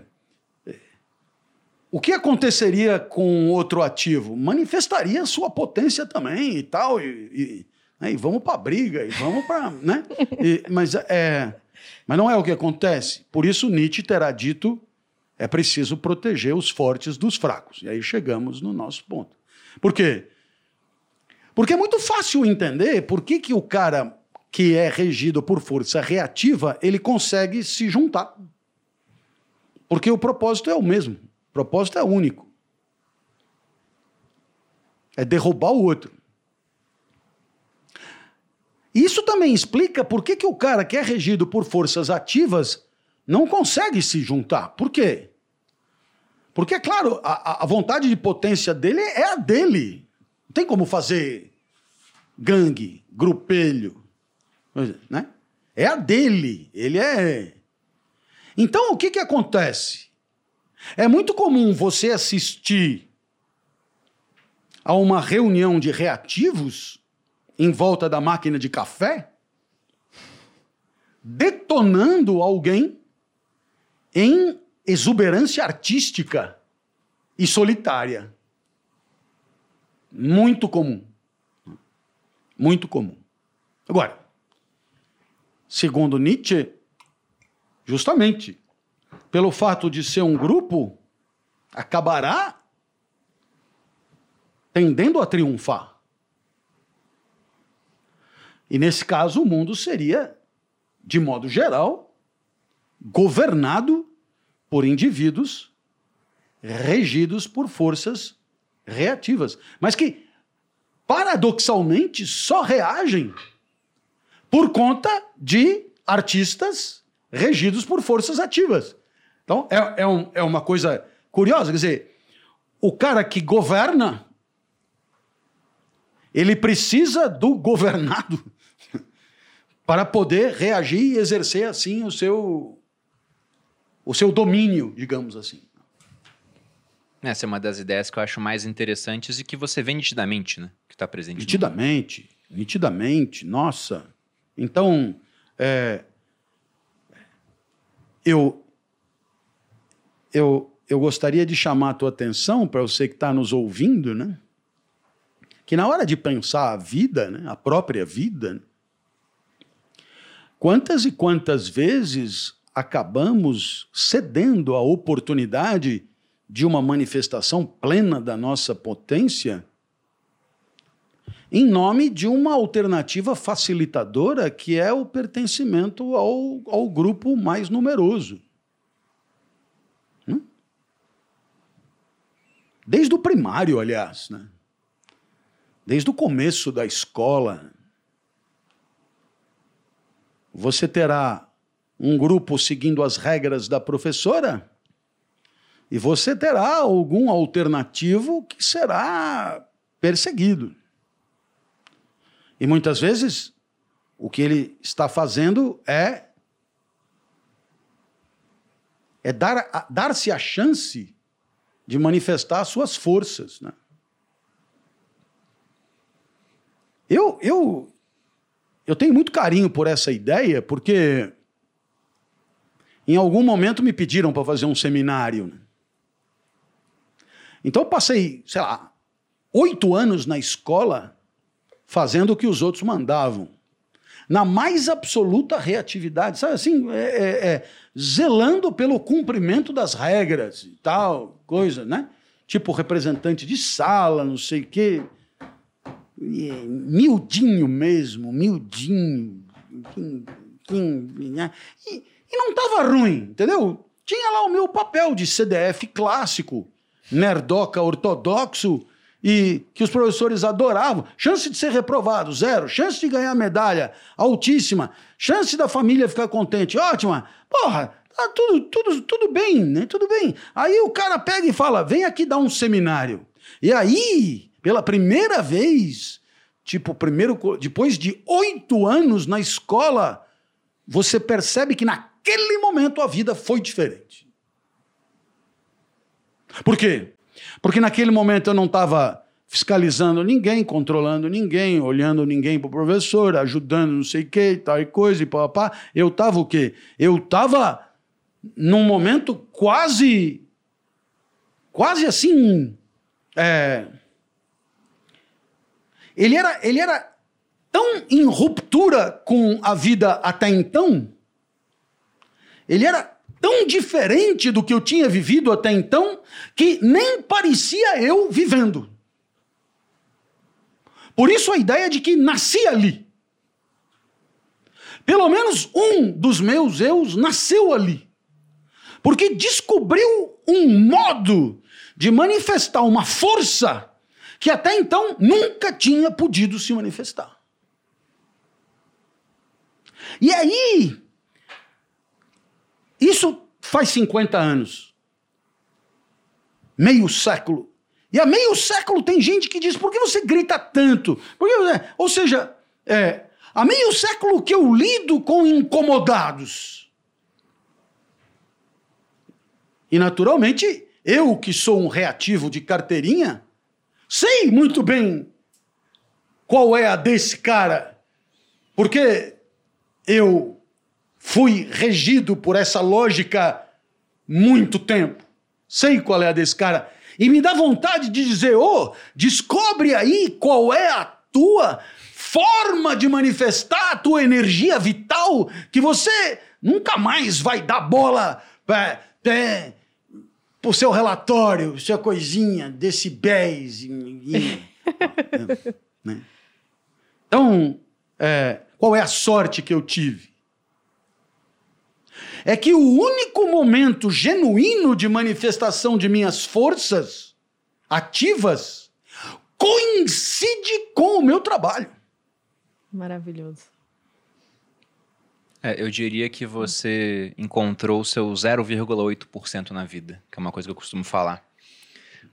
o que aconteceria com outro ativo? Manifestaria sua potência também e tal, e, e, né, e vamos para a briga, e vamos para. Né? E, mas, é, mas não é o que acontece. Por isso, Nietzsche terá dito: é preciso proteger os fortes dos fracos. E aí chegamos no nosso ponto. Por quê? Porque é muito fácil entender por que, que o cara que é regido por força reativa ele consegue se juntar. Porque o propósito é o mesmo. O propósito é único. É derrubar o outro. Isso também explica por que, que o cara que é regido por forças ativas não consegue se juntar. Por quê? Porque, é claro, a, a vontade de potência dele é a dele. Não tem como fazer gangue, grupelho. Né? É a dele. Ele é. Então, o que, que acontece? É muito comum você assistir a uma reunião de reativos em volta da máquina de café, detonando alguém em exuberância artística e solitária. Muito comum. Muito comum. Agora, segundo Nietzsche, justamente pelo fato de ser um grupo, acabará tendendo a triunfar. E nesse caso, o mundo seria, de modo geral, governado por indivíduos regidos por forças reativas, mas que, paradoxalmente, só reagem por conta de artistas regidos por forças ativas. Então, é, é, um, é uma coisa curiosa. Quer dizer, o cara que governa, ele precisa do governado para poder reagir e exercer assim o seu, o seu domínio, digamos assim. Essa é uma das ideias que eu acho mais interessantes e que você vê nitidamente, né? Que está presente. Nitidamente, nitidamente, nossa. Então, é, eu, eu, eu gostaria de chamar a tua atenção para você que está nos ouvindo, né? Que na hora de pensar a vida, né, a própria vida, né, quantas e quantas vezes acabamos cedendo à oportunidade de uma manifestação plena da nossa potência em nome de uma alternativa facilitadora que é o pertencimento ao, ao grupo mais numeroso. Desde o primário, aliás, né? desde o começo da escola, você terá um grupo seguindo as regras da professora e você terá algum alternativo que será perseguido. E muitas vezes o que ele está fazendo é é dar, dar-se a chance de manifestar suas forças. Né? Eu, eu, eu tenho muito carinho por essa ideia, porque em algum momento me pediram para fazer um seminário. Então eu passei, sei lá, oito anos na escola fazendo o que os outros mandavam na mais absoluta reatividade, sabe assim, é, é, é, zelando pelo cumprimento das regras e tal, coisa, né? Tipo representante de sala, não sei o quê. E, miudinho mesmo, miudinho. Né? E, e não estava ruim, entendeu? Tinha lá o meu papel de CDF clássico, nerdoca ortodoxo, e que os professores adoravam. Chance de ser reprovado, zero. Chance de ganhar medalha, altíssima. Chance da família ficar contente, ótima. Porra, tá tudo, tudo, tudo bem, né? Tudo bem. Aí o cara pega e fala: vem aqui dar um seminário. E aí, pela primeira vez, tipo, primeiro, depois de oito anos na escola, você percebe que naquele momento a vida foi diferente. Por quê? Porque naquele momento eu não estava fiscalizando ninguém, controlando ninguém, olhando ninguém para o professor, ajudando não sei o que, tal e coisa, e papá. Eu estava o quê? Eu estava num momento quase, quase assim, é, ele era, ele era tão em ruptura com a vida até então, ele era tão diferente do que eu tinha vivido até então, que nem parecia eu vivendo. Por isso a ideia de que nasci ali. Pelo menos um dos meus eus nasceu ali. Porque descobriu um modo de manifestar uma força que até então nunca tinha podido se manifestar. E aí, isso faz 50 anos. Meio século. E há meio século tem gente que diz: por que você grita tanto? Porque, ou seja, é, há meio século que eu lido com incomodados. E naturalmente, eu que sou um reativo de carteirinha, sei muito bem qual é a desse cara. Porque eu fui regido por essa lógica muito tempo. Sei qual é a desse cara. E me dá vontade de dizer: ô, oh, descobre aí qual é a tua forma de manifestar a tua energia vital, que você nunca mais vai dar bola para é, o seu relatório, sua coisinha, decibéis. E, (laughs) né? Então, é, qual é a sorte que eu tive? É que o único momento genuíno de manifestação de minhas forças ativas coincide com o meu trabalho. Maravilhoso. É, eu diria que você encontrou o seu 0,8% na vida, que é uma coisa que eu costumo falar.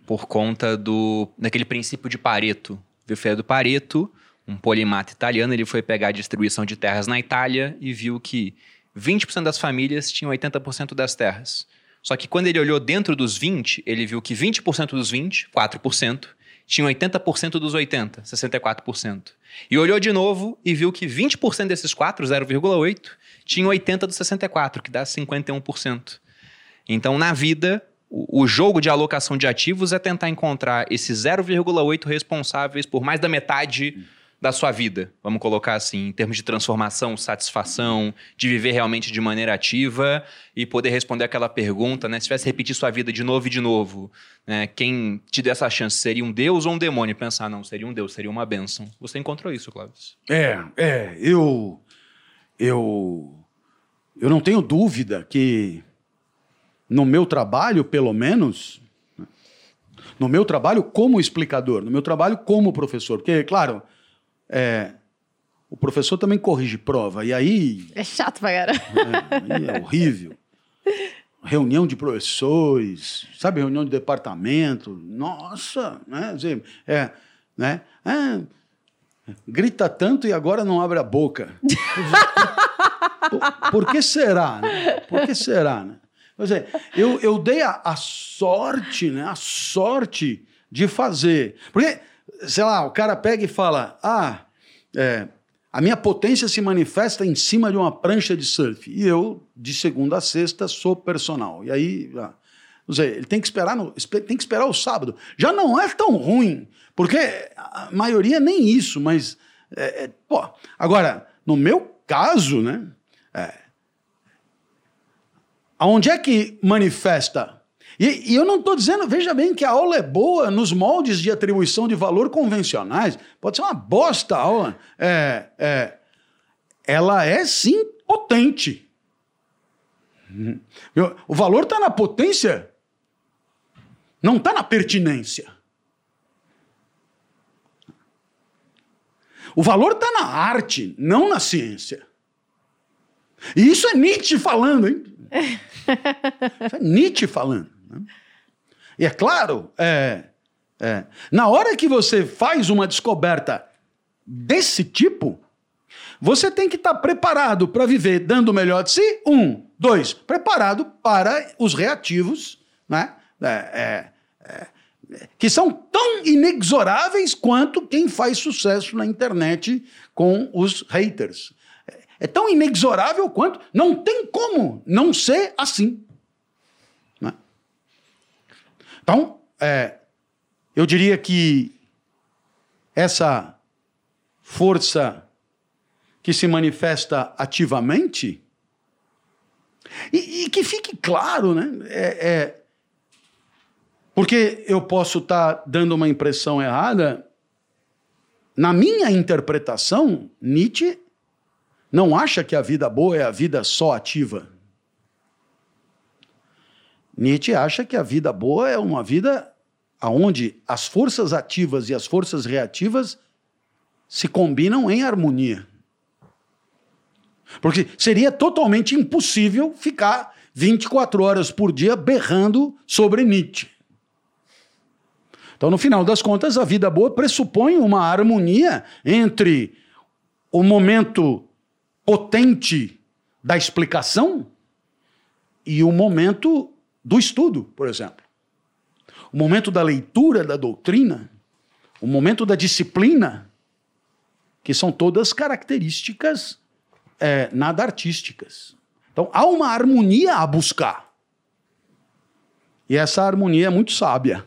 Por conta do daquele princípio de Pareto. Vilfredo Pareto um polimata italiano, ele foi pegar a distribuição de terras na Itália e viu que 20% das famílias tinham 80% das terras. Só que quando ele olhou dentro dos 20, ele viu que 20% dos 20, 4%, tinham 80% dos 80, 64%. E olhou de novo e viu que 20% desses 4, 0,8, tinham 80 dos 64, que dá 51%. Então, na vida, o jogo de alocação de ativos é tentar encontrar esses 0,8 responsáveis por mais da metade da sua vida, vamos colocar assim, em termos de transformação, satisfação, de viver realmente de maneira ativa e poder responder aquela pergunta, né? Se tivesse repetir sua vida de novo e de novo, né? Quem te deu essa chance seria um Deus ou um demônio? Pensar, não, seria um Deus, seria uma bênção. Você encontrou isso, Cláudio? É, é, eu, eu, eu não tenho dúvida que no meu trabalho, pelo menos, no meu trabalho como explicador, no meu trabalho como professor, porque, claro, é, o professor também corrige prova, e aí. É chato pra caramba. É, é horrível. Reunião de professores, sabe, reunião de departamento, nossa, né? É, né? É, grita tanto e agora não abre a boca. por, por, que será? Né? Por que será? Né? Dizer, eu, eu dei a, a sorte, né? A sorte de fazer. Porque sei lá, o cara pega e fala: ah, é, a minha potência se manifesta em cima de uma prancha de surf. E eu, de segunda a sexta, sou personal. E aí, ah, não sei, ele tem que esperar no, tem que esperar o sábado. Já não é tão ruim, porque a maioria nem isso, mas é, é, pô, agora no meu caso, né? É, aonde é que manifesta e, e eu não estou dizendo, veja bem, que a aula é boa nos moldes de atribuição de valor convencionais. Pode ser uma bosta a aula. É, é, ela é sim potente. O valor está na potência, não está na pertinência. O valor está na arte, não na ciência. E isso é Nietzsche falando, hein? (laughs) Isso é Nietzsche falando. Né? E é claro, é, é, na hora que você faz uma descoberta desse tipo, você tem que estar tá preparado para viver dando o melhor de si. Um. Dois, preparado para os reativos, né? É, é, é que são tão inexoráveis quanto quem faz sucesso na internet com os haters. É tão inexorável quanto. Não tem como não ser assim. Né? Então, é, eu diria que essa força que se manifesta ativamente, e, e que fique claro, né? É, é, porque eu posso estar tá dando uma impressão errada. Na minha interpretação, Nietzsche não acha que a vida boa é a vida só ativa. Nietzsche acha que a vida boa é uma vida onde as forças ativas e as forças reativas se combinam em harmonia. Porque seria totalmente impossível ficar 24 horas por dia berrando sobre Nietzsche. Então, no final das contas, a vida boa pressupõe uma harmonia entre o momento potente da explicação e o momento do estudo, por exemplo. O momento da leitura da doutrina, o momento da disciplina, que são todas características é, nada artísticas. Então há uma harmonia a buscar. E essa harmonia é muito sábia.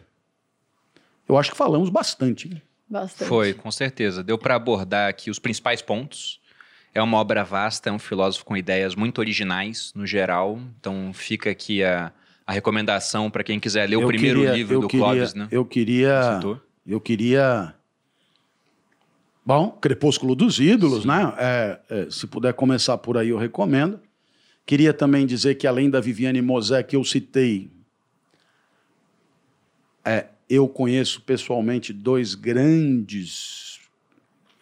Eu acho que falamos bastante. Bastante. Foi, com certeza. Deu para abordar aqui os principais pontos. É uma obra vasta, é um filósofo com ideias muito originais, no geral. Então fica aqui a, a recomendação para quem quiser ler o primeiro queria, livro do queria, Clóvis, né? Eu queria. Eu queria. Bom, Crepúsculo dos Ídolos, Sim. né? É, é, se puder começar por aí, eu recomendo. Queria também dizer que, além da Viviane Mosé, que eu citei, é, eu conheço pessoalmente dois grandes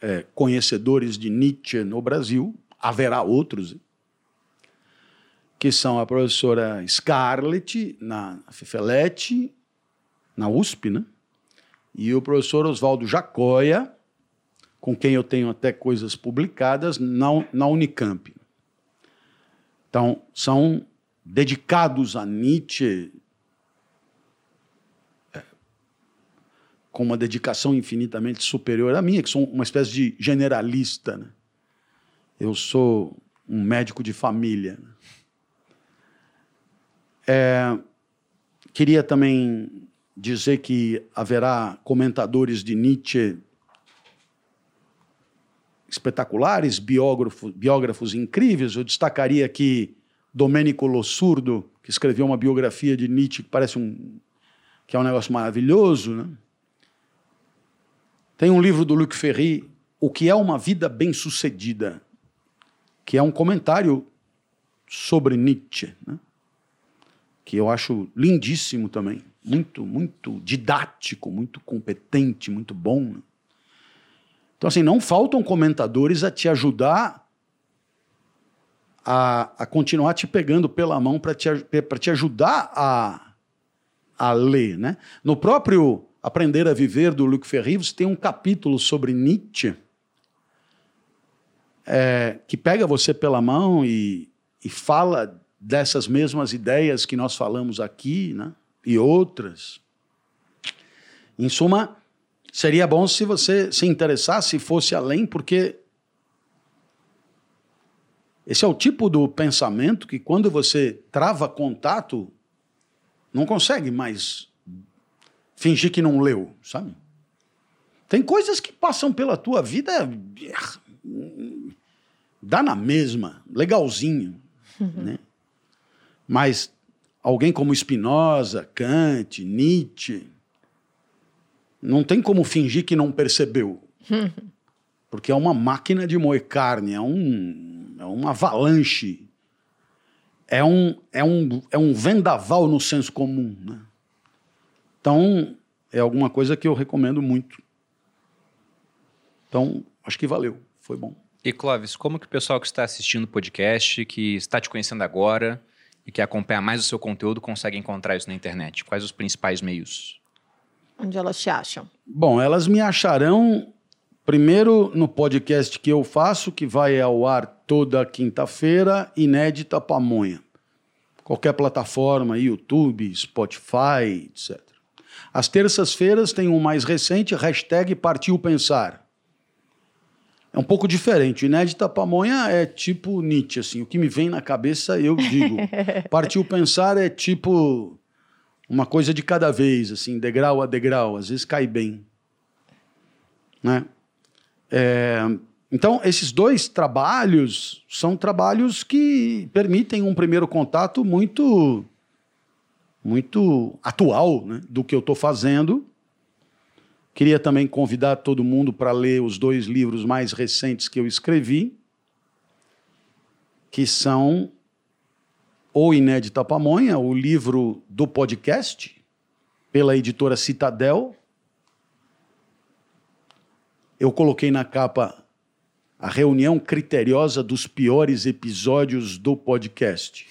é, conhecedores de Nietzsche no Brasil, haverá outros, que são a professora Scarlett, na Fifelete, na USP, né? e o professor Oswaldo Jacóia, com quem eu tenho até coisas publicadas na, na Unicamp. Então, são dedicados a Nietzsche é, com uma dedicação infinitamente superior à minha, que sou uma espécie de generalista. Né? Eu sou um médico de família. Né? É, queria também dizer que haverá comentadores de Nietzsche espetaculares, biógrafos, biógrafos incríveis. Eu destacaria aqui Domenico Lossurdo, que escreveu uma biografia de Nietzsche que parece um que é um negócio maravilhoso, né? Tem um livro do Luc Ferry, O que é uma vida bem-sucedida, que é um comentário sobre Nietzsche, né? Que eu acho lindíssimo também, muito, muito didático, muito competente, muito bom. Né? Então, assim, não faltam comentadores a te ajudar a, a continuar te pegando pela mão para te, te ajudar a, a ler. Né? No próprio Aprender a Viver, do Luc Ferry, você tem um capítulo sobre Nietzsche é, que pega você pela mão e, e fala dessas mesmas ideias que nós falamos aqui, né? e outras. Em suma, seria bom se você se interessasse e fosse além, porque esse é o tipo do pensamento que, quando você trava contato, não consegue mais fingir que não leu, sabe? Tem coisas que passam pela tua vida, dá na mesma, legalzinho, (laughs) né? Mas alguém como Spinoza, Kant, Nietzsche, não tem como fingir que não percebeu. (laughs) Porque é uma máquina de moer carne, é, um, é uma avalanche, é um, é, um, é um vendaval no senso comum. Né? Então, é alguma coisa que eu recomendo muito. Então, acho que valeu, foi bom. E Clóvis, como que o pessoal que está assistindo o podcast, que está te conhecendo agora, e quer acompanhar mais o seu conteúdo consegue encontrar isso na internet? Quais os principais meios? Onde elas te acham? Bom, elas me acharão primeiro no podcast que eu faço, que vai ao ar toda quinta-feira, inédita pamonha. Qualquer plataforma, YouTube, Spotify, etc. Às terças-feiras tem um mais recente, hashtag Partiu Pensar. É um pouco diferente. O Inédita Pamonha é tipo Nietzsche, assim. O que me vem na cabeça, eu digo. (laughs) Partiu pensar é tipo uma coisa de cada vez, assim, degrau a degrau. Às vezes cai bem. Né? É, então, esses dois trabalhos são trabalhos que permitem um primeiro contato muito, muito atual né, do que eu estou fazendo. Queria também convidar todo mundo para ler os dois livros mais recentes que eu escrevi, que são O Inédita Pamonha, o livro do podcast, pela editora Citadel. Eu coloquei na capa a reunião criteriosa dos piores episódios do podcast.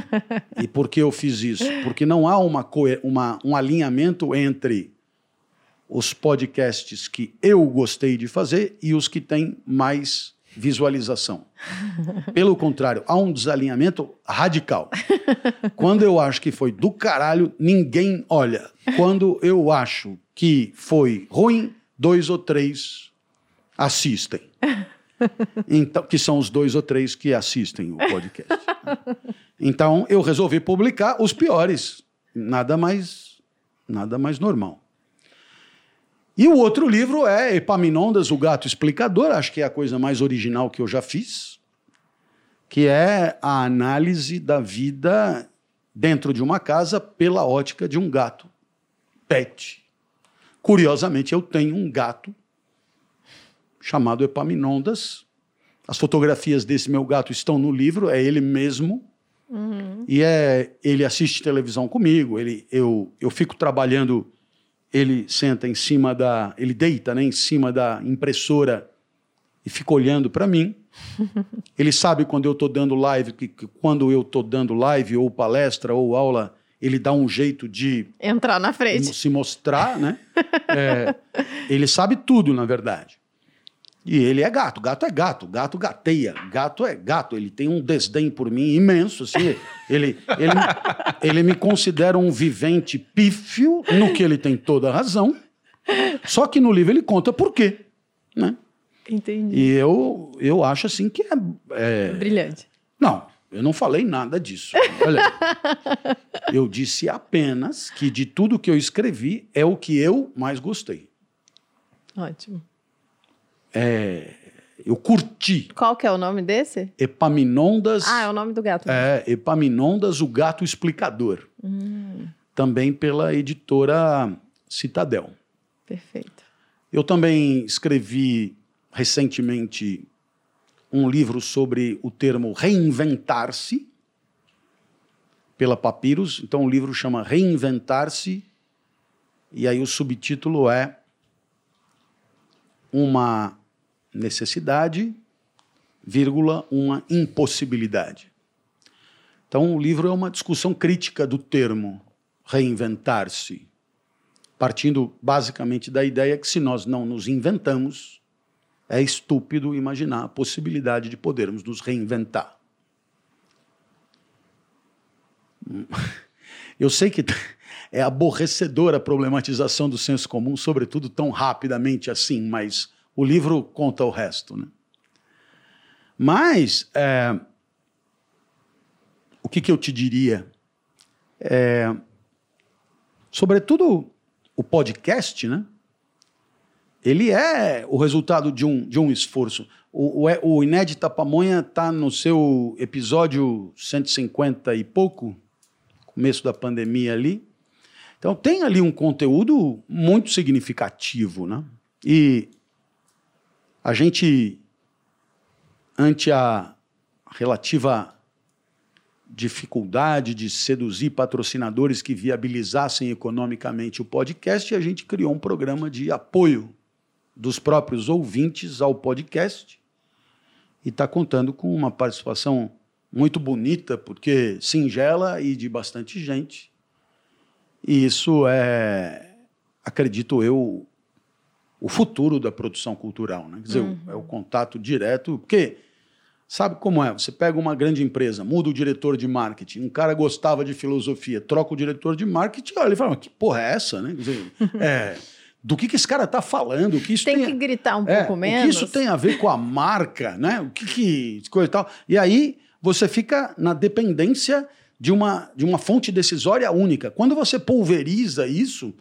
(laughs) e por que eu fiz isso? Porque não há uma, uma, um alinhamento entre os podcasts que eu gostei de fazer e os que têm mais visualização. Pelo contrário, há um desalinhamento radical. (laughs) Quando eu acho que foi do caralho, ninguém olha. Quando eu acho que foi ruim, dois ou três assistem. (laughs) Então, que são os dois ou três que assistem o podcast. Então, eu resolvi publicar os piores. Nada mais, nada mais normal. E o outro livro é Epaminondas, o Gato Explicador, acho que é a coisa mais original que eu já fiz, que é a análise da vida dentro de uma casa pela ótica de um gato pet. Curiosamente, eu tenho um gato chamado Epaminondas. As fotografias desse meu gato estão no livro, é ele mesmo. Uhum. E é, ele assiste televisão comigo, ele, eu, eu fico trabalhando, ele senta em cima da. Ele deita né, em cima da impressora e fica olhando para mim. (laughs) ele sabe quando eu estou dando live, que, que quando eu estou dando live, ou palestra, ou aula, ele dá um jeito de. Entrar na frente. Se mostrar, né? (laughs) é, ele sabe tudo, na verdade. E ele é gato, gato é gato, gato gateia, gato é gato. Ele tem um desdém por mim imenso. Assim, ele, ele, ele me considera um vivente pífio, no que ele tem toda a razão. Só que no livro ele conta por quê. Né? Entendi. E eu, eu acho assim que é, é. Brilhante. Não, eu não falei nada disso. Olha, eu disse apenas que de tudo que eu escrevi é o que eu mais gostei. Ótimo. É, eu curti. Qual que é o nome desse? Epaminondas. Ah, é o nome do gato. É, Epaminondas, o gato explicador. Hum. Também pela editora Citadel. Perfeito. Eu também escrevi recentemente um livro sobre o termo reinventar-se pela Papyrus. Então o livro chama Reinventar-se e aí o subtítulo é uma necessidade, vírgula, uma impossibilidade. Então, o livro é uma discussão crítica do termo reinventar-se, partindo basicamente da ideia que se nós não nos inventamos, é estúpido imaginar a possibilidade de podermos nos reinventar. (laughs) Eu sei que é aborrecedora a problematização do senso comum, sobretudo tão rapidamente assim, mas o livro conta o resto. Né? Mas, é, o que, que eu te diria? É, sobretudo o podcast, né? Ele é o resultado de um, de um esforço. O, o, o Inédita Pamonha está no seu episódio 150 e pouco, começo da pandemia ali. Então tem ali um conteúdo muito significativo, né? E a gente, ante a relativa dificuldade de seduzir patrocinadores que viabilizassem economicamente o podcast, a gente criou um programa de apoio dos próprios ouvintes ao podcast e está contando com uma participação muito bonita, porque singela e de bastante gente. E isso é, acredito eu, o futuro da produção cultural. Né? Quer dizer, uhum. é o contato direto. Porque sabe como é? Você pega uma grande empresa, muda o diretor de marketing, um cara gostava de filosofia, troca o diretor de marketing, olha, ele fala, mas que porra é essa? Né? Quer dizer, (laughs) é, do que, que esse cara está falando, o que isso Tem tem, que gritar um é, pouco o menos. que isso tem a ver com a marca, né? O que, que coisa e tal. E aí você fica na dependência de uma, de uma fonte decisória única. Quando você pulveriza isso,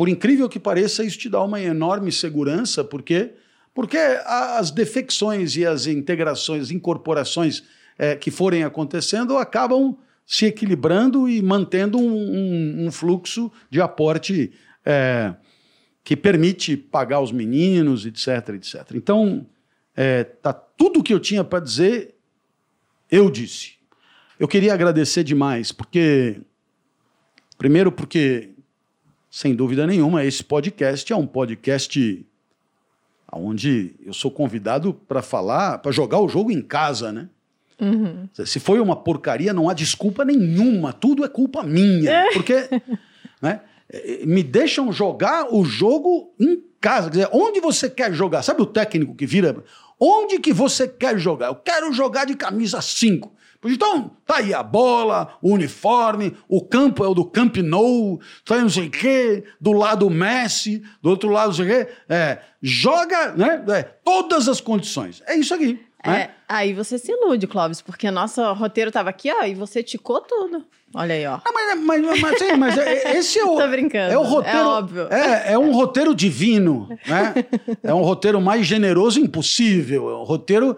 por incrível que pareça, isso te dá uma enorme segurança, porque porque as defecções e as integrações, incorporações é, que forem acontecendo acabam se equilibrando e mantendo um, um, um fluxo de aporte é, que permite pagar os meninos, etc, etc. Então, é, tá tudo o que eu tinha para dizer, eu disse. Eu queria agradecer demais, porque primeiro porque sem dúvida nenhuma esse podcast é um podcast onde eu sou convidado para falar, para jogar o jogo em casa, né? Uhum. Se foi uma porcaria, não há desculpa nenhuma, tudo é culpa minha. Porque (laughs) né, me deixam jogar o jogo em casa. Quer dizer, onde você quer jogar? Sabe o técnico que vira? Onde que você quer jogar? Eu quero jogar de camisa 5. Então, tá aí a bola, o uniforme, o campo é o do Camp Nou, tá aí não sei o quê, do lado o Messi, do outro lado não sei o quê. É, joga, né? É, todas as condições. É isso aqui. É, né? aí você se ilude, Clóvis, porque nosso roteiro tava aqui, ó, e você ticou tudo. Olha aí, ó. Ah, mas, mas, mas, sim, mas é- esse é (laughs) o. Tô brincando. É o roteiro. É óbvio. É, é um roteiro divino, né? É um roteiro mais generoso impossível. É um roteiro.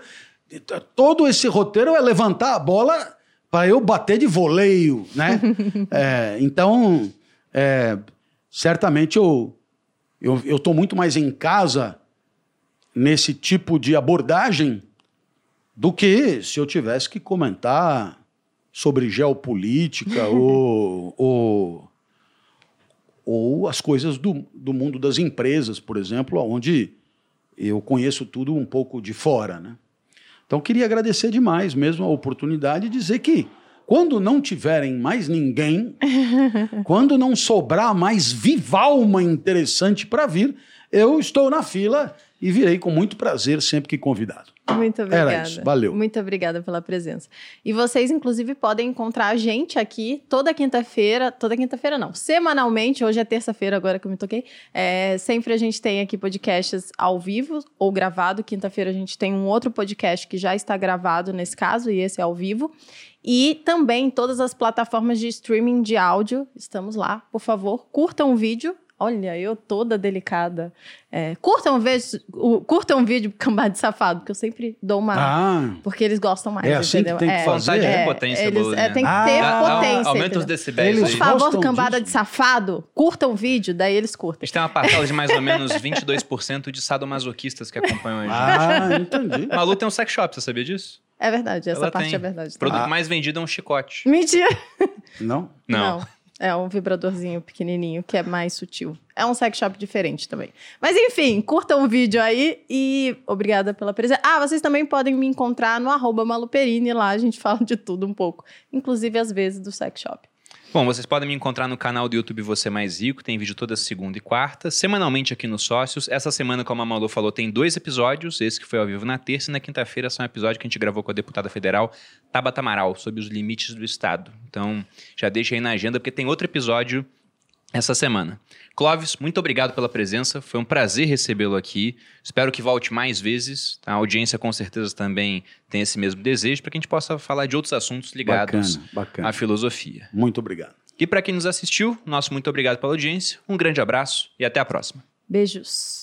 Todo esse roteiro é levantar a bola para eu bater de voleio, né? (laughs) É, então, é, certamente eu eu estou muito mais em casa nesse tipo de abordagem do que se eu tivesse que comentar sobre geopolítica (laughs) ou, ou, ou as coisas do, do mundo das empresas, por exemplo, onde eu conheço tudo um pouco de fora. Né? Então, queria agradecer demais mesmo a oportunidade de dizer que quando não tiverem mais ninguém, (laughs) quando não sobrar mais vivalma interessante para vir, eu estou na fila e virei com muito prazer sempre que convidado. Muito obrigada. Era isso, valeu. Muito obrigada pela presença. E vocês, inclusive, podem encontrar a gente aqui toda quinta-feira. Toda quinta-feira, não. Semanalmente, hoje é terça-feira, agora que eu me toquei. É, sempre a gente tem aqui podcasts ao vivo ou gravado. Quinta-feira a gente tem um outro podcast que já está gravado nesse caso, e esse é ao vivo. E também todas as plataformas de streaming de áudio. Estamos lá. Por favor, curtam o vídeo. Olha, eu toda delicada. É, curtam, um vídeo, o- curtam um vídeo cambada de safado, porque eu sempre dou uma. Ah, Porque eles gostam mais. É assim que entendeu? tem que É, fazer? Vontade é, de potência, eles, Bolinha. é, tem que Ah, ter dá- potência. Aumenta os decibéis Eles Por favor, cambada disso. de safado, curtam o vídeo, daí eles A curtem. gente tem uma parcela de mais ou menos 22% de sadomasoquistas que acompanham a gente. ah entendi. Malu tem um sex shop, você sabia disso? É verdade, essa Ela parte tem. é verdade. O produto Ah. mais vendido é um chicote. Mentira! Não? Não. É um vibradorzinho pequenininho que é mais sutil. É um sex shop diferente também. Mas enfim, curtam o vídeo aí e obrigada pela presença. Ah, vocês também podem me encontrar no arroba maluperini, lá a gente (laughs) fala de tudo um pouco. Inclusive às vezes do sex shop. Bom, vocês podem me encontrar no canal do YouTube Você Mais Rico, tem vídeo toda segunda e quarta, semanalmente aqui nos Sócios. Essa semana, como a Malu falou, tem dois episódios, esse que foi ao vivo na terça e na quinta-feira são um episódio que a gente gravou com a deputada federal Tabata Amaral, sobre os limites do Estado. Então, já deixa aí na agenda, porque tem outro episódio essa semana. Clóvis, muito obrigado pela presença, foi um prazer recebê-lo aqui. Espero que volte mais vezes. A audiência com certeza também tem esse mesmo desejo, para que a gente possa falar de outros assuntos ligados Bacana, bacana. à filosofia. Muito obrigado. E para quem nos assistiu, nosso muito obrigado pela audiência, um grande abraço e até a próxima. Beijos.